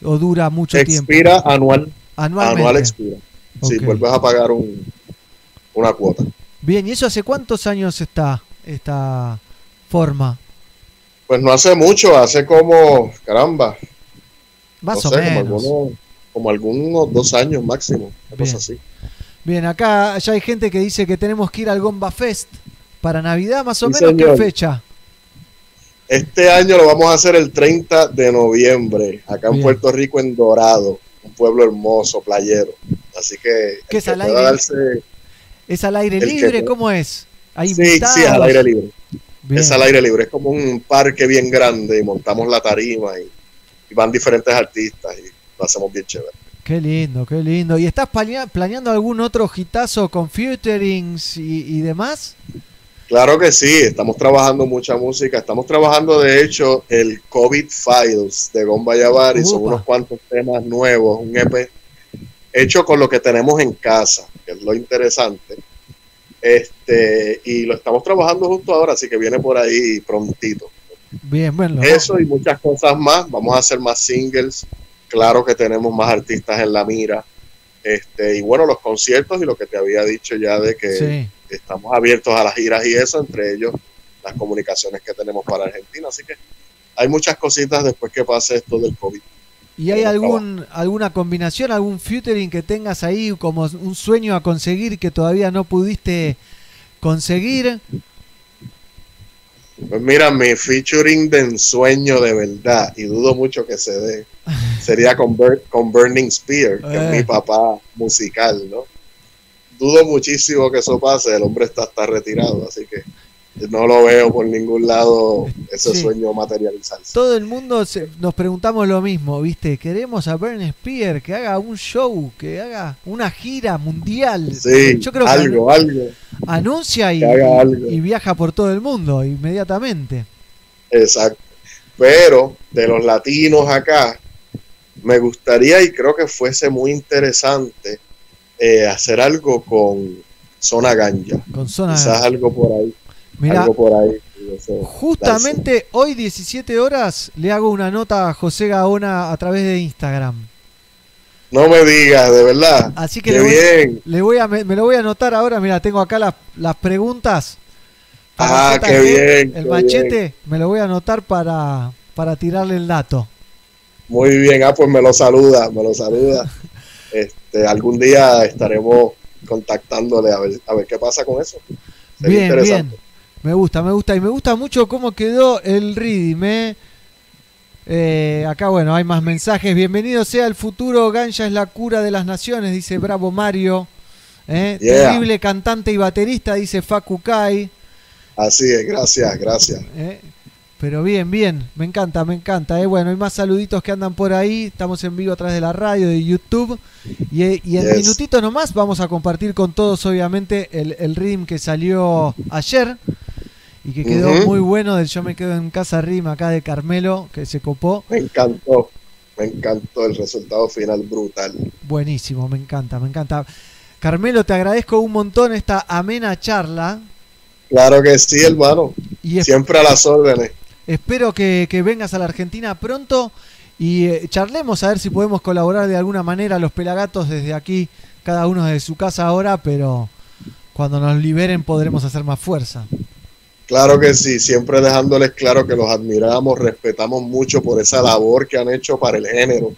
[SPEAKER 1] o dura mucho
[SPEAKER 14] Expira
[SPEAKER 1] tiempo?
[SPEAKER 14] anual,
[SPEAKER 1] Anualmente.
[SPEAKER 14] anual expira. Si
[SPEAKER 1] Ok.
[SPEAKER 14] vuelves a pagar un, una cuota.
[SPEAKER 1] Bien, ¿y eso hace cuántos años está esta forma?
[SPEAKER 14] Pues no hace mucho, hace como, caramba,
[SPEAKER 1] Más
[SPEAKER 14] no
[SPEAKER 1] o
[SPEAKER 14] sé,
[SPEAKER 1] menos.
[SPEAKER 14] como algunos, como algunos dos años máximo, una cosa así.
[SPEAKER 1] Bien, acá ya hay gente que dice que tenemos que ir al Gomba Fest para Navidad, más o
[SPEAKER 14] Sí,
[SPEAKER 1] menos.
[SPEAKER 14] señor.
[SPEAKER 1] ¿Qué fecha?
[SPEAKER 14] Este año lo vamos a hacer el 30 de noviembre, acá en. Puerto Rico, en Dorado, un pueblo hermoso, playero. Así que,
[SPEAKER 1] ¿Qué
[SPEAKER 14] el
[SPEAKER 1] es
[SPEAKER 14] que
[SPEAKER 1] al aire?
[SPEAKER 14] darse-
[SPEAKER 1] ¿Es al aire
[SPEAKER 14] que
[SPEAKER 1] libre? ¿Cómo es? ¿Hay
[SPEAKER 14] Sí, sí, es al aire libre.
[SPEAKER 1] Bien.
[SPEAKER 14] Es al aire libre, es como un parque bien grande y montamos la tarima y, y van diferentes artistas y lo hacemos bien chévere.
[SPEAKER 1] Qué lindo, qué lindo. ¿Y estás planea- planeando algún otro hitazo con featurings y, y demás?
[SPEAKER 14] Claro que sí, estamos trabajando mucha música, estamos trabajando de hecho el COVID Files de Gomba Yavari, son unos cuantos temas nuevos, un EP hecho con lo que tenemos en casa, que es lo interesante. Este, y lo estamos trabajando justo ahora, así que viene por ahí prontito.
[SPEAKER 1] Bien, bueno.
[SPEAKER 14] Eso y muchas cosas más. Vamos a hacer más singles. Claro que tenemos más artistas en la mira. Este, y bueno, los conciertos y lo que te había dicho ya de que
[SPEAKER 1] Sí.
[SPEAKER 14] estamos abiertos a las giras y eso, entre ellos las comunicaciones que tenemos para Argentina. Así que hay muchas cositas después que pase esto del COVID.
[SPEAKER 1] ¿Y hay algún alguna combinación, algún featuring que tengas ahí como un sueño a conseguir que todavía no pudiste conseguir?
[SPEAKER 14] Pues mira, mi featuring de ensueño de verdad, y dudo mucho que se dé, sería con, con Burning Spear, que es
[SPEAKER 1] Eh.
[SPEAKER 14] mi papá musical, ¿no? Dudo muchísimo que eso pase, el hombre está, está retirado, así que no lo veo por ningún lado ese
[SPEAKER 1] Sí.
[SPEAKER 14] sueño materializarse.
[SPEAKER 1] Todo el mundo se- nos preguntamos lo mismo, ¿viste? Queremos a Bern Spear que haga un show, que haga una gira mundial.
[SPEAKER 14] Sí,
[SPEAKER 1] Yo creo que
[SPEAKER 14] algo, algo.
[SPEAKER 1] anuncia y,
[SPEAKER 14] algo.
[SPEAKER 1] viaja por todo el mundo inmediatamente.
[SPEAKER 14] Exacto. Pero de los latinos acá, me gustaría y creo que fuese muy interesante eh, hacer algo con Zona Ganja.
[SPEAKER 1] Con Zona
[SPEAKER 14] Quizás algo por ahí.
[SPEAKER 1] Mirá,
[SPEAKER 14] algo por ahí. y eso,
[SPEAKER 1] Justamente hoy 17 horas le hago una nota a José Gaona a través de Instagram.
[SPEAKER 14] No me digas, de verdad.
[SPEAKER 1] Así que
[SPEAKER 14] Qué
[SPEAKER 1] le voy,
[SPEAKER 14] bien.
[SPEAKER 1] le voy a, me, me lo voy a anotar ahora. Mira, tengo acá las, las preguntas.
[SPEAKER 14] Ah, qué bien,
[SPEAKER 1] El
[SPEAKER 14] qué
[SPEAKER 1] machete
[SPEAKER 14] bien.
[SPEAKER 1] me lo voy a anotar para, para tirarle el dato.
[SPEAKER 14] Muy bien. Ah, pues me lo saluda, me lo saluda. <laughs> Este, algún día estaremos contactándole a ver, a ver qué pasa con eso. Sería
[SPEAKER 1] Bien, bien. Me gusta, me gusta. Y me gusta mucho cómo quedó el Reading, ¿eh? Eh, acá, bueno, hay más mensajes. Bienvenido sea el futuro. Ganja es la cura de las naciones, dice Bravo Mario. ¿eh?
[SPEAKER 14] Yeah.
[SPEAKER 1] Terrible cantante y baterista, dice Facu Kai.
[SPEAKER 14] Así es, gracias, gracias.
[SPEAKER 1] Pero bien, bien, me encanta, me encanta. ¿eh? Bueno, hay más saluditos que andan por ahí. Estamos en vivo a través de la radio, de YouTube. Y, eh, y en
[SPEAKER 14] Yes.
[SPEAKER 1] minutitos nomás vamos a compartir con todos, obviamente, el, el rhythm que salió ayer y que quedó muy bueno del Yo me quedo en casa rhythm acá de Carmelo, que se copó.
[SPEAKER 14] Me encantó, me encantó el resultado final brutal.
[SPEAKER 1] Buenísimo, me encanta, me encanta. Carmelo, te agradezco un montón esta amena charla.
[SPEAKER 14] Claro que sí, hermano.
[SPEAKER 1] Y
[SPEAKER 14] Siempre a las órdenes.
[SPEAKER 1] Espero que, que vengas a la Argentina pronto y eh, charlemos a ver si podemos colaborar de alguna manera los pelagatos desde aquí, cada uno desde su casa ahora, pero cuando nos liberen podremos hacer más fuerza.
[SPEAKER 14] Claro que sí, siempre dejándoles claro que los admiramos, respetamos mucho por esa labor que han hecho para el género.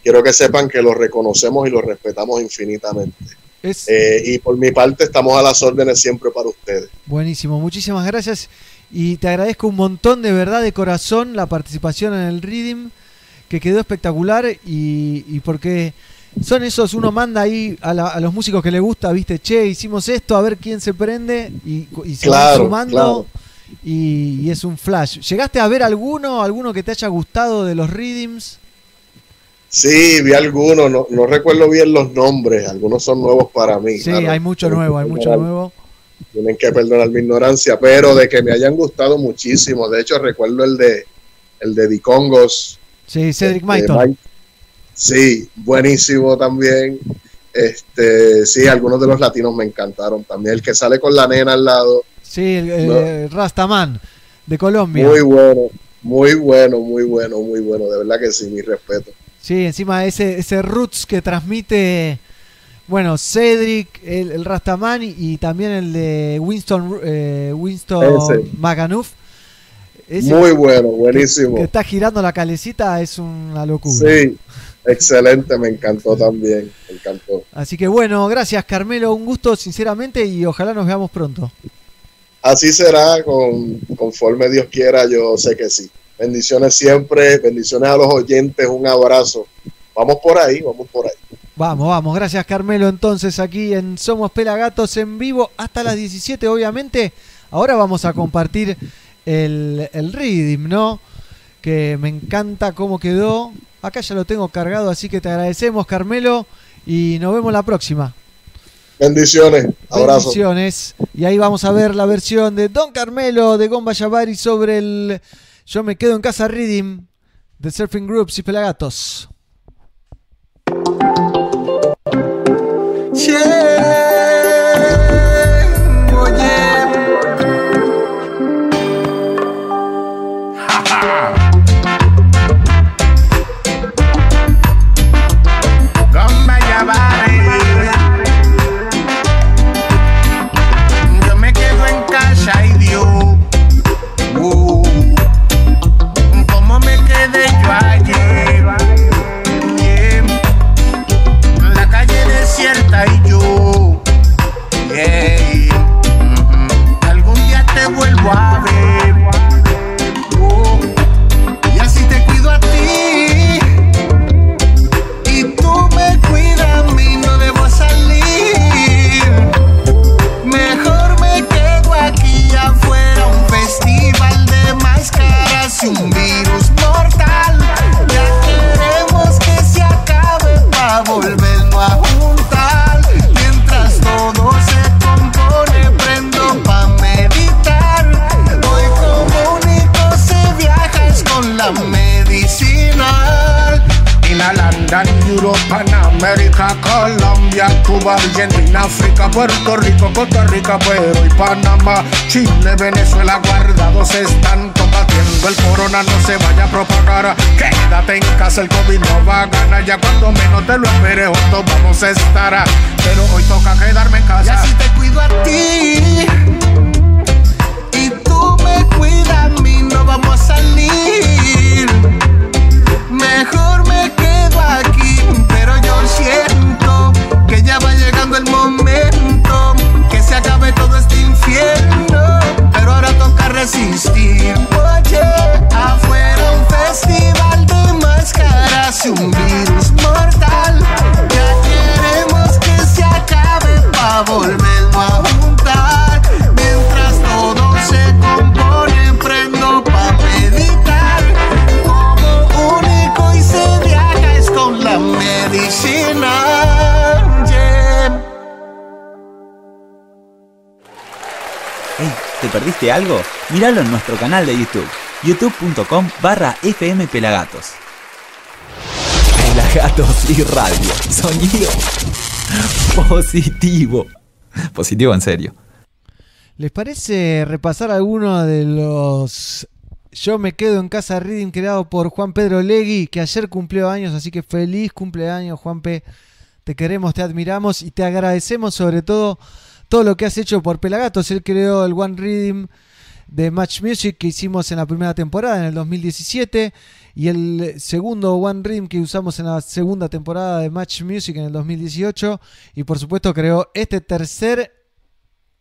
[SPEAKER 14] Quiero que sepan que los reconocemos y los respetamos infinitamente.
[SPEAKER 1] Es
[SPEAKER 14] Eh, y por mi parte estamos a las órdenes siempre para ustedes.
[SPEAKER 1] buenísimo, muchísimas gracias y te agradezco un montón de verdad de corazón la participación en el Reading, que quedó espectacular y, y porque son esos, uno manda ahí a, la- a los músicos que le gusta, viste, che, hicimos esto, a ver quién se prende y, y se van
[SPEAKER 14] Claro,
[SPEAKER 1] sumando.
[SPEAKER 14] claro.
[SPEAKER 1] Y, y es un flash. ¿Llegaste a ver alguno, alguno que te haya gustado de los readings?
[SPEAKER 14] Sí, vi algunos, no, no recuerdo bien los nombres, algunos son nuevos para mí.
[SPEAKER 1] Sí,
[SPEAKER 14] claro.
[SPEAKER 1] hay mucho nuevo, hay mucho nuevo.
[SPEAKER 14] Tienen que perdonar mi ignorancia, pero de que me hayan gustado muchísimo. De hecho, recuerdo el de el de Dicongos.
[SPEAKER 1] Sí, Cedric
[SPEAKER 14] este,
[SPEAKER 1] Maiton.
[SPEAKER 14] Sí, buenísimo también. Este, sí, algunos de los latinos me encantaron también. El que sale con la nena al lado,
[SPEAKER 1] Sí, el, eh, Rastaman de Colombia.
[SPEAKER 14] muy bueno, muy bueno, muy bueno, muy bueno. De verdad que sí, mi respeto.
[SPEAKER 1] Sí, encima ese, ese roots que transmite, bueno, Cedric, el, el Rastaman y, y también el de Winston, eh, Winston. Maganuf.
[SPEAKER 14] Muy bueno, buenísimo.
[SPEAKER 1] Que está girando la calecita es una locura.
[SPEAKER 14] Sí, excelente, me encantó también, me encantó.
[SPEAKER 1] Así que bueno, gracias Carmelo, un gusto sinceramente y ojalá nos veamos pronto.
[SPEAKER 14] Así será, con, conforme Dios quiera, yo sé que sí. Bendiciones siempre, bendiciones a los oyentes, un abrazo. Vamos por ahí, vamos por ahí.
[SPEAKER 1] Vamos, vamos, gracias Carmelo. Entonces aquí en Somos Pelagatos en vivo hasta las 17, obviamente. Ahora vamos a compartir el, el Reading, ¿no? Que me encanta cómo quedó. Acá ya lo tengo cargado, así que te agradecemos Carmelo y nos vemos la próxima.
[SPEAKER 14] Bendiciones, abrazo.
[SPEAKER 1] Bendiciones. Y ahí vamos a ver la versión de Don Carmelo de Gomba Yavari sobre el Yo me quedo en casa Reading de Surfing Groups y Pelagatos.
[SPEAKER 16] Gomba Cuba, Argentina, África, Puerto Rico, Costa Rica, Perú y Panamá, Chile, Venezuela, guardados están combatiendo el corona, no se vaya a propagar. Quédate en casa, el COVID no va a ganar, ya cuando menos te lo esperes, juntos vamos a estar. Pero hoy toca quedarme en casa.
[SPEAKER 5] Y así te cuido a ti. Y tú me cuidas a mí, no vamos a salir. Mejor me quedo aquí, pero yo siento que ya va llegando el momento que se acabe todo este infierno. Pero ahora toca resistir. Oye, afuera un festival de máscaras y un virus mortal. Ya queremos que se acabe para volverlo
[SPEAKER 8] perdiste algo? Míralo en nuestro canal de YouTube, youtube.com barra fmpelagatos. Pelagatos y radio, sonido positivo. Positivo en serio.
[SPEAKER 1] ¿Les parece repasar alguno de los Yo me quedo en casa reading creado por Juan Pedro Legui, que ayer cumplió años, así que feliz cumpleaños Juanpe. Te queremos, te admiramos y te agradecemos sobre todo todo lo que has hecho por Pelagatos. Él creó el One Reading de Match Music que hicimos en la primera temporada, en el 2017, y el segundo One Reading que usamos en la segunda temporada de Match Music en el 2018, y por supuesto creó este tercer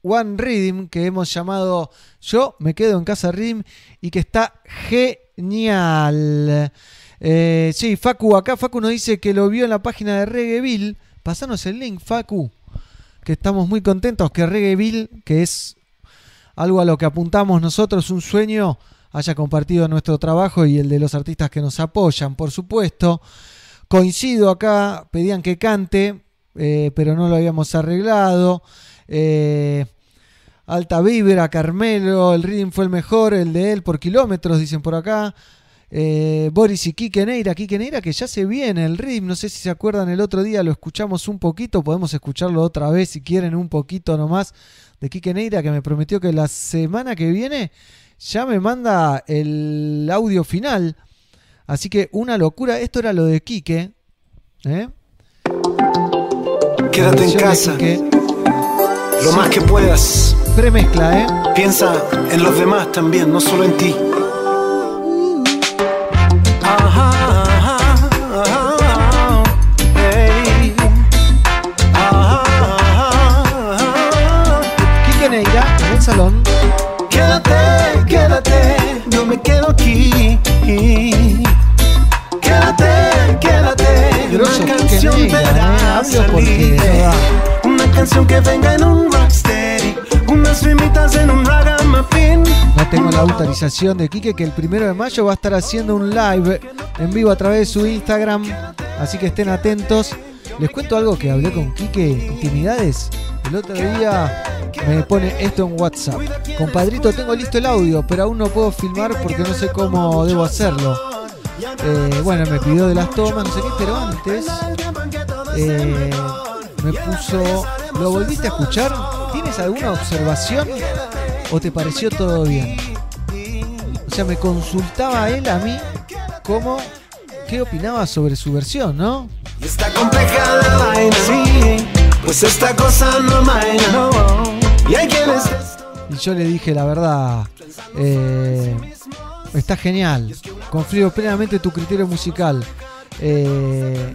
[SPEAKER 1] One Reading que hemos llamado Yo me quedo en casa Reading y que está genial. Eh, sí, Facu, acá Facu nos dice que lo vio en la página de Reggaeville. Pasanos el link, Facu. Que estamos muy contentos que Reggaeville, que es algo a lo que apuntamos nosotros, un sueño, haya compartido nuestro trabajo y el de los artistas que nos apoyan, por supuesto. Coincido acá, pedían que cante, eh, pero no lo habíamos arreglado. Eh, Alta Vibra, Carmelo, el reading fue el mejor, el de él por kilómetros, dicen por acá. Eh, Boris y Quique Neira, Quique Neira que ya se viene el ritmo, no sé si se acuerdan el otro día, lo escuchamos un poquito, podemos escucharlo otra vez si quieren un poquito nomás de Quique Neira que me prometió que la semana que viene ya me manda el audio final. Así que una locura, esto era lo de Quique. ¿eh?
[SPEAKER 6] Quédate en casa. Lo más que puedas.
[SPEAKER 1] Premezcla, ¿eh?
[SPEAKER 6] Piensa en los demás también, no solo en ti. Me quedo aquí. Quédate, quédate, una canción
[SPEAKER 1] Neira, ¿eh? porque
[SPEAKER 6] salir. Una canción que venga en un rocksteady, unas rimitas en un ragamuffin.
[SPEAKER 1] No tengo la autorización de Quique que el primero de mayo va a estar haciendo un live en vivo a través de su Instagram. Así que estén atentos. Les cuento algo que hablé con Quique, intimidades. El otro día me pone esto en WhatsApp. Compadrito, tengo listo el audio, pero aún no puedo filmar porque no sé cómo debo hacerlo. Eh, bueno, me pidió de las tomas, no sé qué, pero antes eh, me puso, ¿lo volviste a escuchar? ¿Tienes alguna observación o te pareció todo bien? O sea, me consultaba él a mí cómo, qué opinaba sobre su versión, ¿no?
[SPEAKER 6] Está compleja la vaina, sí, pues esta cosa no no. Y hay quienes
[SPEAKER 1] Y yo le dije la verdad, eh, está genial, confío plenamente en tu criterio musical. Eh,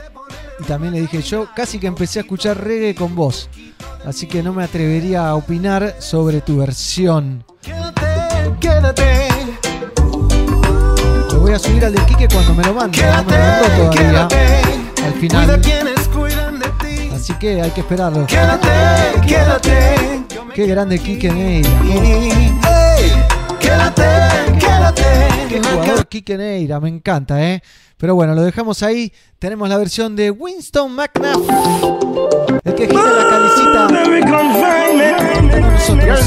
[SPEAKER 1] y también le dije, yo casi que empecé a escuchar reggae con vos, así que no me atrevería a opinar sobre tu versión.
[SPEAKER 6] quédate,
[SPEAKER 1] Lo voy a subir al de Quique cuando me lo mande, no me lo mandó todavía
[SPEAKER 6] quédate,
[SPEAKER 1] al final, así que hay que esperarlo.
[SPEAKER 6] Quédate, quédate,
[SPEAKER 1] Qué grande Quique Neira.
[SPEAKER 6] Ey, quédate, quédate.
[SPEAKER 1] Qué jugador Quique Neira, me encanta, ¿eh? Pero bueno, lo dejamos ahí. Tenemos la versión de Winston McNabb. El que gira la calicita. Nosotros.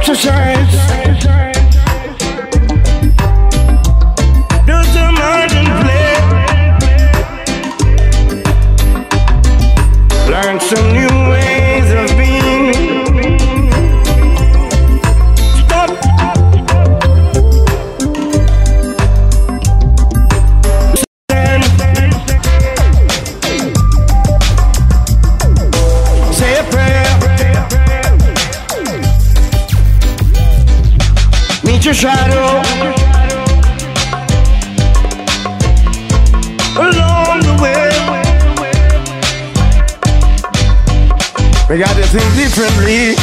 [SPEAKER 16] Exercise. Do some play. Learn some new your shadow. Along the way. We got to think differently.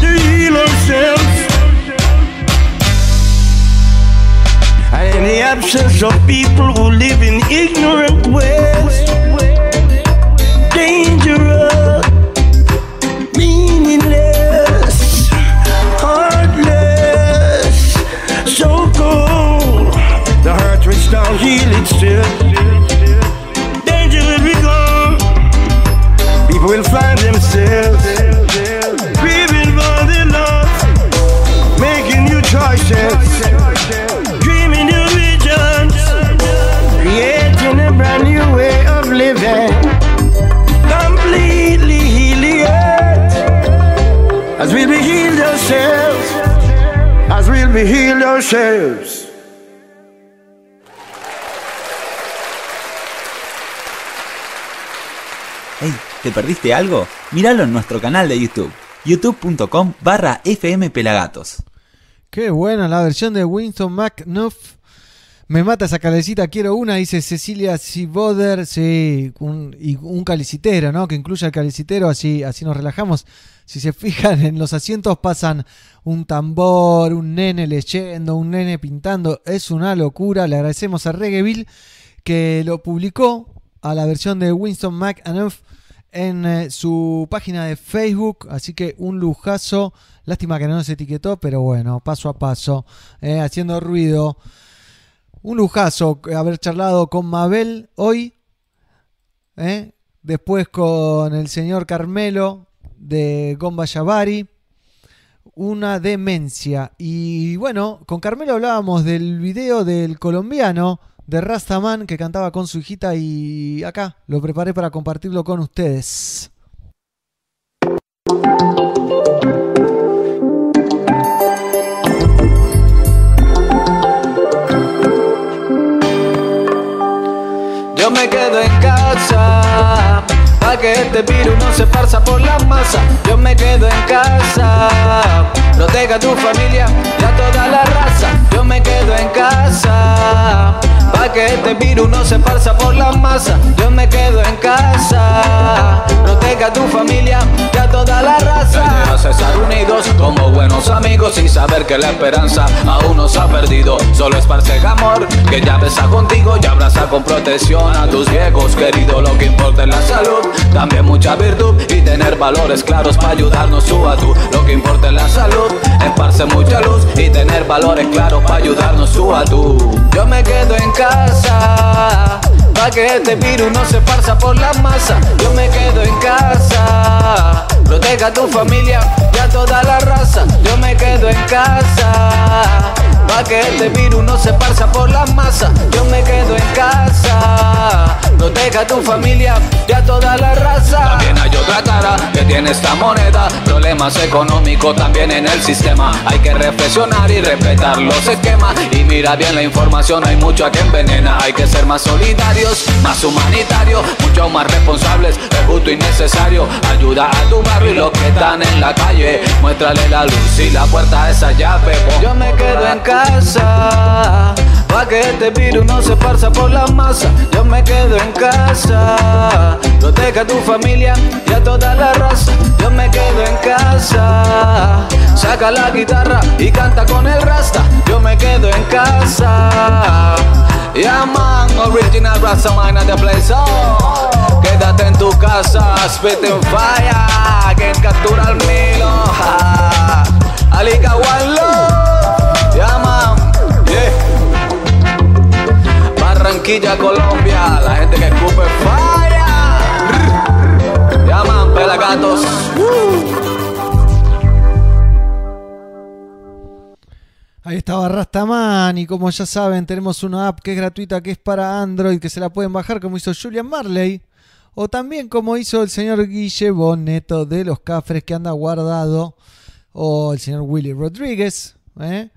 [SPEAKER 16] To heal ourselves. And in the absence of people who live in ignorant ways, still. Danger will be gone. People will find themselves grieving for their love, making new choices, dreaming new visions, creating a brand new way of living. Completely heal the earth as we'll be healed ourselves, as we'll be healed ourselves.
[SPEAKER 8] ¿Te perdiste algo? Míralo en nuestro canal de YouTube, youtube.com barra fmpelagatos.
[SPEAKER 1] Qué buena la versión de Winston McNuff. Me mata esa calecita, quiero una, dice Cecilia Siboder, sí, un, y un calicitero, ¿no? Que incluya el calicitero, así, así nos relajamos. Si se fijan en los asientos pasan un tambor, un nene leyendo, un nene pintando, es una locura. Le agradecemos a Reggaeville que lo publicó a la versión de Winston McAnuff en eh, su página de Facebook. Así que un lujazo. Lástima que no nos etiquetó, pero bueno, paso a paso, eh, haciendo ruido. Un lujazo haber charlado con Mabel hoy. eh, Después con el señor Carmelo de Gomba Yavari. Una demencia. Y bueno, con Carmelo hablábamos del video del colombiano de Rastaman que cantaba con su hijita y acá lo preparé para compartirlo con ustedes.
[SPEAKER 3] Yo me quedo en casa Pa' que este virus no se esparza por la masa Yo me quedo en casa Proteja a tu familia y a toda la raza Yo me quedo en casa Pa' que este virus no se esparza por la masa Yo me quedo en casa Proteja a tu familia y a toda la raza
[SPEAKER 17] Ideas estar unidos como buenos amigos y saber que la esperanza aún no se ha perdido. Solo esparce el amor que ya besa contigo y abraza con protección a tus viejos queridos. Lo que importa es la salud, también mucha virtud y tener valores claros para ayudarnos tú a tú. Lo que importa es la salud, esparce mucha luz y tener valores claros para ayudarnos tú a tú.
[SPEAKER 3] Yo me quedo en casa Pa' que este virus no se esparza por la masa. Yo me quedo en casa. Proteja a tu familia y a toda la raza. Yo me quedo en casa Pa' que este virus no se esparza por la masa Yo me quedo en casa Proteja a tu familia y a toda la raza
[SPEAKER 17] También hay otra cara que tiene esta moneda. Problemas económicos también en el sistema. Hay que reflexionar y respetar los esquemas. Y mira bien la información, hay mucho que envenena. Hay que ser más solidarios, más humanitarios, mucho más responsables. Es justo y necesario. Ayuda a tu barrio y los que están en la calle. Muéstrale la luz y la puerta a esa llave.
[SPEAKER 3] Yo me quedo en casa Pa' que este virus no se esparza por la masa. Yo me quedo en casa. Proteja a tu familia y a toda la raza. Yo me quedo en casa. Saca la guitarra y canta con el rasta. Yo me quedo en casa.
[SPEAKER 17] Yeah man, original Rasta man at the place. Oh. Quédate en tu casa, spitting fire Quien captura al milo. Ja. Aliga one Barranquilla, Colombia. La gente que escupe fire. Llaman pelagatos.
[SPEAKER 1] Ahí estaba Rastaman y como ya saben tenemos una app que es gratuita que es para Android que se la pueden bajar como hizo Julian Marley o también como hizo el señor Guille Boneto de los Cafres que anda guardado o el señor Willy Rodríguez. ¿eh?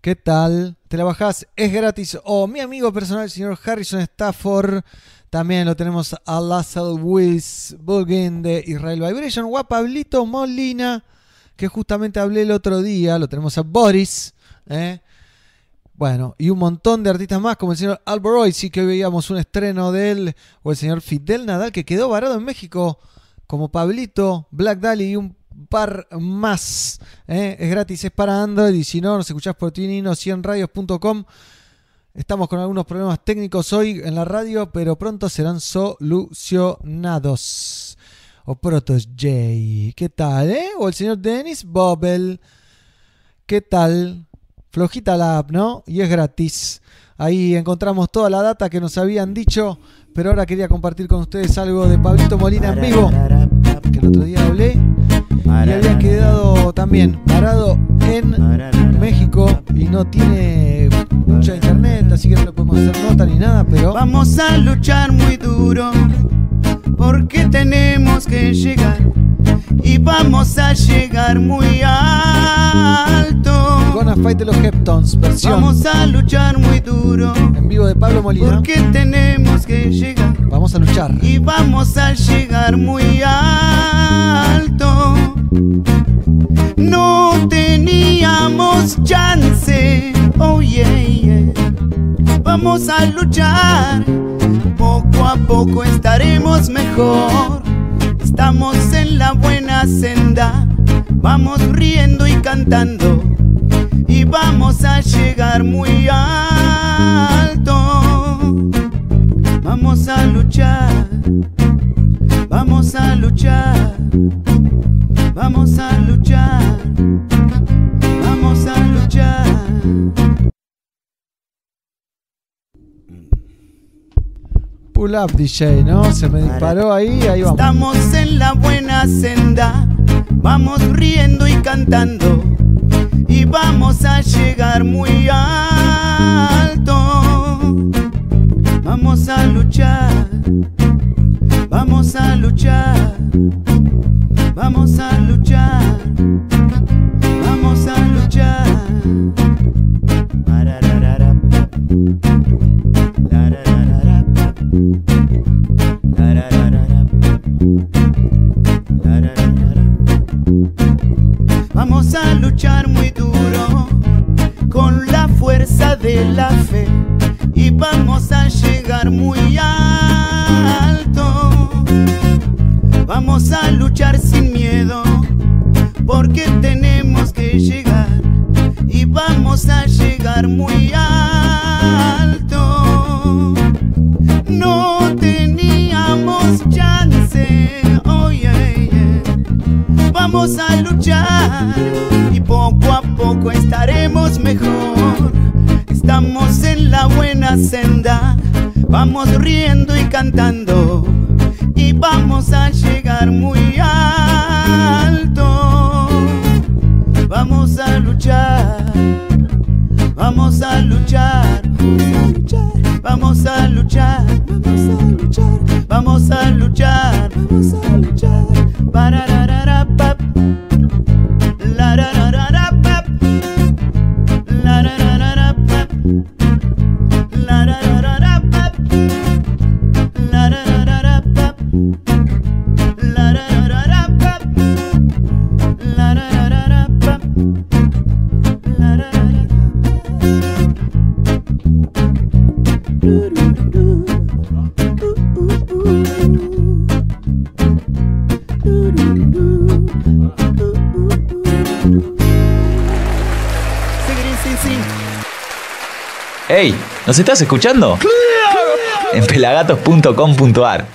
[SPEAKER 1] ¿Qué tal? Te la es gratis. O mi amigo personal, el señor Harrison Stafford. También lo tenemos a Lassell Wiz Bugin de Israel Vibration. O Pablito Molina, que justamente hablé el otro día. Lo tenemos a Boris. ¿eh? Bueno, y un montón de artistas más, como el señor Alboroy, sí que veíamos un estreno de él, o el señor Fidel Nadal, que quedó varado en México, como Pablito, Black Dali y un par más. ¿eh? Es gratis, es para Android, y si no, nos escuchás por tinino 100radios.com. Estamos con algunos problemas técnicos hoy en la radio, pero pronto serán solucionados. O Protos J, ¿qué tal, eh? O el señor Dennis Bobel, ¿qué tal? Flojita la app, ¿no? Y es gratis. Ahí encontramos toda la data que nos habían dicho, pero ahora quería compartir con ustedes algo de Pablito Molina en vivo, que el otro día hablé y había quedado también parado en México y no tiene mucha internet, así que no le podemos hacer nota ni nada, pero
[SPEAKER 18] Vamos a luchar muy duro porque tenemos que llegar y vamos a llegar muy alto.
[SPEAKER 1] Gonna Fight de los Heptons, versión
[SPEAKER 18] Vamos a luchar muy duro
[SPEAKER 1] en vivo de Pablo Molina.
[SPEAKER 18] porque tenemos que llegar
[SPEAKER 1] Vamos a luchar.
[SPEAKER 18] y vamos a llegar muy alto. No teníamos chance, oh yeah, yeah. Vamos a luchar, poco a poco estaremos mejor. Estamos en la buena senda, vamos riendo y cantando. Y vamos a llegar muy alto. Vamos a luchar, vamos a luchar, vamos a luchar, vamos a luchar.
[SPEAKER 1] Pull up DJ, ¿no? Se me disparó ahí, ahí vamos.
[SPEAKER 18] Estamos en la buena senda, vamos riendo y cantando y vamos a llegar muy alto. Vamos a luchar, vamos a luchar, vamos a luchar, vamos a luchar. Vamos a luchar muy duro con la fuerza de la fe y vamos a llegar muy alto. Vamos a luchar sin miedo porque tenemos que llegar y vamos a llegar muy alto. No Vamos a luchar y poco a poco estaremos mejor. Estamos en la buena senda, vamos riendo y cantando. Y vamos a llegar muy alto. Vamos a luchar, vamos a luchar, vamos a luchar, vamos a luchar, vamos a luchar, vamos a luchar, Bararararapap. Lararararapap.
[SPEAKER 8] ¿Nos estás escuchando? En pelagatos.com.ar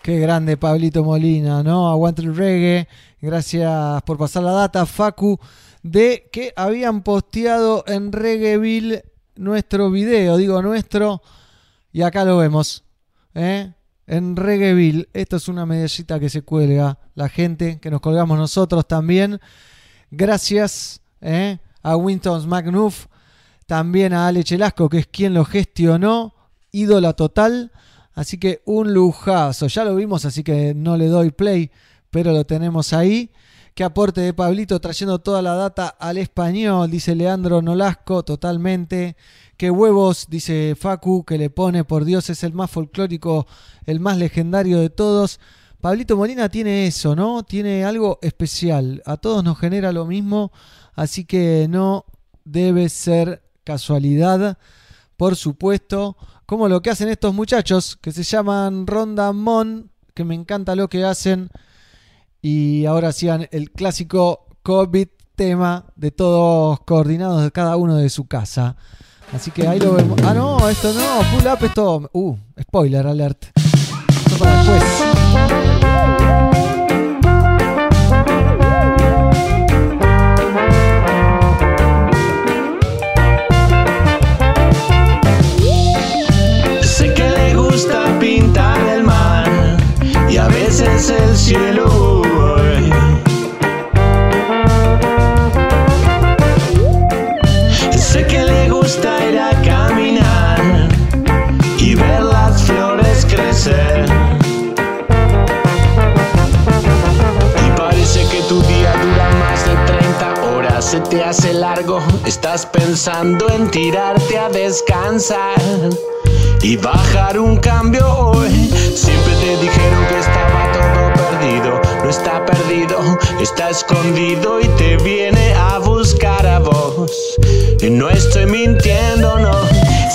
[SPEAKER 1] Qué grande Pablito Molina, ¿no? Aguante el reggae. Gracias por pasar la data, Facu, de que habían posteado en Reggaeville nuestro video, digo nuestro, Y acá lo vemos. ¿eh? En Reggaeville. Esto es una medallita que se cuelga la gente, que nos colgamos nosotros también. Gracias ¿eh? a Winston McNuff. También a Ale Chelasco, que es quien lo gestionó. Ídola total. Así que un lujazo. Ya lo vimos, así que no le doy play, pero lo tenemos ahí. Qué aporte de Pablito trayendo toda la data al español, dice Leandro Nolasco, totalmente. Qué huevos, dice Facu, que le pone, por Dios, es el más folclórico, el más legendario de todos. Pablito Molina tiene eso, ¿no? Tiene algo especial. A todos nos genera lo mismo, así que no debe ser casualidad, por supuesto. Como lo que hacen estos muchachos, que se llaman Ronda Mon, que me encanta lo que hacen. Y ahora hacían el clásico COVID tema de todos coordinados de cada uno de su casa. Así que ahí lo vemos. Ah, no, esto no, pull up esto. Uh, spoiler alert. Esto para después.
[SPEAKER 6] El cielo. Sé que le gusta ir a caminar y ver las flores crecer. Y parece que tu día dura más de 30 horas, se te hace largo, estás pensando en tirarte a descansar y bajar un cambio hoy. Siempre te dijeron que estaba no está perdido, está escondido y te viene a buscar a vos. Y no estoy mintiendo, no.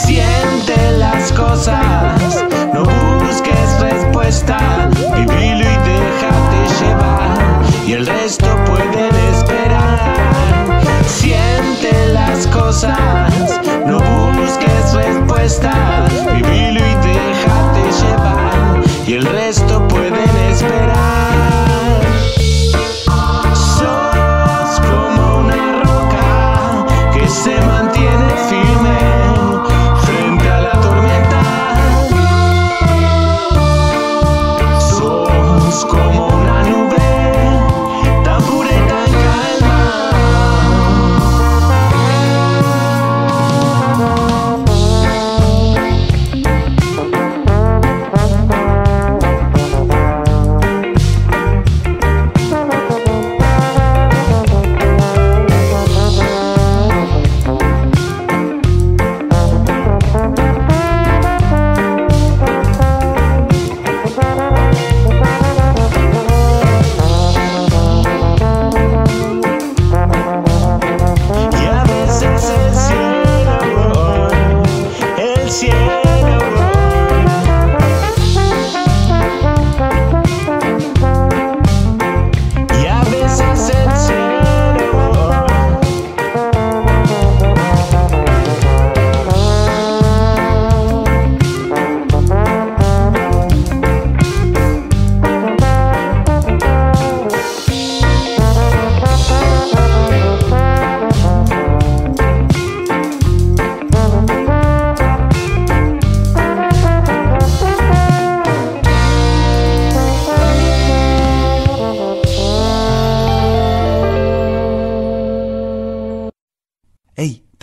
[SPEAKER 6] Siente las cosas, no busques respuesta, vivilo y déjate llevar. Y el resto pueden esperar. Siente las cosas, no busques respuesta, vivilo y déjate llevar. Y el resto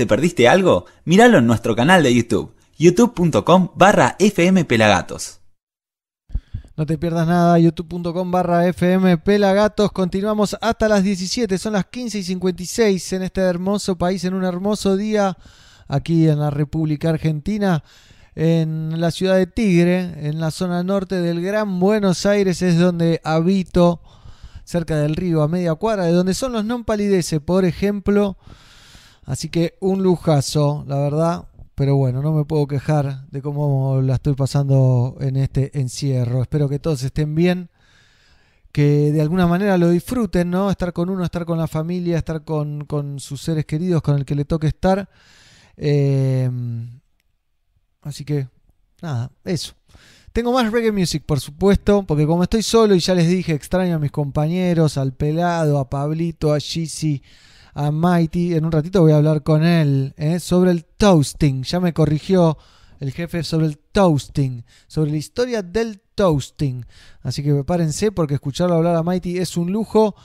[SPEAKER 8] perdiste algo? Míralo en nuestro canal de YouTube, youtube.com barra fmpelagatos.
[SPEAKER 1] No te pierdas nada, youtube.com barra FM Pelagatos. Continuamos hasta las 17, son las 15 y 56 en este hermoso país, en un hermoso día aquí en la República Argentina, en la ciudad de Tigre, en la zona norte del Gran Buenos Aires, es donde habito, cerca del río, a media cuadra, de donde son los non palidece, por ejemplo. Así que un lujazo, la verdad. Pero bueno, no me puedo quejar de cómo la estoy pasando en este encierro. Espero que todos estén bien, que de alguna manera lo disfruten, ¿no? Estar con uno, estar con la familia, estar con, sus seres queridos, con el que le toque estar. Eh, así que, nada, eso. Tengo más reggae music, por supuesto, porque como estoy solo y ya les dije, extraño a mis compañeros, al pelado, a Pablito, a Gizzy, a Mighty. En un ratito voy a hablar con él ¿eh? sobre el toasting. Ya me corrigió el jefe sobre el toasting, sobre la historia del toasting. Así que prepárense porque escucharlo hablar a Mighty es un lujo.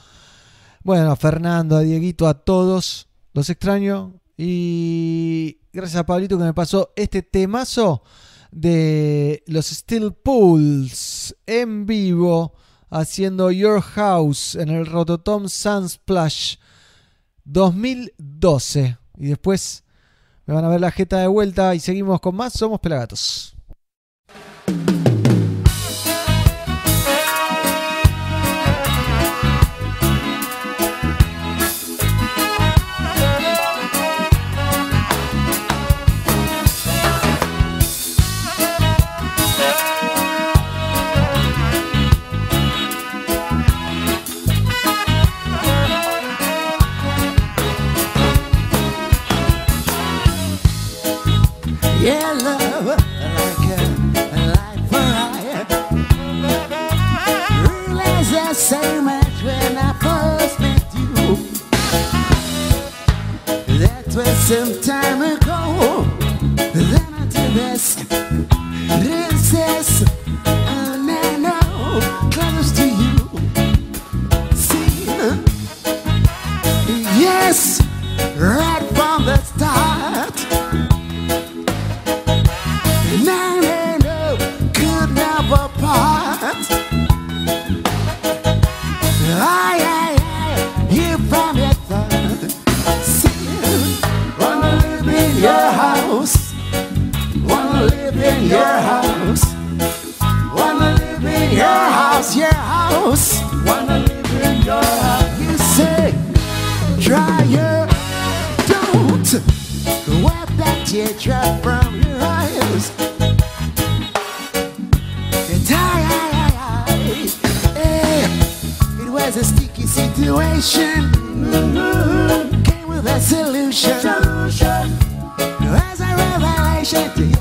[SPEAKER 1] Bueno, a Fernando, a Dieguito, a todos, los extraño. Y gracias a Pablito que me pasó este temazo de los Steel Pools en vivo haciendo Your House en el Rototom Sunsplash 2012. Y después me van a ver la jeta de vuelta y seguimos con más. Somos Pelagatos.
[SPEAKER 5] That was some time ago. Then I did this. This is and I know close to you. See, yes, house. Wanna live in your house. You say, try your, don't wipe that teardrop from your eyes. And I, eh, it was a sticky situation. Came with a solution. Solution. As a revelation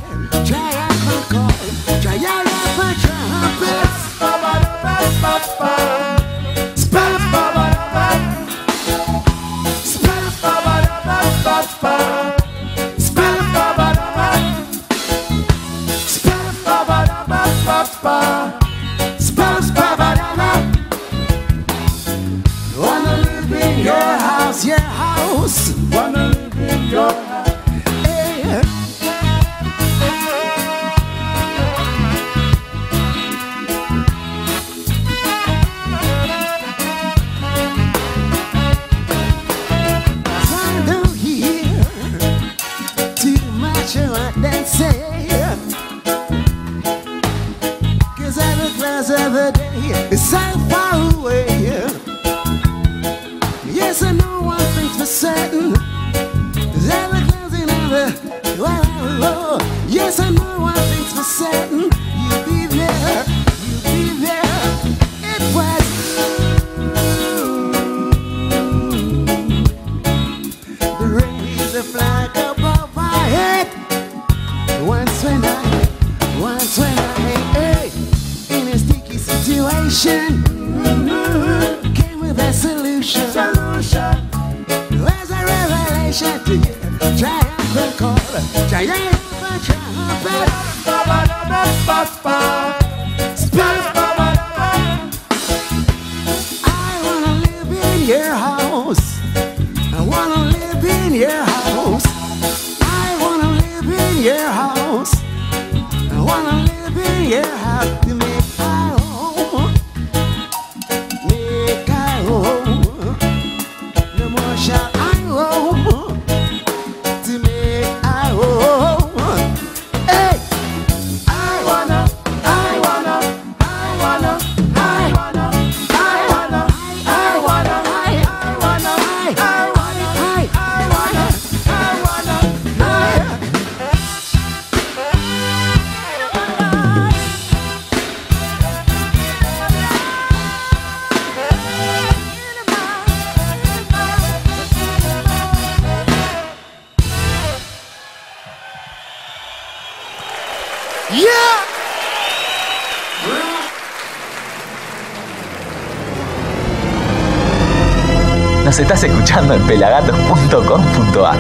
[SPEAKER 8] estás escuchando en pelagatos.com.ar.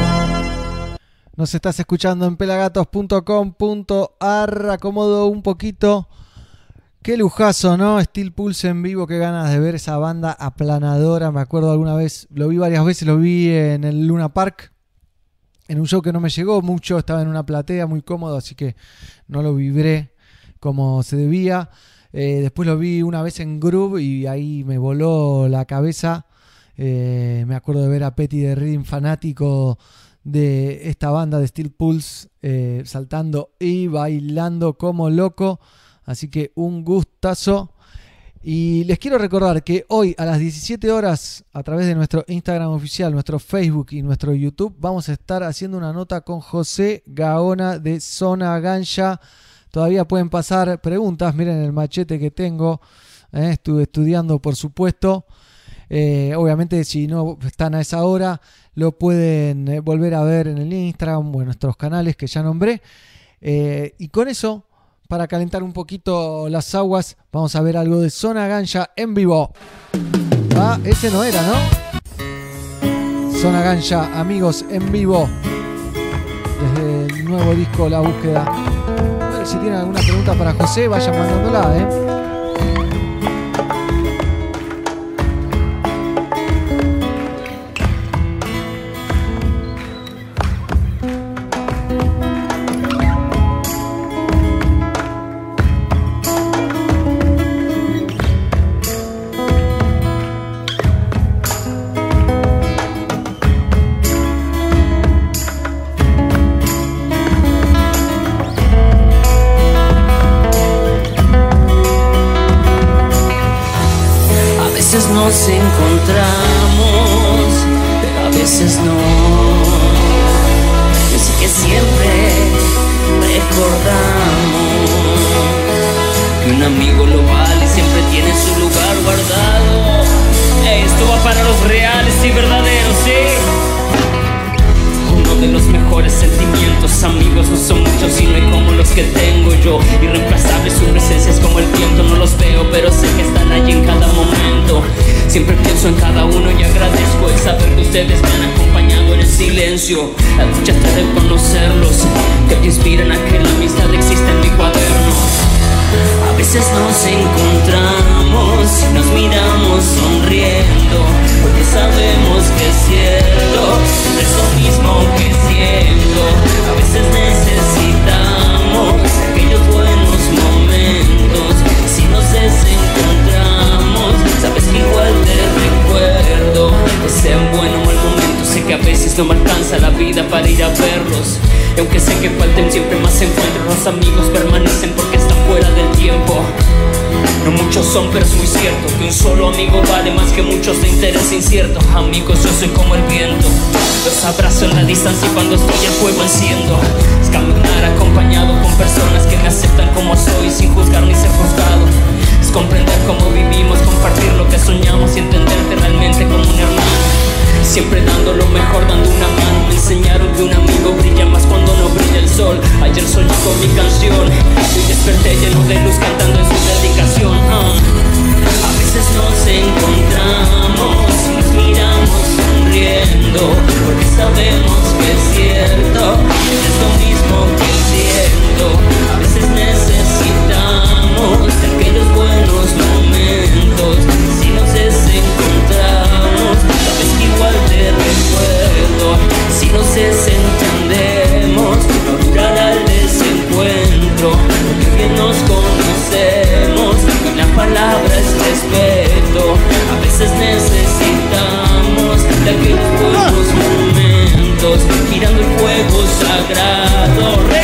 [SPEAKER 1] Nos estás escuchando en pelagatos.com.ar. Acomodo un poquito. Qué lujazo, ¿no? Steel Pulse en vivo, qué ganas de ver esa banda aplanadora. Me acuerdo alguna vez, lo vi varias veces, lo vi en el Luna Park. En un show que no me llegó mucho, estaba en una platea muy cómodo, así que no lo vibré como se debía. Eh, después lo vi una vez en Groove y ahí me voló la cabeza. Eh, me acuerdo de ver a Petty de Reading fanático de esta banda de Steel Pulse eh, saltando y bailando como loco. Así que un gustazo. Y les quiero recordar que hoy a las 17 horas, a través de nuestro Instagram oficial, nuestro Facebook y nuestro YouTube, vamos a estar haciendo una nota con José Gaona de Zona Gancha. Todavía pueden pasar preguntas, miren el machete que tengo. eh, estuve estudiando, por supuesto. Eh, obviamente, si no están a esa hora, lo pueden eh, volver a ver en el Instagram o en nuestros canales que ya nombré. Eh, y con eso, para calentar un poquito las aguas, vamos a ver algo de Zona Gancha en vivo. Ah, ese no era, ¿no? Zona Gancha, amigos, en vivo. Desde el nuevo disco La Búsqueda. Si tienen alguna pregunta para José, vayan mandándola, ¿eh?
[SPEAKER 19] Amigo lo vale siempre tiene su lugar guardado. Esto va para los reales y verdaderos, sí. Uno de los mejores sentimientos, amigos, no son muchos y no hay como los que tengo yo. Irreemplazable su presencia es como el viento, no los veo, pero sé que están allí en cada momento. Siempre pienso en cada uno y agradezco el saber que ustedes me han acompañado en el silencio. La lucha está de conocerlos, que inspiran a que la amistad exista en mi cuaderno. A veces nos encontramos y nos miramos sonriendo, porque sabemos que es cierto, es lo mismo que siento. A veces necesitamos que a veces no me alcanza la vida para ir a verlos. Y aunque sé que falten siempre más encuentros, los amigos permanecen porque están fuera del tiempo. No muchos son, pero es muy cierto que un solo amigo vale más que muchos de interés incierto. Amigos, yo soy como el viento. Los abrazo en la distancia y cuando estoy el fuego enciendo. Es caminar acompañado con personas que me aceptan como soy sin juzgar ni ser juzgado. Es comprender cómo vivimos, compartir lo que soñamos y entenderte realmente como un hermano. Siempre dando lo mejor, dando una mano. Me enseñaron que un amigo brilla más cuando no brilla el sol. Ayer soñé con mi canción. Hoy desperté lleno de luz cantando en su dedicación. ah. A veces nos encontramos y nos miramos sonriendo. Porque sabemos que es cierto. Es lo mismo que siento. A veces necesitamos aquellos buenos momentos. Si nos desencontramos, recuerdo. Si nos desentendemos, no durará el desencuentro. Porque nos conocemos y la palabra es respeto. A veces necesitamos de aquellos buenos momentos, mirando el fuego sagrado.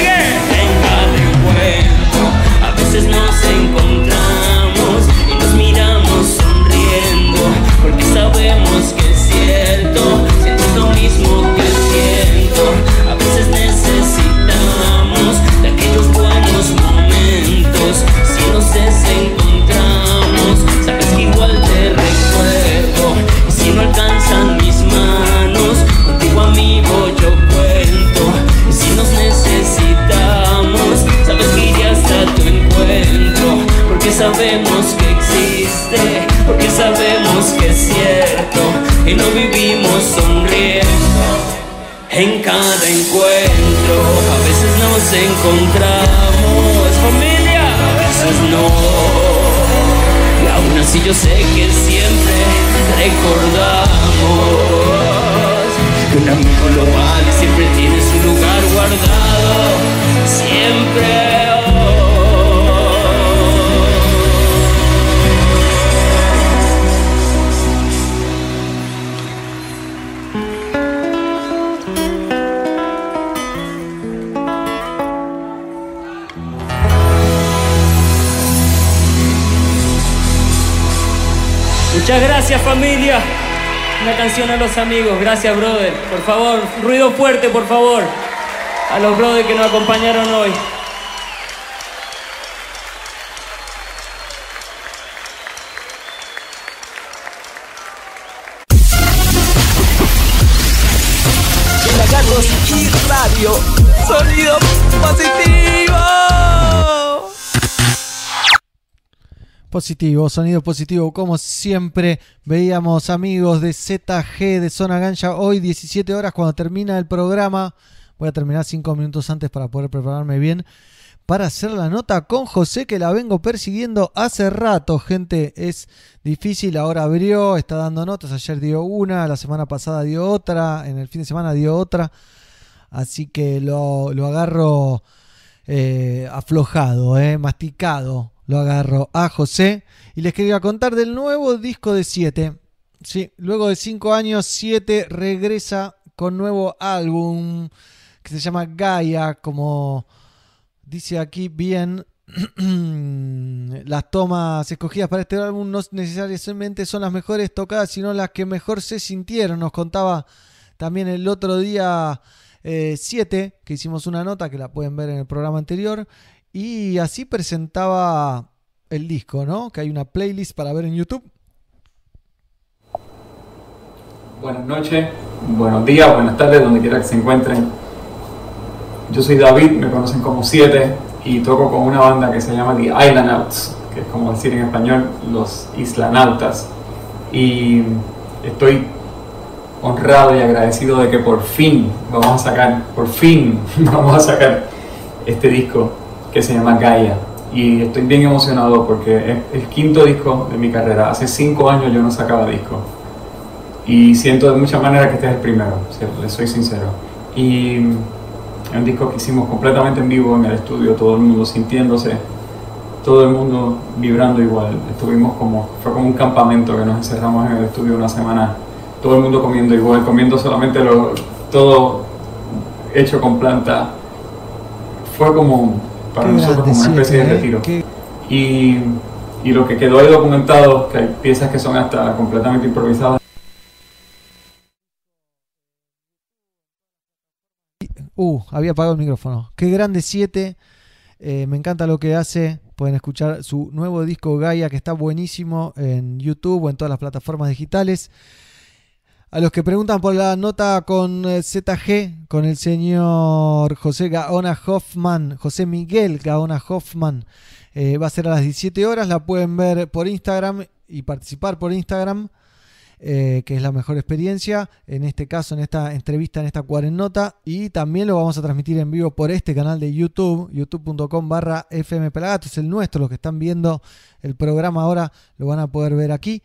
[SPEAKER 19] Sabemos que existe, porque sabemos que es cierto. Y no vivimos sonriendo. en cada encuentro. A veces nos encontramos, familia, a veces no. Y aún así yo sé que siempre recordamos que un amigo lo vale, siempre tiene su lugar guardado. Siempre. Gracias familia. Una canción a los amigos. Gracias, brother. Por favor, ruido fuerte, por favor. A los brothers que nos acompañaron hoy.
[SPEAKER 3] Radio. Positivo,
[SPEAKER 1] sonido positivo, como siempre veíamos amigos de ZG de Zona Gancha hoy 17 horas cuando termina el programa. Voy a terminar 5 minutos antes para poder prepararme bien para hacer la nota con José que la vengo persiguiendo hace rato, gente. Es difícil, ahora abrió, está dando notas, ayer dio una, la semana pasada dio otra, en el fin de semana dio otra. Así que lo, lo agarro eh, aflojado, eh, masticado lo agarro a José y les quería contar del nuevo disco de 7. Sí, luego de 5 años, 7 regresa con nuevo álbum que se llama Gaia, como dice aquí bien. <clears throat> las tomas escogidas para este álbum no necesariamente son las mejores tocadas, sino las que mejor se sintieron. Nos contaba también el otro día 7, que hicimos una nota que la pueden ver en el programa anterior. Y así presentaba el disco, ¿no? Que hay una playlist para ver en YouTube.
[SPEAKER 20] Buenas noches, buenos días, buenas tardes, donde quiera que se encuentren. Yo soy David, me conocen como 7 y toco con una banda que se llama The Islandouts, que es como decir en español los islanautas. Y estoy honrado y agradecido de que por fin vamos a sacar, por fin <laughs> vamos a sacar este disco que se llama Gaia. Y estoy bien emocionado porque es el quinto disco de mi carrera. Hace cinco años yo no sacaba disco. Y siento de muchas maneras que este es el primero, les soy sincero. Y es un disco que hicimos completamente en vivo en el estudio, todo el mundo sintiéndose, todo el mundo vibrando igual. Estuvimos como, fue como un campamento que nos encerramos en el estudio una semana, todo el mundo comiendo igual, comiendo solamente lo, todo hecho con planta. Fue como para nosotros como una especie de retiro. Y, y lo que quedó ahí documentado, que hay piezas que son hasta completamente improvisadas.
[SPEAKER 1] Uh, había apagado el micrófono. Qué grande 7. Eh, me encanta lo que hace. Pueden escuchar su nuevo disco Gaia, que está buenísimo en YouTube o en todas las plataformas digitales. A los que preguntan por la nota con eh, ZG, con el señor José Gaona Hoffman, José Miguel Gaona Hoffman, eh, va a ser a las 17 horas. La pueden ver por Instagram y participar por Instagram, eh, que es la mejor experiencia. En este caso, en esta entrevista, en esta cuarennota. Y también lo vamos a transmitir en vivo por este canal de YouTube, youtube.com barra. Es el nuestro, los que están viendo el programa ahora lo van a poder ver aquí.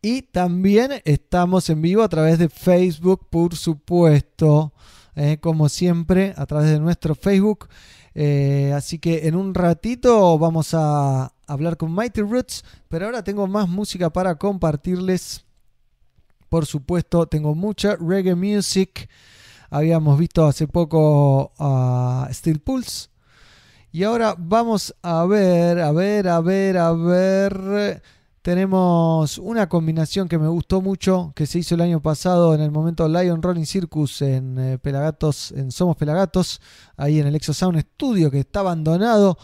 [SPEAKER 1] Y también estamos en vivo a través de Facebook, por supuesto, eh, como siempre, a través de nuestro Facebook. Eh, así que en un ratito vamos a hablar con Mighty Roots, pero ahora tengo más música para compartirles. Por supuesto, tengo mucha reggae music. Habíamos visto hace poco a Steel Pulse. Y ahora vamos a ver, a ver, a ver, a ver. Tenemos una combinación que me gustó mucho, que se hizo el año pasado en el momento Lion Rolling Circus en eh, Pelagatos, en Somos Pelagatos, ahí en el Exo Sound Studio, que está abandonado,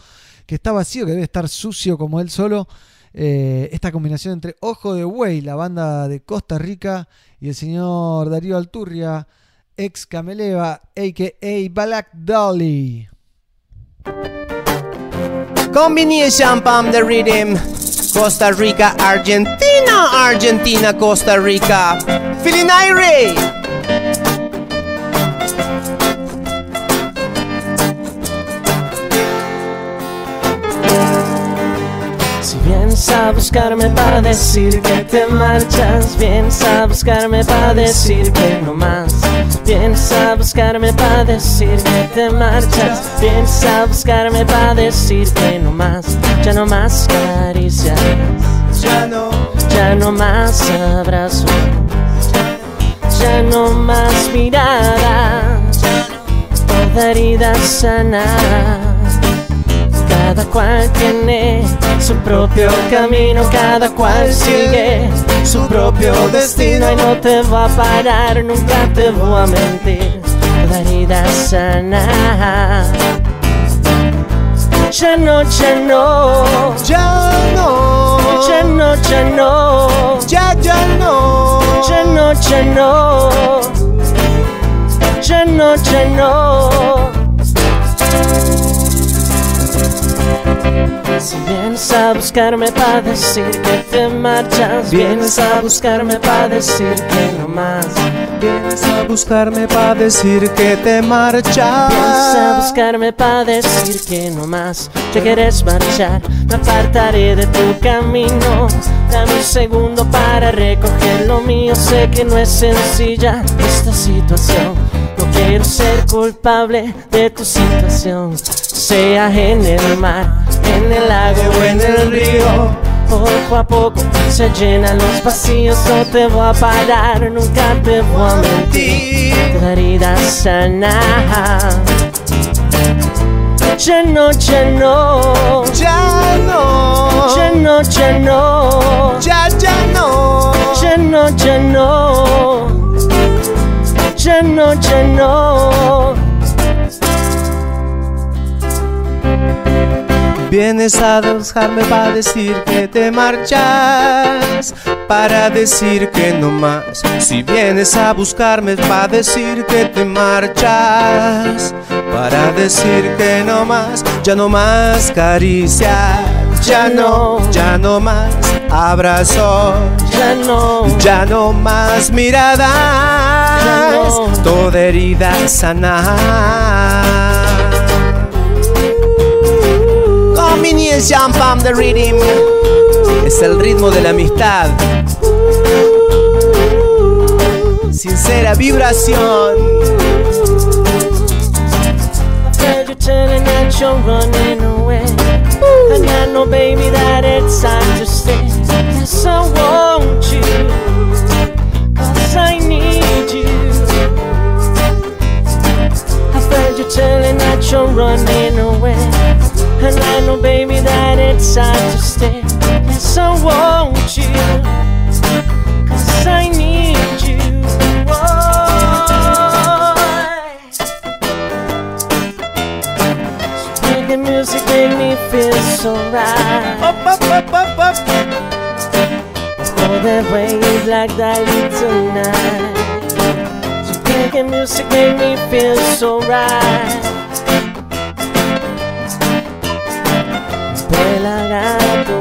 [SPEAKER 1] que está vacío, que debe estar sucio como él solo. Eh, esta combinación entre Ojo de Buey, la banda de Costa Rica, y el señor Darío Alturria, ex Cameleva, a.k.a. Black Dolly.
[SPEAKER 21] Combination Pam the Rhythm. Costa Rica, Argentina, Argentina, Costa Rica. Feeling irate. Vienes a buscarme para decir que te marchas, vienes a buscarme para decir que no más. Vienes a buscarme para decir que te marchas, vienes a buscarme para decir que no más. Ya no más caricias,
[SPEAKER 22] Ya no,
[SPEAKER 21] ya no más abrazos, ya no más mirada, toda herida sana. Cada cual tiene su propio camino, cada cual sigue su propio destino y no te va a parar, nunca te voy a mentir. Toda herida sana. Ya no, ya no,
[SPEAKER 22] ya no,
[SPEAKER 21] ya no, ya no,
[SPEAKER 22] ya, ya no,
[SPEAKER 21] ya no, ya no, ya no, ya no. Si vienes a buscarme para decir que te marchas, vienes a buscarme para decir que no más.
[SPEAKER 22] Vienes a buscarme para decir que te marchas.
[SPEAKER 21] Vienes a buscarme para decir que no más. Te quieres marchar, me apartaré de tu camino. Dame un segundo para recoger lo mío. Sé que no es sencilla esta situación. No quiero ser culpable de tu situación. Sea en el mar, en el lago o en el río. Poco a poco se llenan los vacíos, no te voy a parar, nunca te voy a mentir. Toda herida sana. Ya no, ya no,
[SPEAKER 22] ya no,
[SPEAKER 21] ya no, ya no,
[SPEAKER 22] ya, ya no,
[SPEAKER 21] ya no, ya no, ya no, ya no.
[SPEAKER 22] Vienes a buscarme para decir que te marchas, para decir que no más. Si vienes a buscarme para decir que te marchas, para decir que no más, ya no más caricia, ya no, ya no más abrazos,
[SPEAKER 21] ya no,
[SPEAKER 22] ya no más miradas,
[SPEAKER 21] no.
[SPEAKER 22] toda herida sana. Mini es Jump Pam the Rhythm. Es el ritmo de la amistad. Sincera vibración.
[SPEAKER 21] You're telling that you're running away. And I know, baby, that it's time to stay. Yes, I want you. Cause I need you. I've heard you telling that you're running away. And I know, baby, that it's time to stay. Yes, I want you. Cause I need So making music make me feel so right.
[SPEAKER 22] Up, up, up, up, up.
[SPEAKER 21] Oh, the way you black that tonight. So making music made me feel so right. Pelagato.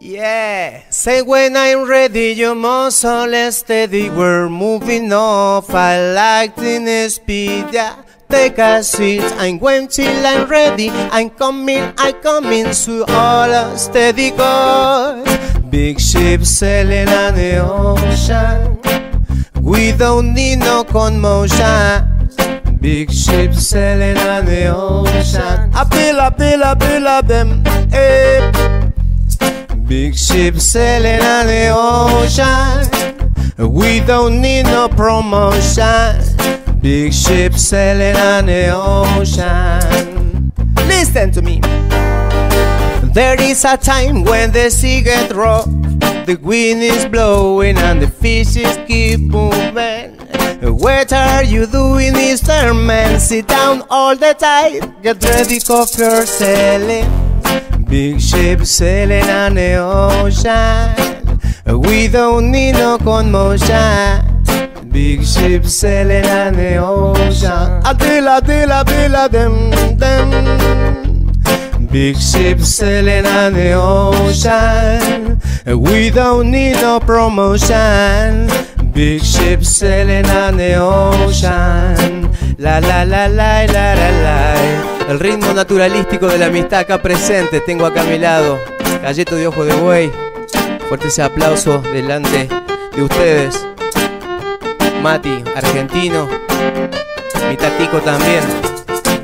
[SPEAKER 22] Yeah, say when I'm ready, you all steady. We're moving off. I like the speed. Yeah, take a seat. I'm going till I'm ready. I'm coming, I'm coming. So all steady go. Big ship sailing on the ocean. We don't need no commotion. Big ship sailing on the ocean. I feel, I feel, I feel of them. Hey. Big ship sailing on the ocean. We don't need no promotion. Big ship sailing on the ocean. Listen to me. There is a time when the sea gets rough, the wind is blowing and the fishes keep moving. What are you doing, Mr. Man? Sit down all the time. Get ready, coffee or sailing. Big ship sailing on the ocean. We don't need no commotion. Big ship sailing on the ocean. Adila, adila, adila, them, them. Big ship sailing on the ocean. We don't need no promotion. Big ship sailing on the ocean. La la la la la la la. El ritmo naturalístico de la amistad acá presente. Tengo acá a mi lado. Galleto de ojo de buey. Fuerte ese aplauso delante de ustedes. Mati, argentino. Mi tatico también.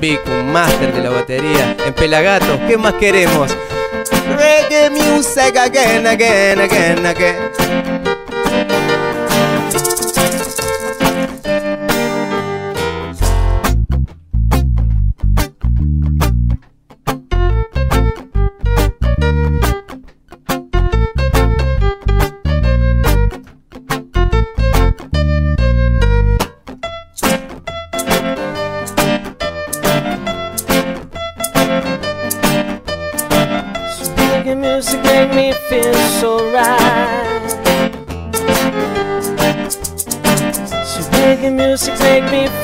[SPEAKER 22] Vic, un máster de la batería. En Pelagato, ¿qué más queremos? Reggae music again, again, again, again.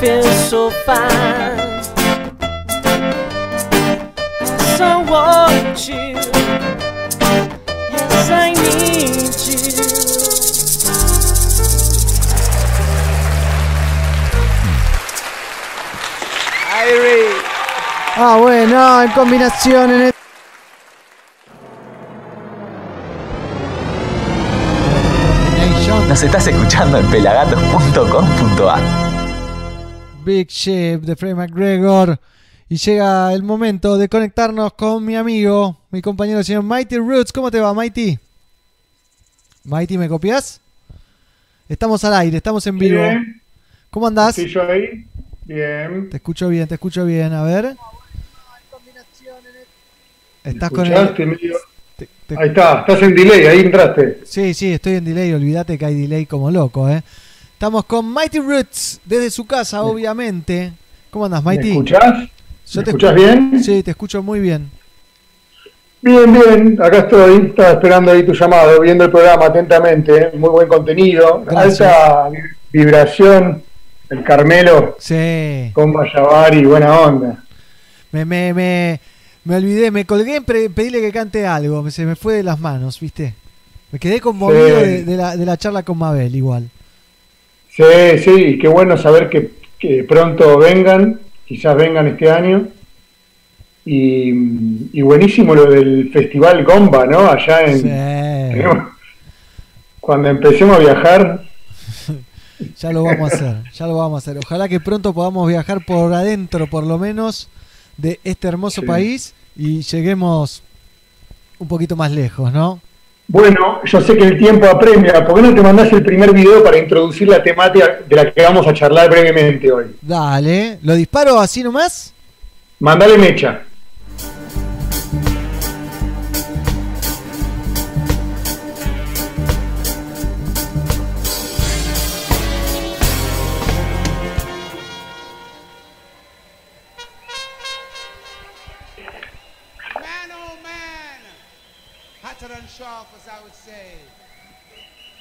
[SPEAKER 21] So fine. Yes, I want you. Yes, I need you.
[SPEAKER 22] Irie.
[SPEAKER 1] Ah, bueno, en combinación en el...
[SPEAKER 8] Nos estás escuchando en pelagatos.com.ar.
[SPEAKER 1] Big Ship de Freddie McGregor. Y llega el momento de conectarnos con mi amigo, mi compañero, el señor Mighty Roots. ¿Cómo te va, Mighty? Mighty, ¿me copias? Estamos al aire, estamos en vivo.
[SPEAKER 23] Bien.
[SPEAKER 1] ¿Cómo andás?
[SPEAKER 23] Sí, yo ahí. Bien.
[SPEAKER 1] Te escucho bien, te escucho bien. A ver. Estás con el...
[SPEAKER 23] Medio- Ahí está, estás en delay, ahí entraste.
[SPEAKER 1] Sí, sí, estoy en delay. Olvídate que hay delay como loco, ¿eh? Estamos con Mighty Roots desde su casa, obviamente. ¿Cómo andas,
[SPEAKER 23] ¿Me
[SPEAKER 1] Mighty?
[SPEAKER 23] escuchás?
[SPEAKER 1] Yo
[SPEAKER 23] ¿Me
[SPEAKER 1] te
[SPEAKER 23] escuchás
[SPEAKER 1] escu-
[SPEAKER 23] bien?
[SPEAKER 1] Sí, te escucho muy bien.
[SPEAKER 23] Bien, bien, acá estoy, estaba esperando ahí tu llamado, viendo el programa atentamente, muy buen contenido,
[SPEAKER 1] Gracias.
[SPEAKER 23] alta vi- vibración, el Carmelo
[SPEAKER 1] Sí.
[SPEAKER 23] con Bayavari, buena onda.
[SPEAKER 1] Me, me, me, me olvidé, me colgué en pedirle que cante algo. me- Se me fue de las manos, ¿viste? Me quedé conmovido
[SPEAKER 23] Sí.
[SPEAKER 1] de, de la, de la charla con Mabel, igual.
[SPEAKER 23] Sí, sí, qué bueno saber que, que pronto vengan, quizás vengan este año. Y, y buenísimo lo del Festival Gomba, ¿no? Allá en... tenemos- cuando empecemos a viajar, <laughs>
[SPEAKER 1] Ya lo vamos a hacer, ya lo vamos a hacer. Ojalá que pronto podamos viajar por adentro, por lo menos, de este hermoso
[SPEAKER 23] Sí.
[SPEAKER 1] país y lleguemos un poquito más lejos, ¿no?
[SPEAKER 23] Bueno, yo sé que el tiempo apremia. ¿Por qué no te mandás el primer video para introducir la temática de la que vamos a charlar brevemente hoy?
[SPEAKER 1] Dale, ¿lo disparo así nomás?
[SPEAKER 23] Mandale mecha.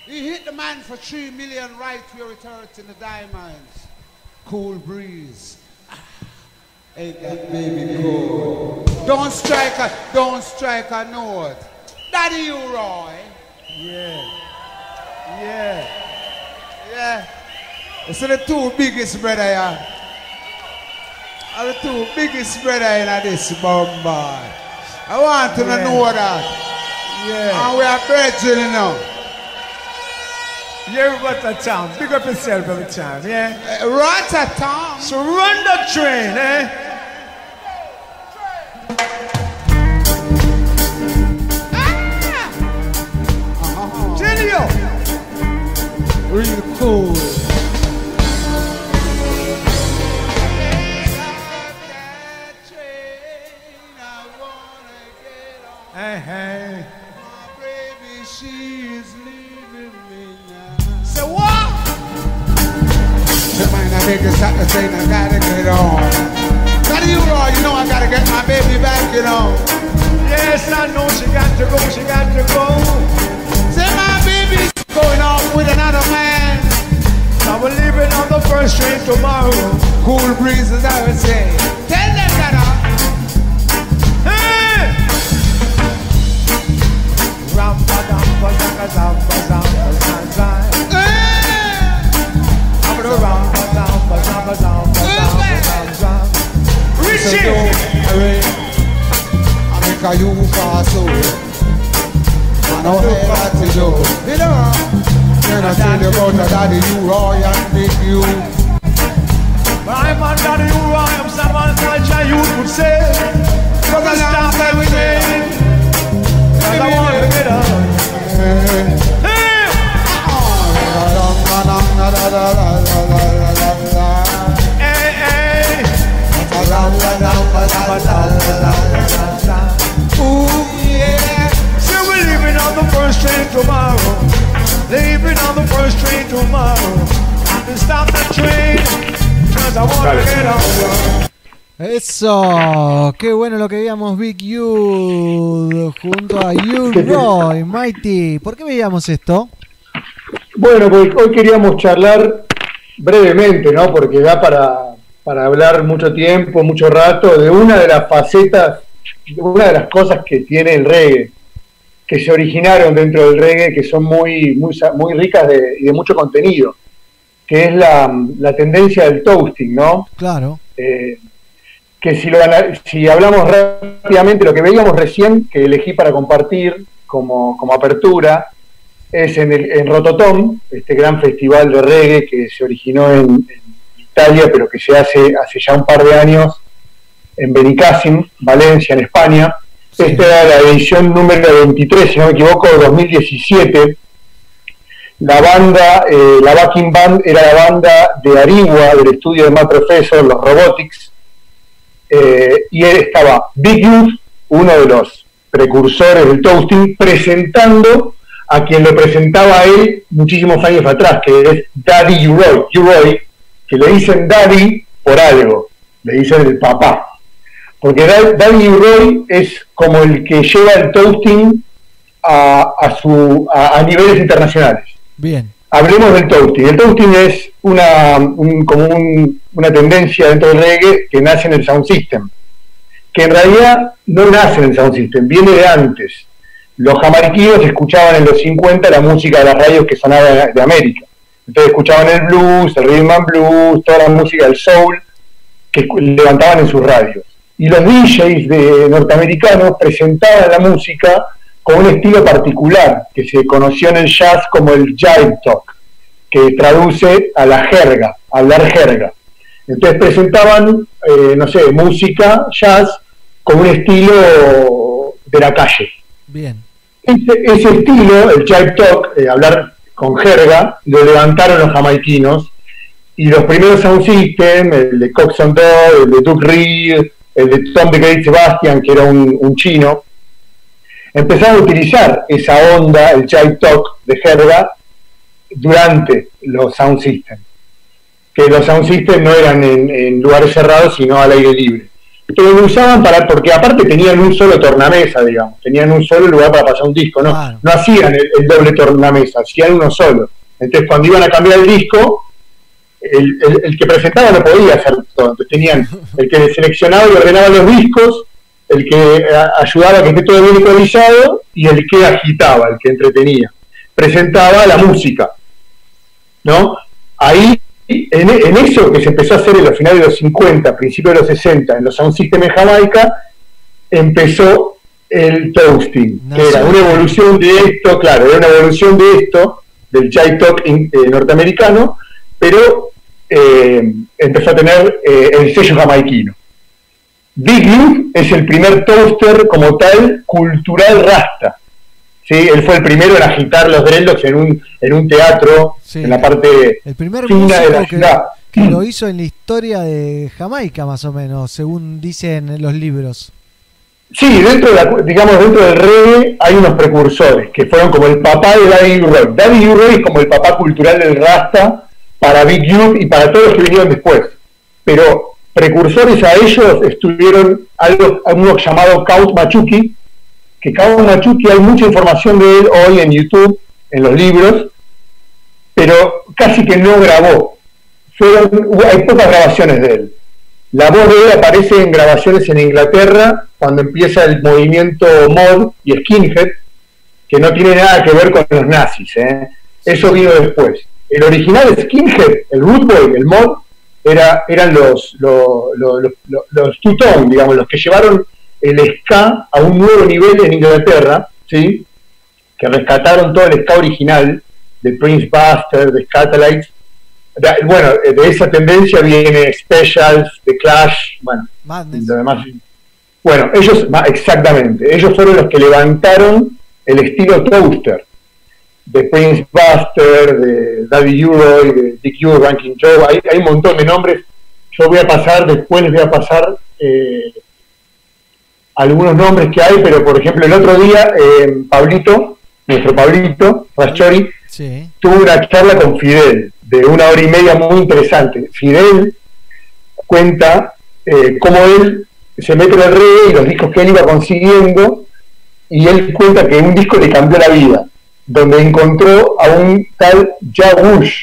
[SPEAKER 24] He hit the man for three million right where it hurts in the diamonds. Cool breeze. Ah, Ain't that baby cool? Don't strike a, don't strike a note. Daddy you, Roy. Yeah. Yeah. Yeah. It's the two biggest brother here. Are the two biggest brother in this bombard. I want to
[SPEAKER 12] Yeah.
[SPEAKER 24] know that.
[SPEAKER 12] Yeah.
[SPEAKER 24] And we are brethren, you know.
[SPEAKER 12] You got the town. Big up yourself every time, yeah?
[SPEAKER 24] right at town.
[SPEAKER 12] So run the train, eh? Genio!
[SPEAKER 24] Real cool.
[SPEAKER 12] Hey, hey.
[SPEAKER 24] I have to say, I gotta get on. Gotta you, Roy, you know I gotta get my baby back, you know.
[SPEAKER 12] Yes, I know she got to go, she got to go.
[SPEAKER 24] Say my baby's going off with another man.
[SPEAKER 12] I will leave it on the first train tomorrow.
[SPEAKER 24] Cool breezes, I would say. Tell them that, uh,
[SPEAKER 12] Hey! Rampa, dampa, zaka, zampa, zampa, zanzai.
[SPEAKER 24] shit. I make a you fast so. I know how to do. You know. Then I tell you about the daddy you royal and big you.
[SPEAKER 3] My man daddy you raw, I'm someone culture you could say. Cause I stop everything. Cause I want to get up. Hey! Hey! Ooh, yeah. So we're leaving on the first train tomorrow. Leaving on the first train tomorrow. I can stop the train. Cause I want to get on.
[SPEAKER 1] Eso, qué bueno lo que veíamos Big U junto a You <laughs> Roy, Mighty. ¿Por qué veíamos esto?
[SPEAKER 23] Bueno, pues hoy queríamos charlar brevemente, ¿no? Porque da para, para hablar mucho tiempo, mucho rato, de una de las facetas, una de las cosas que tiene el reggae, que se originaron dentro del reggae, que son muy, muy, muy ricas de, y de mucho contenido, que es la, la tendencia del toasting, ¿no?
[SPEAKER 1] Claro.
[SPEAKER 23] Eh, que si, lo, si hablamos rápidamente, lo que veíamos recién, que elegí para compartir como, como apertura, es en, el, en Rototom, este gran festival de reggae que se originó en, en Italia, pero que se hace hace ya un par de años en Benicassim, Valencia, en España. Esta era la edición número 23, si no me equivoco, de 2017. La banda, eh, la backing band era la banda de Arigua, del estudio de Matt Professor, los Robotics, eh, y él estaba Big Youth, uno de los precursores del toasting, presentando a quien lo presentaba a él muchísimos años atrás, que es Daddy U-Roy, Que le dicen Daddy por algo, le dicen el papá. Porque Da- Daddy U-Roy es como el que lleva el toasting a, a su, a, a niveles internacionales.
[SPEAKER 1] Bien.
[SPEAKER 23] Hablemos del toasting. El toasting es una, un- como un- una tendencia dentro del reggae que nace en el sound system, que en realidad no nace en el sound system, viene de antes. Los jamaiquinos escuchaban en los 50 la música de las radios que sonaba de América. Entonces escuchaban el blues, el rhythm and blues, toda la música del soul que levantaban en sus radios. Y los DJs de norteamericanos presentaban la música con un estilo particular que se conoció en el jazz como el jive talk, que traduce a la jerga, hablar jerga. Entonces presentaban, eh, no sé, música, jazz, con un estilo de la calle.
[SPEAKER 1] Bien.
[SPEAKER 23] Ese, ese estilo, el jive talk, eh, hablar con jerga, lo levantaron los jamaiquinos y los primeros sound system, el de Coxon Dodd, el de Duke Reed, el de Tom the Great Sebastian, que era un, un chino, empezaron a utilizar esa onda, el jive talk de jerga, durante los sound system. Que los sound system no eran en, en lugares cerrados, sino al aire libre. Pero lo usaban para, porque aparte tenían un solo tornamesa, digamos, tenían un solo lugar para pasar un disco, no, no hacían el, el doble tornamesa, hacían uno solo. Entonces cuando iban a cambiar el disco, el, el- el que presentaba no podía hacer todo, entonces tenían el que seleccionaba y ordenaba los discos, el que eh, ayudaba a que esté todo bien ecualizado y el que agitaba, el que entretenía. Presentaba la música, ¿no? Ahí, en, en eso que se empezó a hacer en los finales de los 50, principios de los 60, en los sound system en Jamaica, empezó el toasting, que era una evolución de esto, claro, era una evolución de esto, del talk in- eh, norteamericano, pero eh, empezó a tener eh, el sello jamaiquino. Big Youth es el primer toaster como tal cultural rasta. ¿Sí? Él fue el primero en agitar los dreadlocks en un, en un teatro, en la parte
[SPEAKER 1] El primer
[SPEAKER 23] fina de la
[SPEAKER 1] que,
[SPEAKER 23] ciudad.
[SPEAKER 1] que lo hizo en la historia de Jamaica, más o menos, según dicen en los libros.
[SPEAKER 23] Sí, dentro de la- digamos, dentro del reggae hay unos precursores que fueron como el papá de Daddy U-Roy. Daddy U-Roy es como el papá cultural del Rasta para Big Youth y para todos los que vinieron después. Pero precursores a ellos estuvieron algo, uno llamado Count Machuki, que Count Machuki hay mucha información de él hoy en YouTube, en los libros, pero casi que no grabó. Fueron, hay pocas grabaciones de él. La voz de él aparece en grabaciones en Inglaterra cuando empieza el movimiento mod y skinhead, que no tiene nada que ver con los nazis. ¿eh? Eso vino después. El original skinhead, el root boy, el mod, era, eran los, los, los, los, los two-tone, digamos, los que llevaron el ska a un nuevo nivel en Inglaterra, ¿sí? que rescataron todo el ska original de Prince Buster, de Scatolites. Bueno, de esa tendencia viene Specials, The Clash, bueno, y lo demás. Bueno, ellos, exactamente, ellos fueron los que levantaron el estilo Toaster, de Prince Buster, de Daddy Euro, de Dick Euro, Ranking Joe, hay, hay un montón de nombres. Yo voy a pasar, después les voy a pasar eh, algunos nombres que hay, pero por ejemplo el otro día eh, Pablito, nuestro Pablito, Rachori,
[SPEAKER 1] Sí.
[SPEAKER 23] tuvo una charla con Fidel de una hora y media muy interesante. Fidel cuenta eh, cómo él se mete en el reggae y los discos que él iba consiguiendo, y él cuenta que un disco le cambió la vida, donde encontró a un tal Jawush.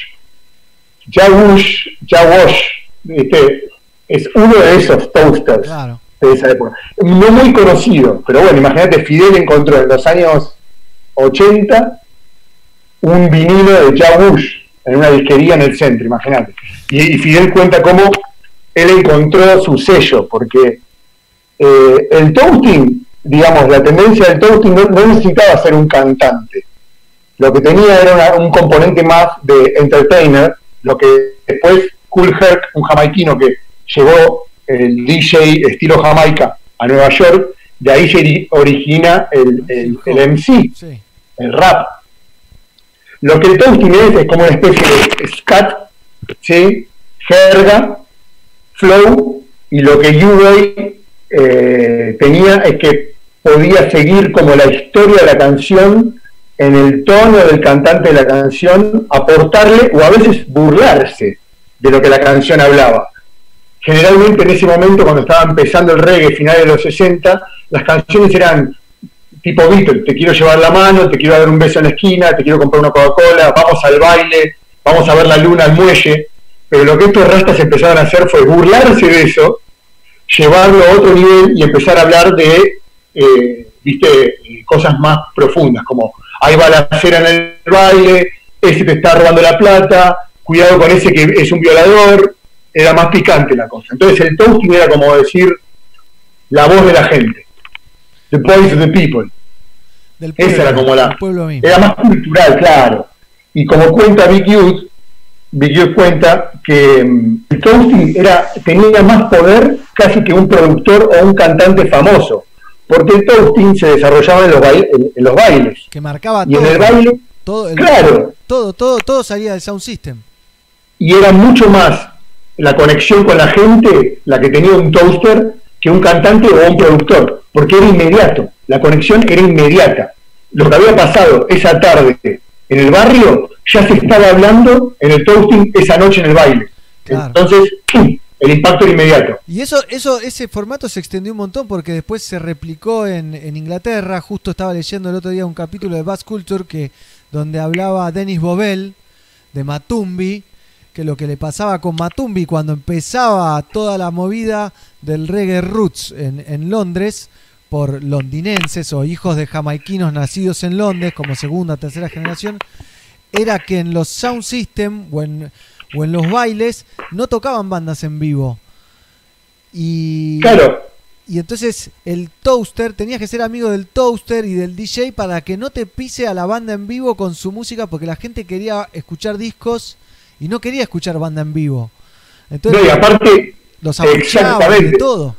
[SPEAKER 23] Jawush, Jawosh, este, es uno de esos toasters de esa época. No muy conocido, pero bueno, imagínate, Fidel encontró en los años 80 un vinilo de Jawush en una disquería en el centro, imagínate. Y, y Fidel cuenta cómo él encontró su sello, porque eh, el toasting, digamos, la tendencia del toasting no, necesitaba ser un cantante. Lo que tenía era un componente más de entertainer, lo que después Cool Herc, un jamaiquino que llevó el DJ estilo Jamaica a Nueva York, de ahí se ori- origina el, el- el MC, el rap. Lo que el toasting es es como una especie de scat, ¿sí? jerga, flow, y lo que U-Boy eh, tenía es que podía seguir como la historia de la canción en el tono del cantante de la canción, aportarle o a veces burlarse de lo que la canción hablaba. Generalmente en ese momento, cuando estaba empezando el reggae, finales de los 60, las canciones eran tipo Beatles, te quiero llevar la mano, te quiero dar un beso en la esquina, te quiero comprar una Coca-Cola, vamos al baile, vamos a ver la luna al muelle. Pero lo que estos rastas empezaron a hacer fue burlarse de eso, llevarlo a otro nivel y empezar a hablar de, eh, viste, cosas más profundas, como hay balacera en el baile, ese te está robando la plata, cuidado con ese que es un violador, era más picante la cosa. Entonces el toasting era como decir la voz de la gente, the voice of the people.
[SPEAKER 1] Del
[SPEAKER 23] Esa era como la,
[SPEAKER 1] pueblo
[SPEAKER 23] era más cultural, claro. Y como cuenta Big Youth, Big Youth cuenta que mm, el toasting era, tenía más poder casi que un productor o un cantante famoso, porque el toasting se desarrollaba en los, baile- en- en los bailes.
[SPEAKER 1] Que marcaba
[SPEAKER 23] Y en el baile,
[SPEAKER 1] todo el-
[SPEAKER 23] claro.
[SPEAKER 1] Todo, todo, todo salía del sound system.
[SPEAKER 23] y era mucho más la conexión con la gente la que tenía un toaster que un cantante o un productor, porque era inmediato, la conexión era inmediata. Lo que había pasado esa tarde en el barrio ya se estaba hablando en el toasting esa noche en el baile. Entonces, ¡pum! el impacto era inmediato.
[SPEAKER 1] Y eso, eso, ese formato se extendió un montón porque después se replicó en, en Inglaterra. Justo estaba leyendo el otro día un capítulo de Bass Culture que donde hablaba Dennis Bovell de Matumbi, que lo que le pasaba con Matumbi cuando empezaba toda la movida del reggae roots en, en Londres por londinenses o hijos de jamaiquinos nacidos en Londres como segunda o tercera generación, era que en los sound system o en, o en los bailes no tocaban bandas en vivo. Y,
[SPEAKER 23] Claro.
[SPEAKER 1] y entonces el toaster, tenías que ser amigo del toaster y del DJ para que no te pise a la banda en vivo con su música, porque la gente quería escuchar discos y no quería escuchar banda en vivo. Entonces,
[SPEAKER 23] No, y aparte,
[SPEAKER 1] los
[SPEAKER 23] exactamente.
[SPEAKER 1] de todo.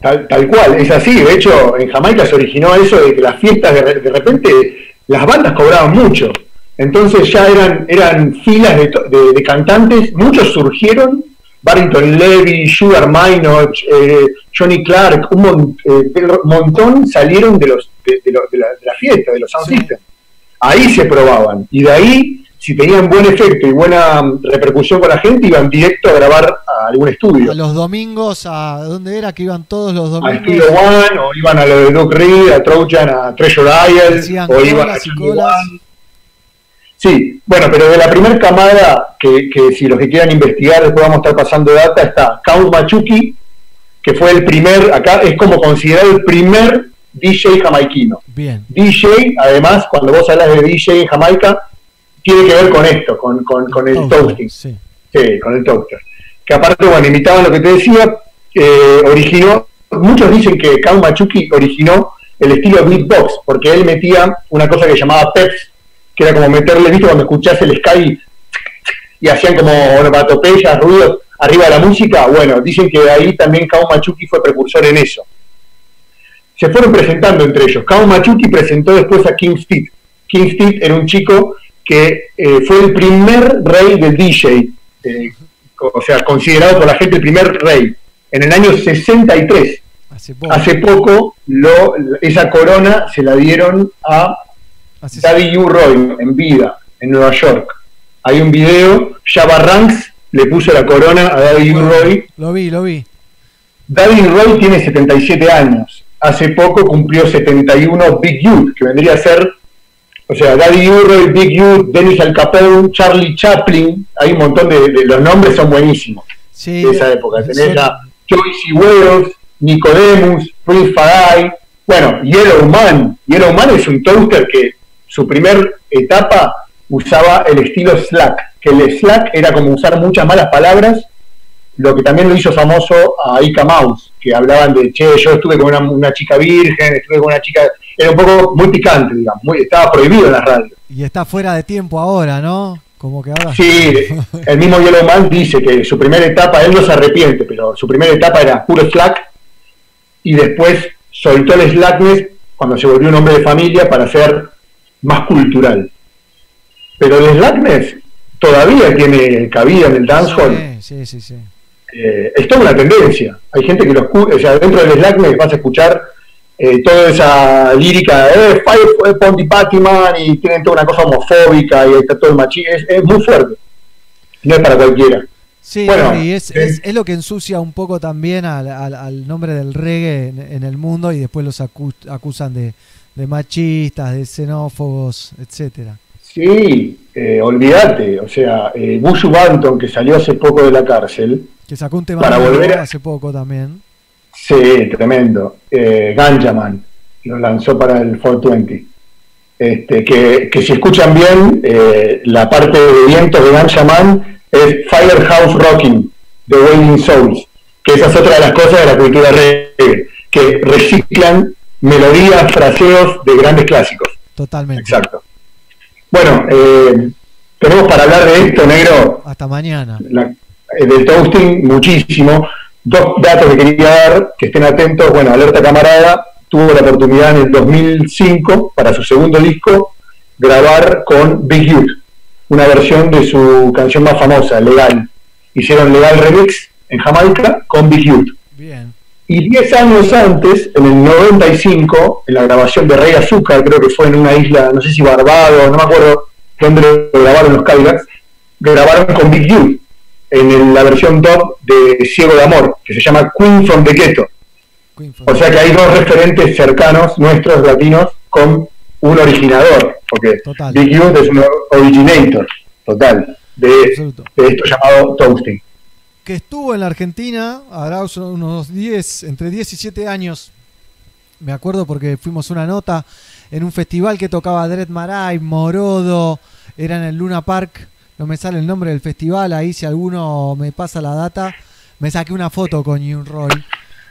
[SPEAKER 23] Tal, tal cual, es así. De hecho, en Jamaica se originó eso de que las fiestas de, de repente las bandas cobraban mucho. Entonces ya eran, eran filas de, de- de cantantes, muchos surgieron, Barrington Levy, Sugar Minot, eh, Johnny Clark, un mon- eh, montón salieron de, los, de, la, de la fiesta, de los sound system. Ahí se probaban. Y de ahí, si tenían buen efecto y buena repercusión con la gente, iban directo a grabar a algún estudio.
[SPEAKER 1] A los domingos, ¿a dónde era que iban todos los
[SPEAKER 23] a
[SPEAKER 1] domingos?
[SPEAKER 23] Studio One, o iban a lo de Duke Reed, a Trojan, a Treasure
[SPEAKER 1] Hacían
[SPEAKER 23] o iban a. One. Sí, bueno, pero de la primera camada, que, que si los que quieran investigar, después vamos a estar pasando data, está Count Machuki, que fue el primer, acá es como considerado el primer DJ jamaiquino.
[SPEAKER 1] Bien.
[SPEAKER 23] DJ, además, cuando vos hablas de DJ en Jamaica, tiene que ver con esto, con, con, con el toasting. Sí. con el toaster. Que aparte, bueno, imitaban lo que te decía, eh, originó muchos dicen que Kao Machuki originó el estilo beatbox, porque él metía una cosa que llamaba peps, que era como meterle, ¿viste? Cuando escuchás el Sky y hacían como onomatopeyas, ruidos arriba de la música. Bueno, dicen que ahí también Kao Machuki fue precursor en eso. Se fueron presentando entre ellos. Kao Machuki presentó después a King Steve. King Steve era un chico que eh, fue el primer rey del DJ, eh, o sea, considerado por la gente el primer rey, en el año 63. Hace poco, lo, esa corona se la dieron a Daddy U. Roy en vida, en Nueva York. Hay un video, Java Ranks le puso la corona a Daddy U. Roy.
[SPEAKER 1] Lo vi, lo vi.
[SPEAKER 23] Daddy Roy tiene 77 años. Hace poco cumplió 71 Big Youth, que vendría a ser, o sea, Daddy U. Roy, Big Youth, Dennis Al Capone, Charlie Chaplin. Hay un montón de, de- los nombres son buenísimos
[SPEAKER 1] Sí,
[SPEAKER 23] de esa época. Tenés a Joyce Wells, Nicodemus, Prince Farai. Bueno, Yellow Man. Yellow Man es un toaster que su primer etapa usaba el estilo Slack, que el Slack era como usar muchas malas palabras, lo que también lo hizo famoso a Ika Mouse, que hablaban de, che, yo estuve con una, una chica virgen, estuve con una chica... Era un poco muy picante, digamos, muy- estaba prohibido en las radios.
[SPEAKER 1] Y está fuera de tiempo ahora, ¿no? Como que ahora.
[SPEAKER 23] Sí, <laughs> el mismo Yellow Man dice que su primera etapa, él no se arrepiente, pero su primera etapa era puro slack y después soltó el slackness cuando se volvió un hombre de familia para ser más cultural. Pero el slackness todavía tiene cabida en el dancehall.
[SPEAKER 1] Sí, sí, sí.
[SPEAKER 23] Eh, es toda una tendencia. Hay gente que lo escucha, o sea, dentro del slackness vas a escuchar eh, toda esa lírica, eh, Fire fue Ponty Pattyman y tienen toda una cosa homofóbica y está todo el machismo. Es, es muy fuerte. No es para cualquiera.
[SPEAKER 1] Sí,
[SPEAKER 23] Bueno,
[SPEAKER 1] y es, es, es lo que ensucia un poco también al, al- al nombre del reggae en, en el mundo y después los acu- acusan de, de machistas, de xenófobos, etcétera.
[SPEAKER 23] Sí, eh, olvídate. O sea, eh, Bushu Banton, que salió hace poco de la cárcel,
[SPEAKER 1] Que sacó un tema
[SPEAKER 23] Para volver a-
[SPEAKER 1] hace poco también.
[SPEAKER 23] Sí, tremendo. Eh, Ganjaman lo lanzó para el 420. Este, que, que si escuchan bien, eh, la parte de viento de Ganjaman es Firehouse Rocking de Wailing Souls, que esa es otra de las cosas de la cultura reggae, que reciclan melodías, fraseos de grandes clásicos.
[SPEAKER 1] Totalmente.
[SPEAKER 23] Exacto. Bueno, eh, tenemos para hablar de esto, negro,
[SPEAKER 1] Hasta mañana.
[SPEAKER 23] la- eh, del toasting muchísimo. Dos datos que quería dar, que estén atentos. Bueno, Alerta Camarada tuvo la oportunidad en el 2005, para su segundo disco, grabar con Big Youth, una versión de su canción más famosa, Legal. Hicieron Legal Remix en Jamaica con Big Youth. Y 10 años antes, en el 95, en la grabación de Rey Azúcar, creo que fue en una isla, no sé si Barbados, no me acuerdo dónde lo grabaron los Cadillacs, grabaron con Big Youth en el- la versión dub de Ciego de Amor, que se llama Queen from the Ghetto. O sea que hay dos referentes cercanos nuestros latinos con un originador, porque Big Youth es un originator total de, de esto llamado toasting.
[SPEAKER 1] Que estuvo en la Argentina, hará unos 10, entre 10 y 7 años. Me acuerdo porque fuimos una nota en un festival que tocaba Dread Marai, Morodo, era en el Luna Park. No me sale el nombre del festival, ahí si alguno me pasa la data, me saqué una foto con Yun Roy.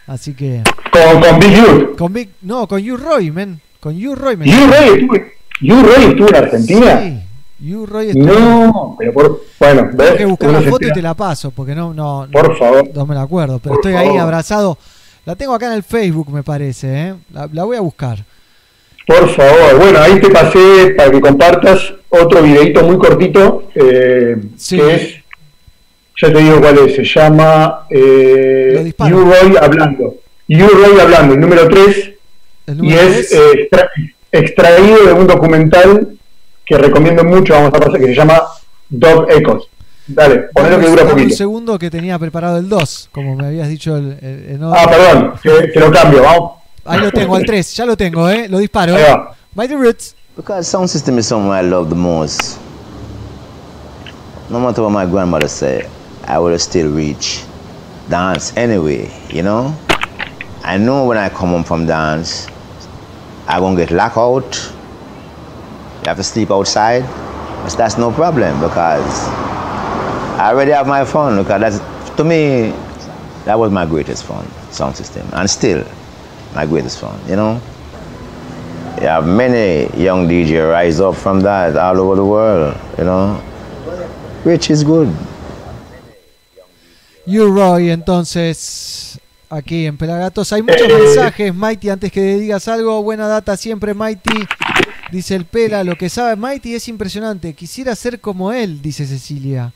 [SPEAKER 1] Así que.
[SPEAKER 23] Con, con Big Youth.
[SPEAKER 1] Con Big, no, con Yun Roy, men. Con Yun Roy. me
[SPEAKER 23] ¿You
[SPEAKER 1] saqué.
[SPEAKER 23] Roy estuvo, You Roy estuvo en Argentina?
[SPEAKER 1] Sí, Yu Roy estuvo-
[SPEAKER 23] No, pero por, bueno,
[SPEAKER 1] Tengo
[SPEAKER 23] ¿ves?
[SPEAKER 1] que buscar la foto y te la paso, porque no, no,
[SPEAKER 23] Por
[SPEAKER 1] no-
[SPEAKER 23] favor.
[SPEAKER 1] no me la acuerdo, pero
[SPEAKER 23] Por
[SPEAKER 1] estoy ahí abrazado. La tengo acá en el Facebook, me parece, ¿eh? La, la voy a buscar.
[SPEAKER 23] Por favor, bueno, ahí te pasé para que compartas otro videito muy cortito, eh, que es, ya te digo cuál es, se llama eh, You Roy hablando. You Roy hablando, el número 3, y
[SPEAKER 1] número
[SPEAKER 23] es
[SPEAKER 1] tres.
[SPEAKER 23] eh, extra- extraído de un documental que recomiendo mucho, vamos a pasar, que se llama Dog Echoes. Dale, ponelo que dura
[SPEAKER 1] Dame un
[SPEAKER 23] poquito.
[SPEAKER 1] segundo que tenía preparado el 2, como me habías dicho el, el-
[SPEAKER 23] Ah, perdón, te, te lo cambio, vamos.
[SPEAKER 1] Ahí lo tengo, al 3, ya lo tengo, ¿eh? Lo disparo, ¿eh? By the roots.
[SPEAKER 25] Because sound system is something I love the most. No matter what my grandmother said, I would still reach dance anyway, you know? I know when I come home from dance, I gonna get locked out. You have to sleep outside. But that's no problem because I already have my phone. because that's to me that was my greatest fun. sound system, and still my greatest fan. You know, you have many young DJ rise up from that all over the world. You know, which is good.
[SPEAKER 1] You Roy, entonces, aquí en Pelagatos. Hay muchos
[SPEAKER 23] Eh,
[SPEAKER 1] mensajes, Mighty, antes que digas algo. Buena data siempre, Mighty. Dice el Pela, lo que sabe Mighty es impresionante. Quisiera ser como él, dice Cecilia.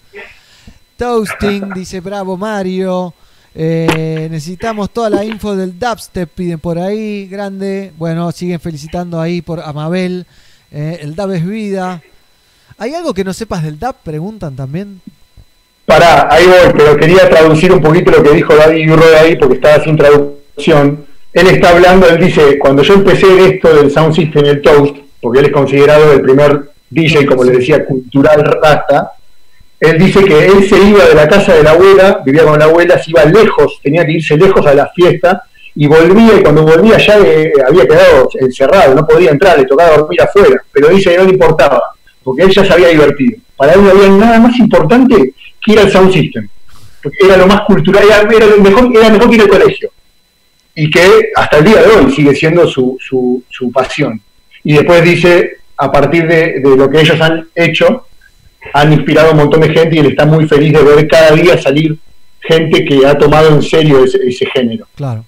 [SPEAKER 1] Toasting, dice Bravo Mario. Eh, necesitamos toda la info del dubstep, piden por ahí. Grande. Bueno, siguen felicitando ahí por Amabel. Eh, el dub es vida. ¿Hay algo que no sepas del dub? Preguntan también.
[SPEAKER 23] Pará, ahí voy, pero quería traducir un poquito lo que dijo David Urroy ahí porque estaba sin traducción. Él está hablando, él dice, cuando yo empecé esto del sound system y el toast, porque él es considerado el primer DJ, como le decía, cultural rasta, él dice que él se iba de la casa de la abuela, vivía con la abuela, se iba lejos, tenía que irse lejos a la fiesta, y volvía, y cuando volvía ya eh, había quedado encerrado, no podía entrar, le tocaba dormir afuera, pero dice que no le importaba, porque él ya se había divertido. Para él no había nada más importante que ir al sound system, era lo más cultural, era, era lo mejor, era mejor que ir al colegio, y que hasta el día de hoy sigue siendo su, su, su pasión. Y después dice, a partir de lo que ellos han hecho, han inspirado a un montón de gente y él está muy feliz de ver cada día salir gente que ha tomado en serio ese, ese género.
[SPEAKER 1] Claro.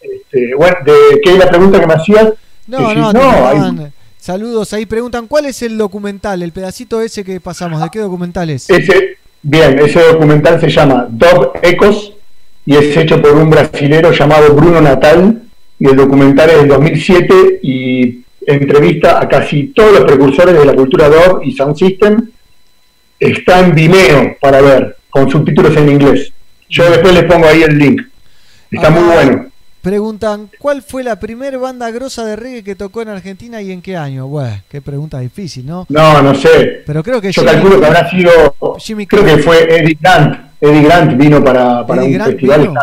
[SPEAKER 23] Este, bueno, de, ¿qué es la pregunta que me hacías?
[SPEAKER 1] No,
[SPEAKER 23] si-
[SPEAKER 1] no,
[SPEAKER 23] hay-
[SPEAKER 1] preguntan. Saludos, ahí preguntan, ¿cuál es el documental? El pedacito ese que pasamos, ¿de qué documental es?
[SPEAKER 23] ese, bien, ese documental se llama Dog Ecos y es hecho por un brasilero llamado Bruno Natal y el documental es del 2007 y entrevista a casi todos los precursores de la cultura Dog y Sound System. Está en Vimeo para ver, con subtítulos en inglés. Yo después les pongo ahí el link. Está muy bueno.
[SPEAKER 1] Preguntan, ¿cuál fue la primera banda grosa de reggae que tocó en Argentina y en qué año? Bueno, qué pregunta difícil, ¿no?
[SPEAKER 23] No, no sé.
[SPEAKER 1] Pero creo que
[SPEAKER 23] Yo
[SPEAKER 1] Jimmy-
[SPEAKER 23] calculo que habrá sido, creo que fue Eddie Grant. Eddie Grant vino para, para un
[SPEAKER 1] Grant
[SPEAKER 23] festival.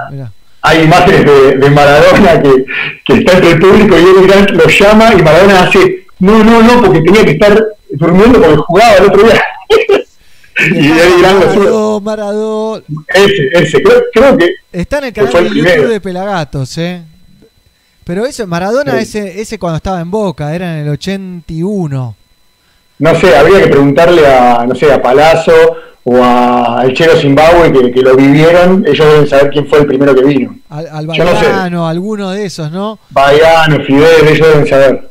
[SPEAKER 23] Hay imágenes de, de Maradona que, que está entre el público y Eddie Grant lo llama y Maradona hace, no, no, no, porque tenía que estar durmiendo porque jugaba el otro día. <laughs> y sube.
[SPEAKER 1] Maradó, Maradó.
[SPEAKER 23] Ese, ese, creo, creo que
[SPEAKER 1] Está en el canal de YouTube
[SPEAKER 23] primero.
[SPEAKER 1] de Pelagatos, ¿eh? Pero ese, Maradona,
[SPEAKER 23] Sí.
[SPEAKER 1] ese, ese cuando estaba en Boca, era en el 81.
[SPEAKER 23] no sé, habría que preguntarle a, no sé, a Palazzo o a El Chero Zimbabue que, que lo vivieron, ellos deben saber quién fue el primero que vino.
[SPEAKER 1] Al, al
[SPEAKER 23] Yo no sé.
[SPEAKER 1] Baiano, alguno de esos, ¿no?
[SPEAKER 23] Baiano, Fidel, ellos deben saber.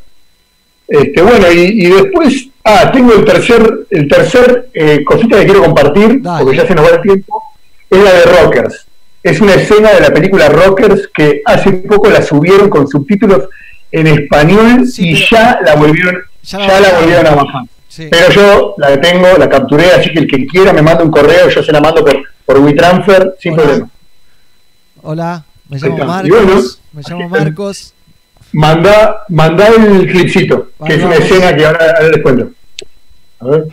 [SPEAKER 23] Este, bueno, y, y después, ah, tengo el tercer, el tercer eh, cosita que quiero compartir, porque ya se nos va el tiempo, es la de Rockers. Es una escena de la película Rockers que hace poco la subieron con subtítulos en español y ya la volvieron,
[SPEAKER 1] ya
[SPEAKER 23] ya
[SPEAKER 1] la
[SPEAKER 23] volvieron a bajar.
[SPEAKER 1] Sí.
[SPEAKER 23] Pero yo la tengo, la capturé, así que el que quiera me manda un correo, yo se la mando por, por WeTransfer sin problema.
[SPEAKER 1] Hola, me llamo. Marcos.
[SPEAKER 23] Bueno,
[SPEAKER 1] me llamo Marcos.
[SPEAKER 23] Manda, manda el clipcito, que es una escena que ahora, ahora les cuento. A ver.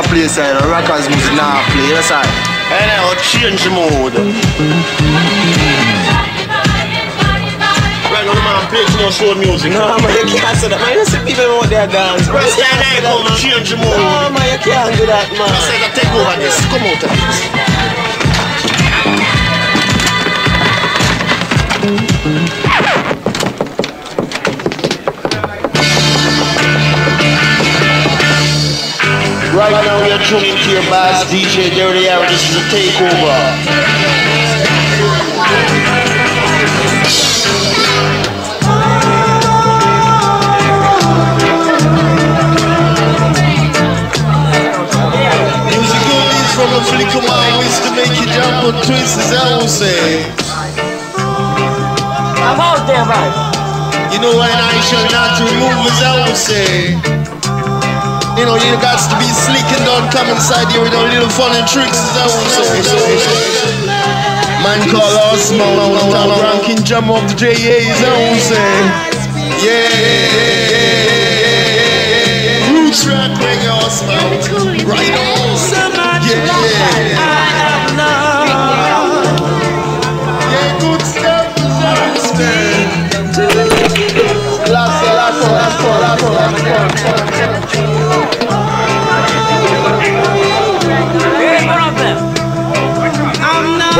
[SPEAKER 26] On play side. Rockers music now play. That's. And change the mood. Right now, the man play too much soul music.
[SPEAKER 27] No, man, you can't say that. Man, you see people out there dance.
[SPEAKER 26] Right
[SPEAKER 27] You
[SPEAKER 26] here,
[SPEAKER 27] can't
[SPEAKER 26] now,
[SPEAKER 27] do that,
[SPEAKER 26] come
[SPEAKER 27] man.
[SPEAKER 26] change the mood.
[SPEAKER 27] No, man, you can't do that, man.
[SPEAKER 26] I said, I take over this. Come out of this. Right now, we are tuning to your boss, DJ Dirty Harry. This is a takeover.
[SPEAKER 28] From a flicker my ways to make you jump and twist, as I will say.
[SPEAKER 27] I'm out there, man.
[SPEAKER 28] You know when I shall not remove as I would say. You know, you got to be slick and don't come inside here with a little fun and tricks as I would say. Man call us man, ranking jam up the JAs, I would say. Yeah. Roots rock reggae us man. Right on. Yeah. Yeah,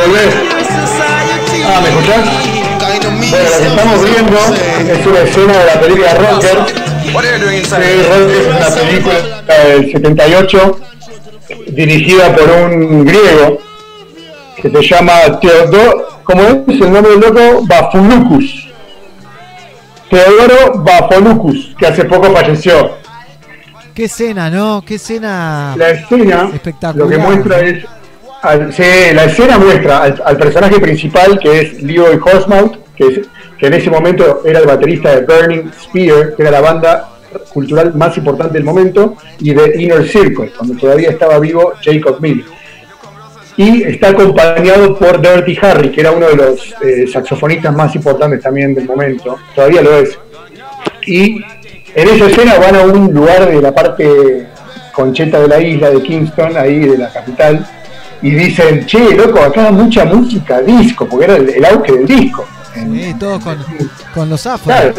[SPEAKER 23] Ah, ¿me escuchás? Bueno, lo que estamos viendo es una escena de la película Rockers. Sí, es una película del 78 dirigida por un griego que se llama Teodoro, ¿cómo es el nombre del loco? Bafulucus. Teodoro Bafolucus, que hace poco falleció.
[SPEAKER 1] Qué escena, ¿no? Qué escena.
[SPEAKER 23] La escena
[SPEAKER 1] espectacular.
[SPEAKER 23] lo que muestra es la escena muestra al, personaje principal que es Leroy Horsemouth, que, es- que en ese momento era el baterista de Burning Spear, que era la banda cultural más importante del momento, y de Inner Circle, cuando todavía estaba vivo Jacob Miller. Y está acompañado por Dirty Harry, que era uno de los eh, saxofonistas más importantes también del momento, todavía lo es. Y en esa escena van a un lugar de la parte concheta de la isla de Kingston, ahí de la capital, y dicen, che, loco, acá mucha música, disco, porque era el, el auge del disco.
[SPEAKER 1] Sí, todos con, con los afros.
[SPEAKER 23] Claro,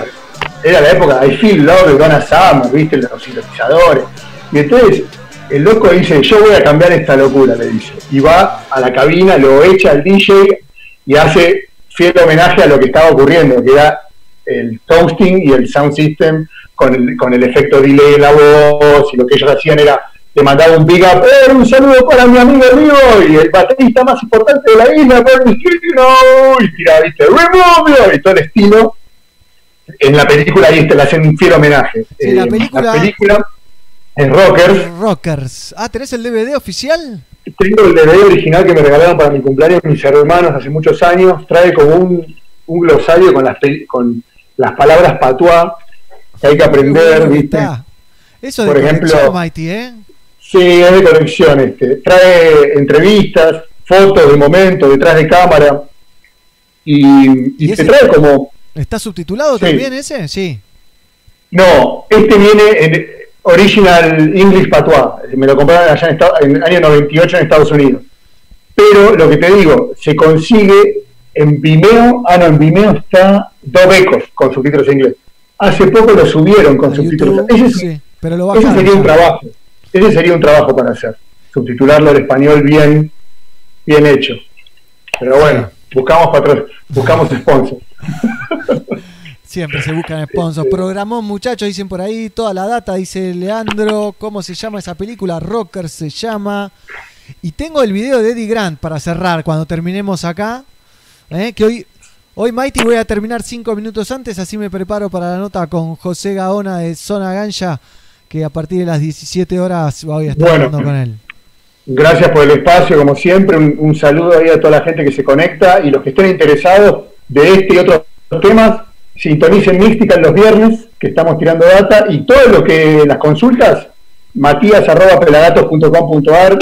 [SPEAKER 23] era la época de I Feel Love de Donna Summer, viste, los sintetizadores. Y entonces el loco dice, yo voy a cambiar esta locura, le dice. Y va a la cabina, lo echa al DJ y hace fiel homenaje a lo que estaba ocurriendo, que era el toasting y el sound system con el, con el efecto delay en la voz y lo que ellos hacían era le mandaba un big up, "Eh, un saludo para mi amigo Río y el baterista más importante de la isla, Bernie Kino, y tiraba, viste, remove y todo el estilo. En la película ahí te le hacen un fiel homenaje.
[SPEAKER 1] Sí, la
[SPEAKER 23] Eh,
[SPEAKER 1] película-
[SPEAKER 23] película en Rockers,
[SPEAKER 1] Rockers. Ah, ¿tenés el DVD oficial?
[SPEAKER 23] tengo el DVD original que me regalaron para mi cumpleaños mis hermanos hace muchos años. Trae como un, un glosario con las, con las palabras patuá que hay que aprender, ¿viste?
[SPEAKER 1] Eso de
[SPEAKER 23] Por ejemplo,
[SPEAKER 1] Mighty, ¿eh?
[SPEAKER 23] Sí, es de conexión. Este. Trae entrevistas, fotos de momento, detrás de cámara. Y, y
[SPEAKER 1] ese-
[SPEAKER 23] trae como.
[SPEAKER 1] ¿Está subtitulado
[SPEAKER 23] Sí.
[SPEAKER 1] también ese? Sí.
[SPEAKER 23] No, este viene en Original English Patois. Me lo compraron allá en, el año 98 en Estados Unidos. Pero lo que te digo, se consigue en Vimeo. Ah, no, en Vimeo está dos becos con subtítulos en inglés. Hace poco lo subieron con subtítulos. Ese, es-
[SPEAKER 1] Sí, pero lo
[SPEAKER 23] ese
[SPEAKER 1] bajaron
[SPEAKER 23] sería un trabajo. Ese sería un trabajo para hacer. Subtitularlo al español bien, bien hecho. Pero bueno, buscamos patro- buscamos sponsors. <laughs>
[SPEAKER 1] Siempre se buscan sponsors. Programón, muchachos, dicen por ahí. Toda la data, dice Leandro. ¿Cómo se llama esa película? Rocker se llama. Y tengo el video de Eddie Grant para cerrar cuando terminemos acá. ¿eh? Que hoy, hoy, Mighty, voy a terminar cinco minutos antes. Así me preparo para la nota con José Gaona de Zona Gancha. Que a partir de las 17 horas voy a estar
[SPEAKER 23] Bueno.
[SPEAKER 1] hablando con él.
[SPEAKER 23] Gracias por el espacio, como siempre. Un, un saludo ahí a toda la gente que se conecta y los que estén interesados de este y otros temas, sintonicen Mystical los viernes, que estamos tirando data, y todo lo que las consultas, matías.pelagatos.com.ar,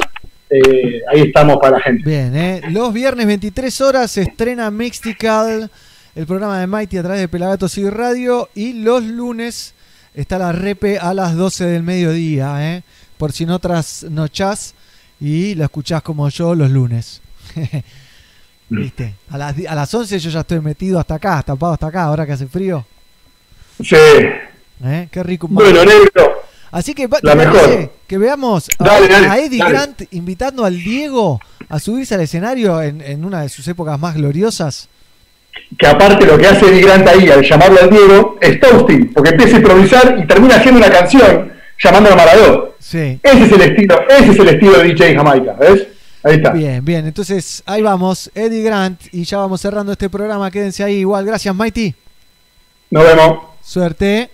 [SPEAKER 23] eh, ahí estamos para la gente.
[SPEAKER 1] Bien, ¿eh? los viernes 23 horas se estrena Mystical, el programa de Mighty a través de Pelagatos y Radio. Y los lunes está la repe a las 12 del mediodía, ¿eh? por si no trasnochás y la escuchás como yo los lunes. <laughs> ¿Viste? A las, a las 11 yo ya estoy metido hasta acá, tapado hasta acá, ahora que hace frío.
[SPEAKER 23] Sí.
[SPEAKER 1] ¿Eh? Qué rico.
[SPEAKER 23] Bueno, negro.
[SPEAKER 1] Así que, va-
[SPEAKER 23] La
[SPEAKER 1] ¿te
[SPEAKER 23] mejor.
[SPEAKER 1] parece que veamos a,
[SPEAKER 23] Dale, dale,
[SPEAKER 1] a Eddie
[SPEAKER 23] dale.
[SPEAKER 1] Grant invitando al Diego a subirse al escenario en, en una de sus épocas más gloriosas.
[SPEAKER 23] Que aparte lo que hace Eddie Grant ahí al llamarlo al Diego es toasting, porque empieza a improvisar y termina haciendo una canción llamando a Maradó.
[SPEAKER 1] Sí.
[SPEAKER 23] Ese es el estilo, ese es el estilo de DJ Jamaica, ¿ves? Ahí está.
[SPEAKER 1] Bien, bien. Entonces ahí vamos, Eddie Grant, y ya vamos cerrando este programa. Quédense ahí igual. Gracias, Mighty.
[SPEAKER 23] Nos vemos.
[SPEAKER 1] Suerte.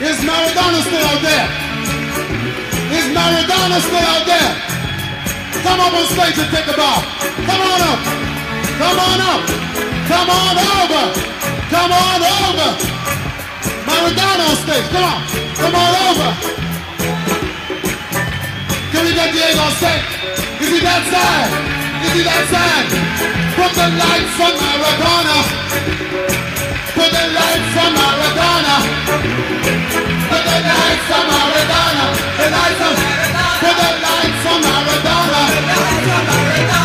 [SPEAKER 24] Is Maradona still out there? Is Maradona still out there? Come up on stage and take a bow. Come on up. Come on up. Come on over. Come on over. Maradona on stage. Come on. Come on over. Can we get Diego on stage? Is he that side? Is he that side? Put the lights on Maradona. Put the lights on Maradona. Put the lights on Maradona. The lights on Put the lights on Maradona.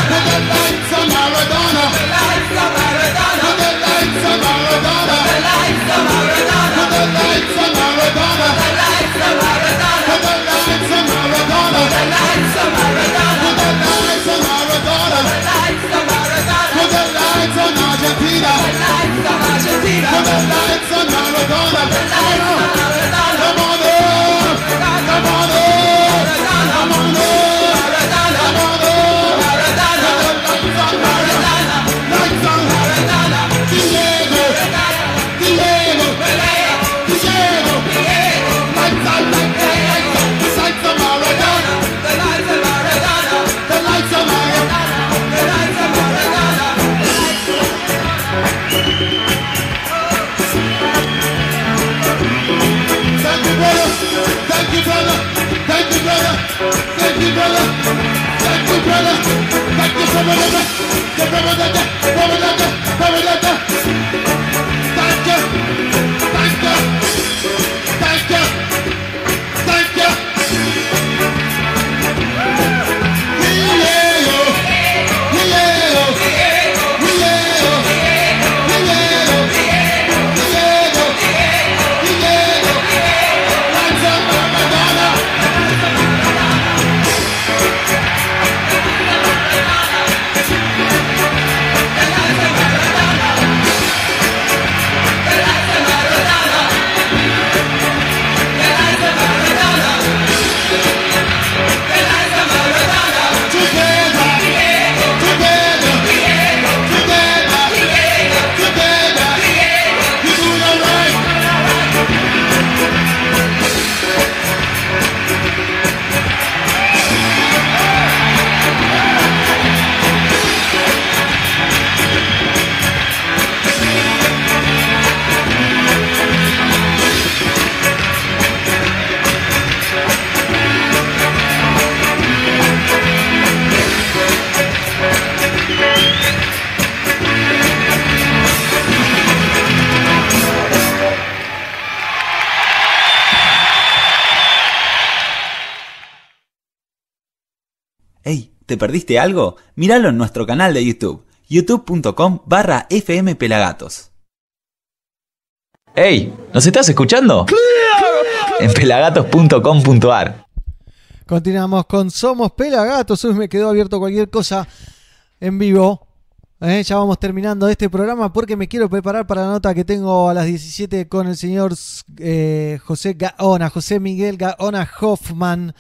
[SPEAKER 24] Put the lights on Maradona. Put the lights on Maradona. Come Thank you, brother. Thank you, brother. Thank you, brother. The brother, brother, brother, brother.
[SPEAKER 8] ¿Te perdiste algo? Míralo en nuestro canal de YouTube, youtube.com barra fmpelagatos.
[SPEAKER 29] ¡Hey! ¿Nos estás escuchando? En pelagatos.com.ar
[SPEAKER 1] Continuamos con Somos Pelagatos. Hoy me quedó abierto cualquier cosa en vivo. Eh, Ya vamos terminando este programa porque me quiero preparar para la nota que tengo a las 17 con el señor eh, José Gaona, José Miguel Gaona Hoffman,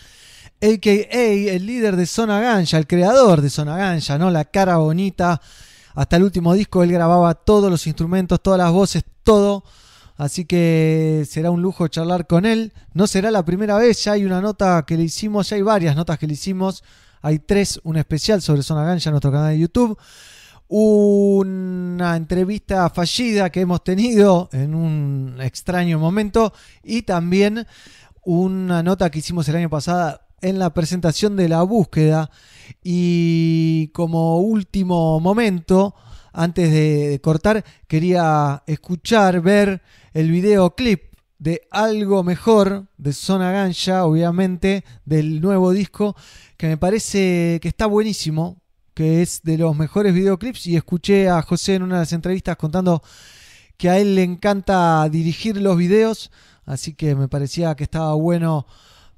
[SPEAKER 1] a.k.a. el líder de Zona Ganja, el creador de Zona Ganja, ¿no? La cara bonita. Hasta el último disco él grababa todos los instrumentos, todas las voces, todo. Así que será un lujo charlar con él. No será la primera vez, ya hay una nota que le hicimos, ya hay varias notas que le hicimos. Hay tres, un especial sobre Zona Ganja en nuestro canal de YouTube. Una entrevista fallida que hemos tenido en un extraño momento. Y también una nota que hicimos el año pasado en la presentación de la búsqueda. Y como último momento, antes de, cortar, quería escuchar, ver el videoclip de algo mejor de Zona Ganja, obviamente, del nuevo disco, que me parece que está buenísimo, que es de los mejores videoclips. Y escuché a José en una de las entrevistas contando que a él le encanta dirigir los videos, así que me parecía que estaba bueno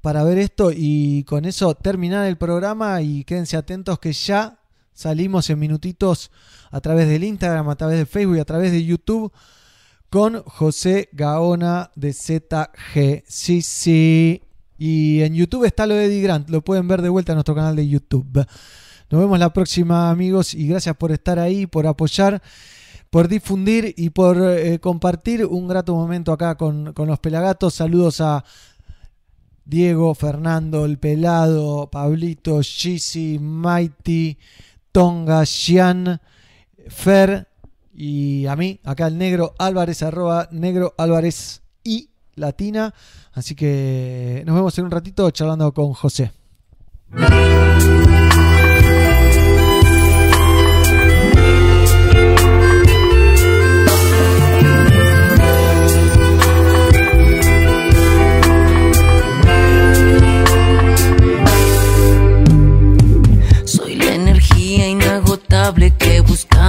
[SPEAKER 1] para ver esto y con eso terminar el programa y quédense atentos que ya salimos en minutitos a través del Instagram, a través de Facebook y a través de YouTube con José Gaona de ZG. Sí, sí. Y en YouTube está lo de Eddie Grant, lo pueden ver de vuelta en nuestro canal de YouTube. Nos vemos la próxima amigos y gracias por estar ahí, por apoyar, por difundir y por eh, compartir un grato momento acá con, con los pelagatos. Saludos a Diego, Fernando, El Pelado, Pablito, Gisi, Mighty, Tonga, Xian, Fer y a mí, acá el negro Álvarez, arroba negro Álvarez y latina. Así que nos vemos en un ratito charlando con José.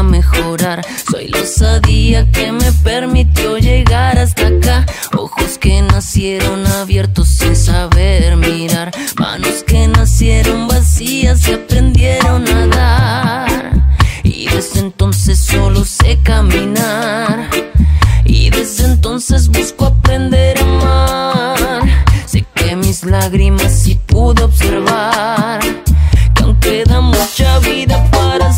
[SPEAKER 19] Mejorar. Soy la osadía que me permitió llegar hasta acá. Ojos que nacieron abiertos sin saber mirar. Manos que nacieron vacías y aprendieron a dar. Y desde entonces solo sé caminar. Y desde entonces busco aprender a amar. Sé que mis lágrimas sí pude observar. Que aún queda mucha vida para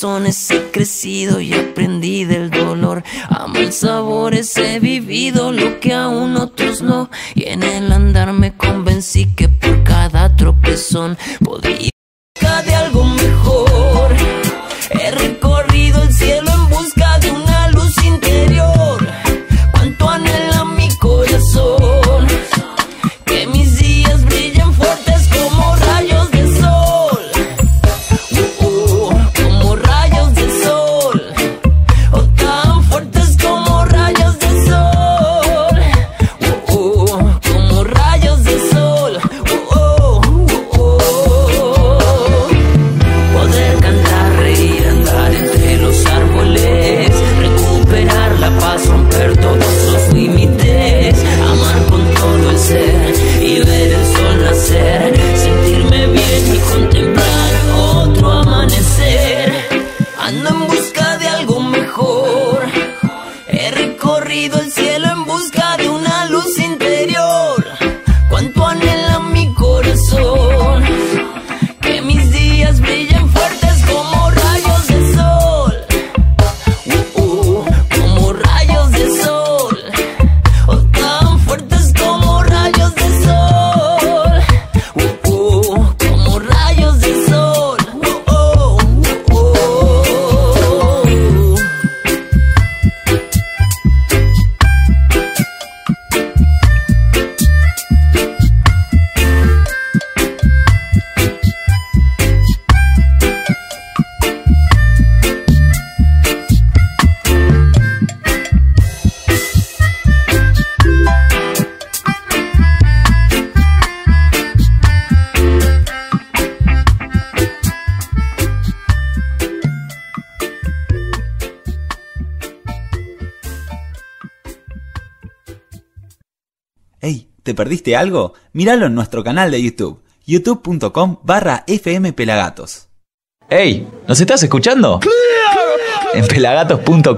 [SPEAKER 19] tropezones he crecido y aprendí del dolor. A mal sabores he vivido lo que aún otros no. Y en el andar me convencí que por cada tropezón podía de algo mejor. He recorrido el cielo
[SPEAKER 8] ¿te perdiste algo? Míralo en nuestro canal de YouTube, youtube.com barra fmpelagatos.
[SPEAKER 30] Hey, ¿nos estás escuchando? En pelagatos.com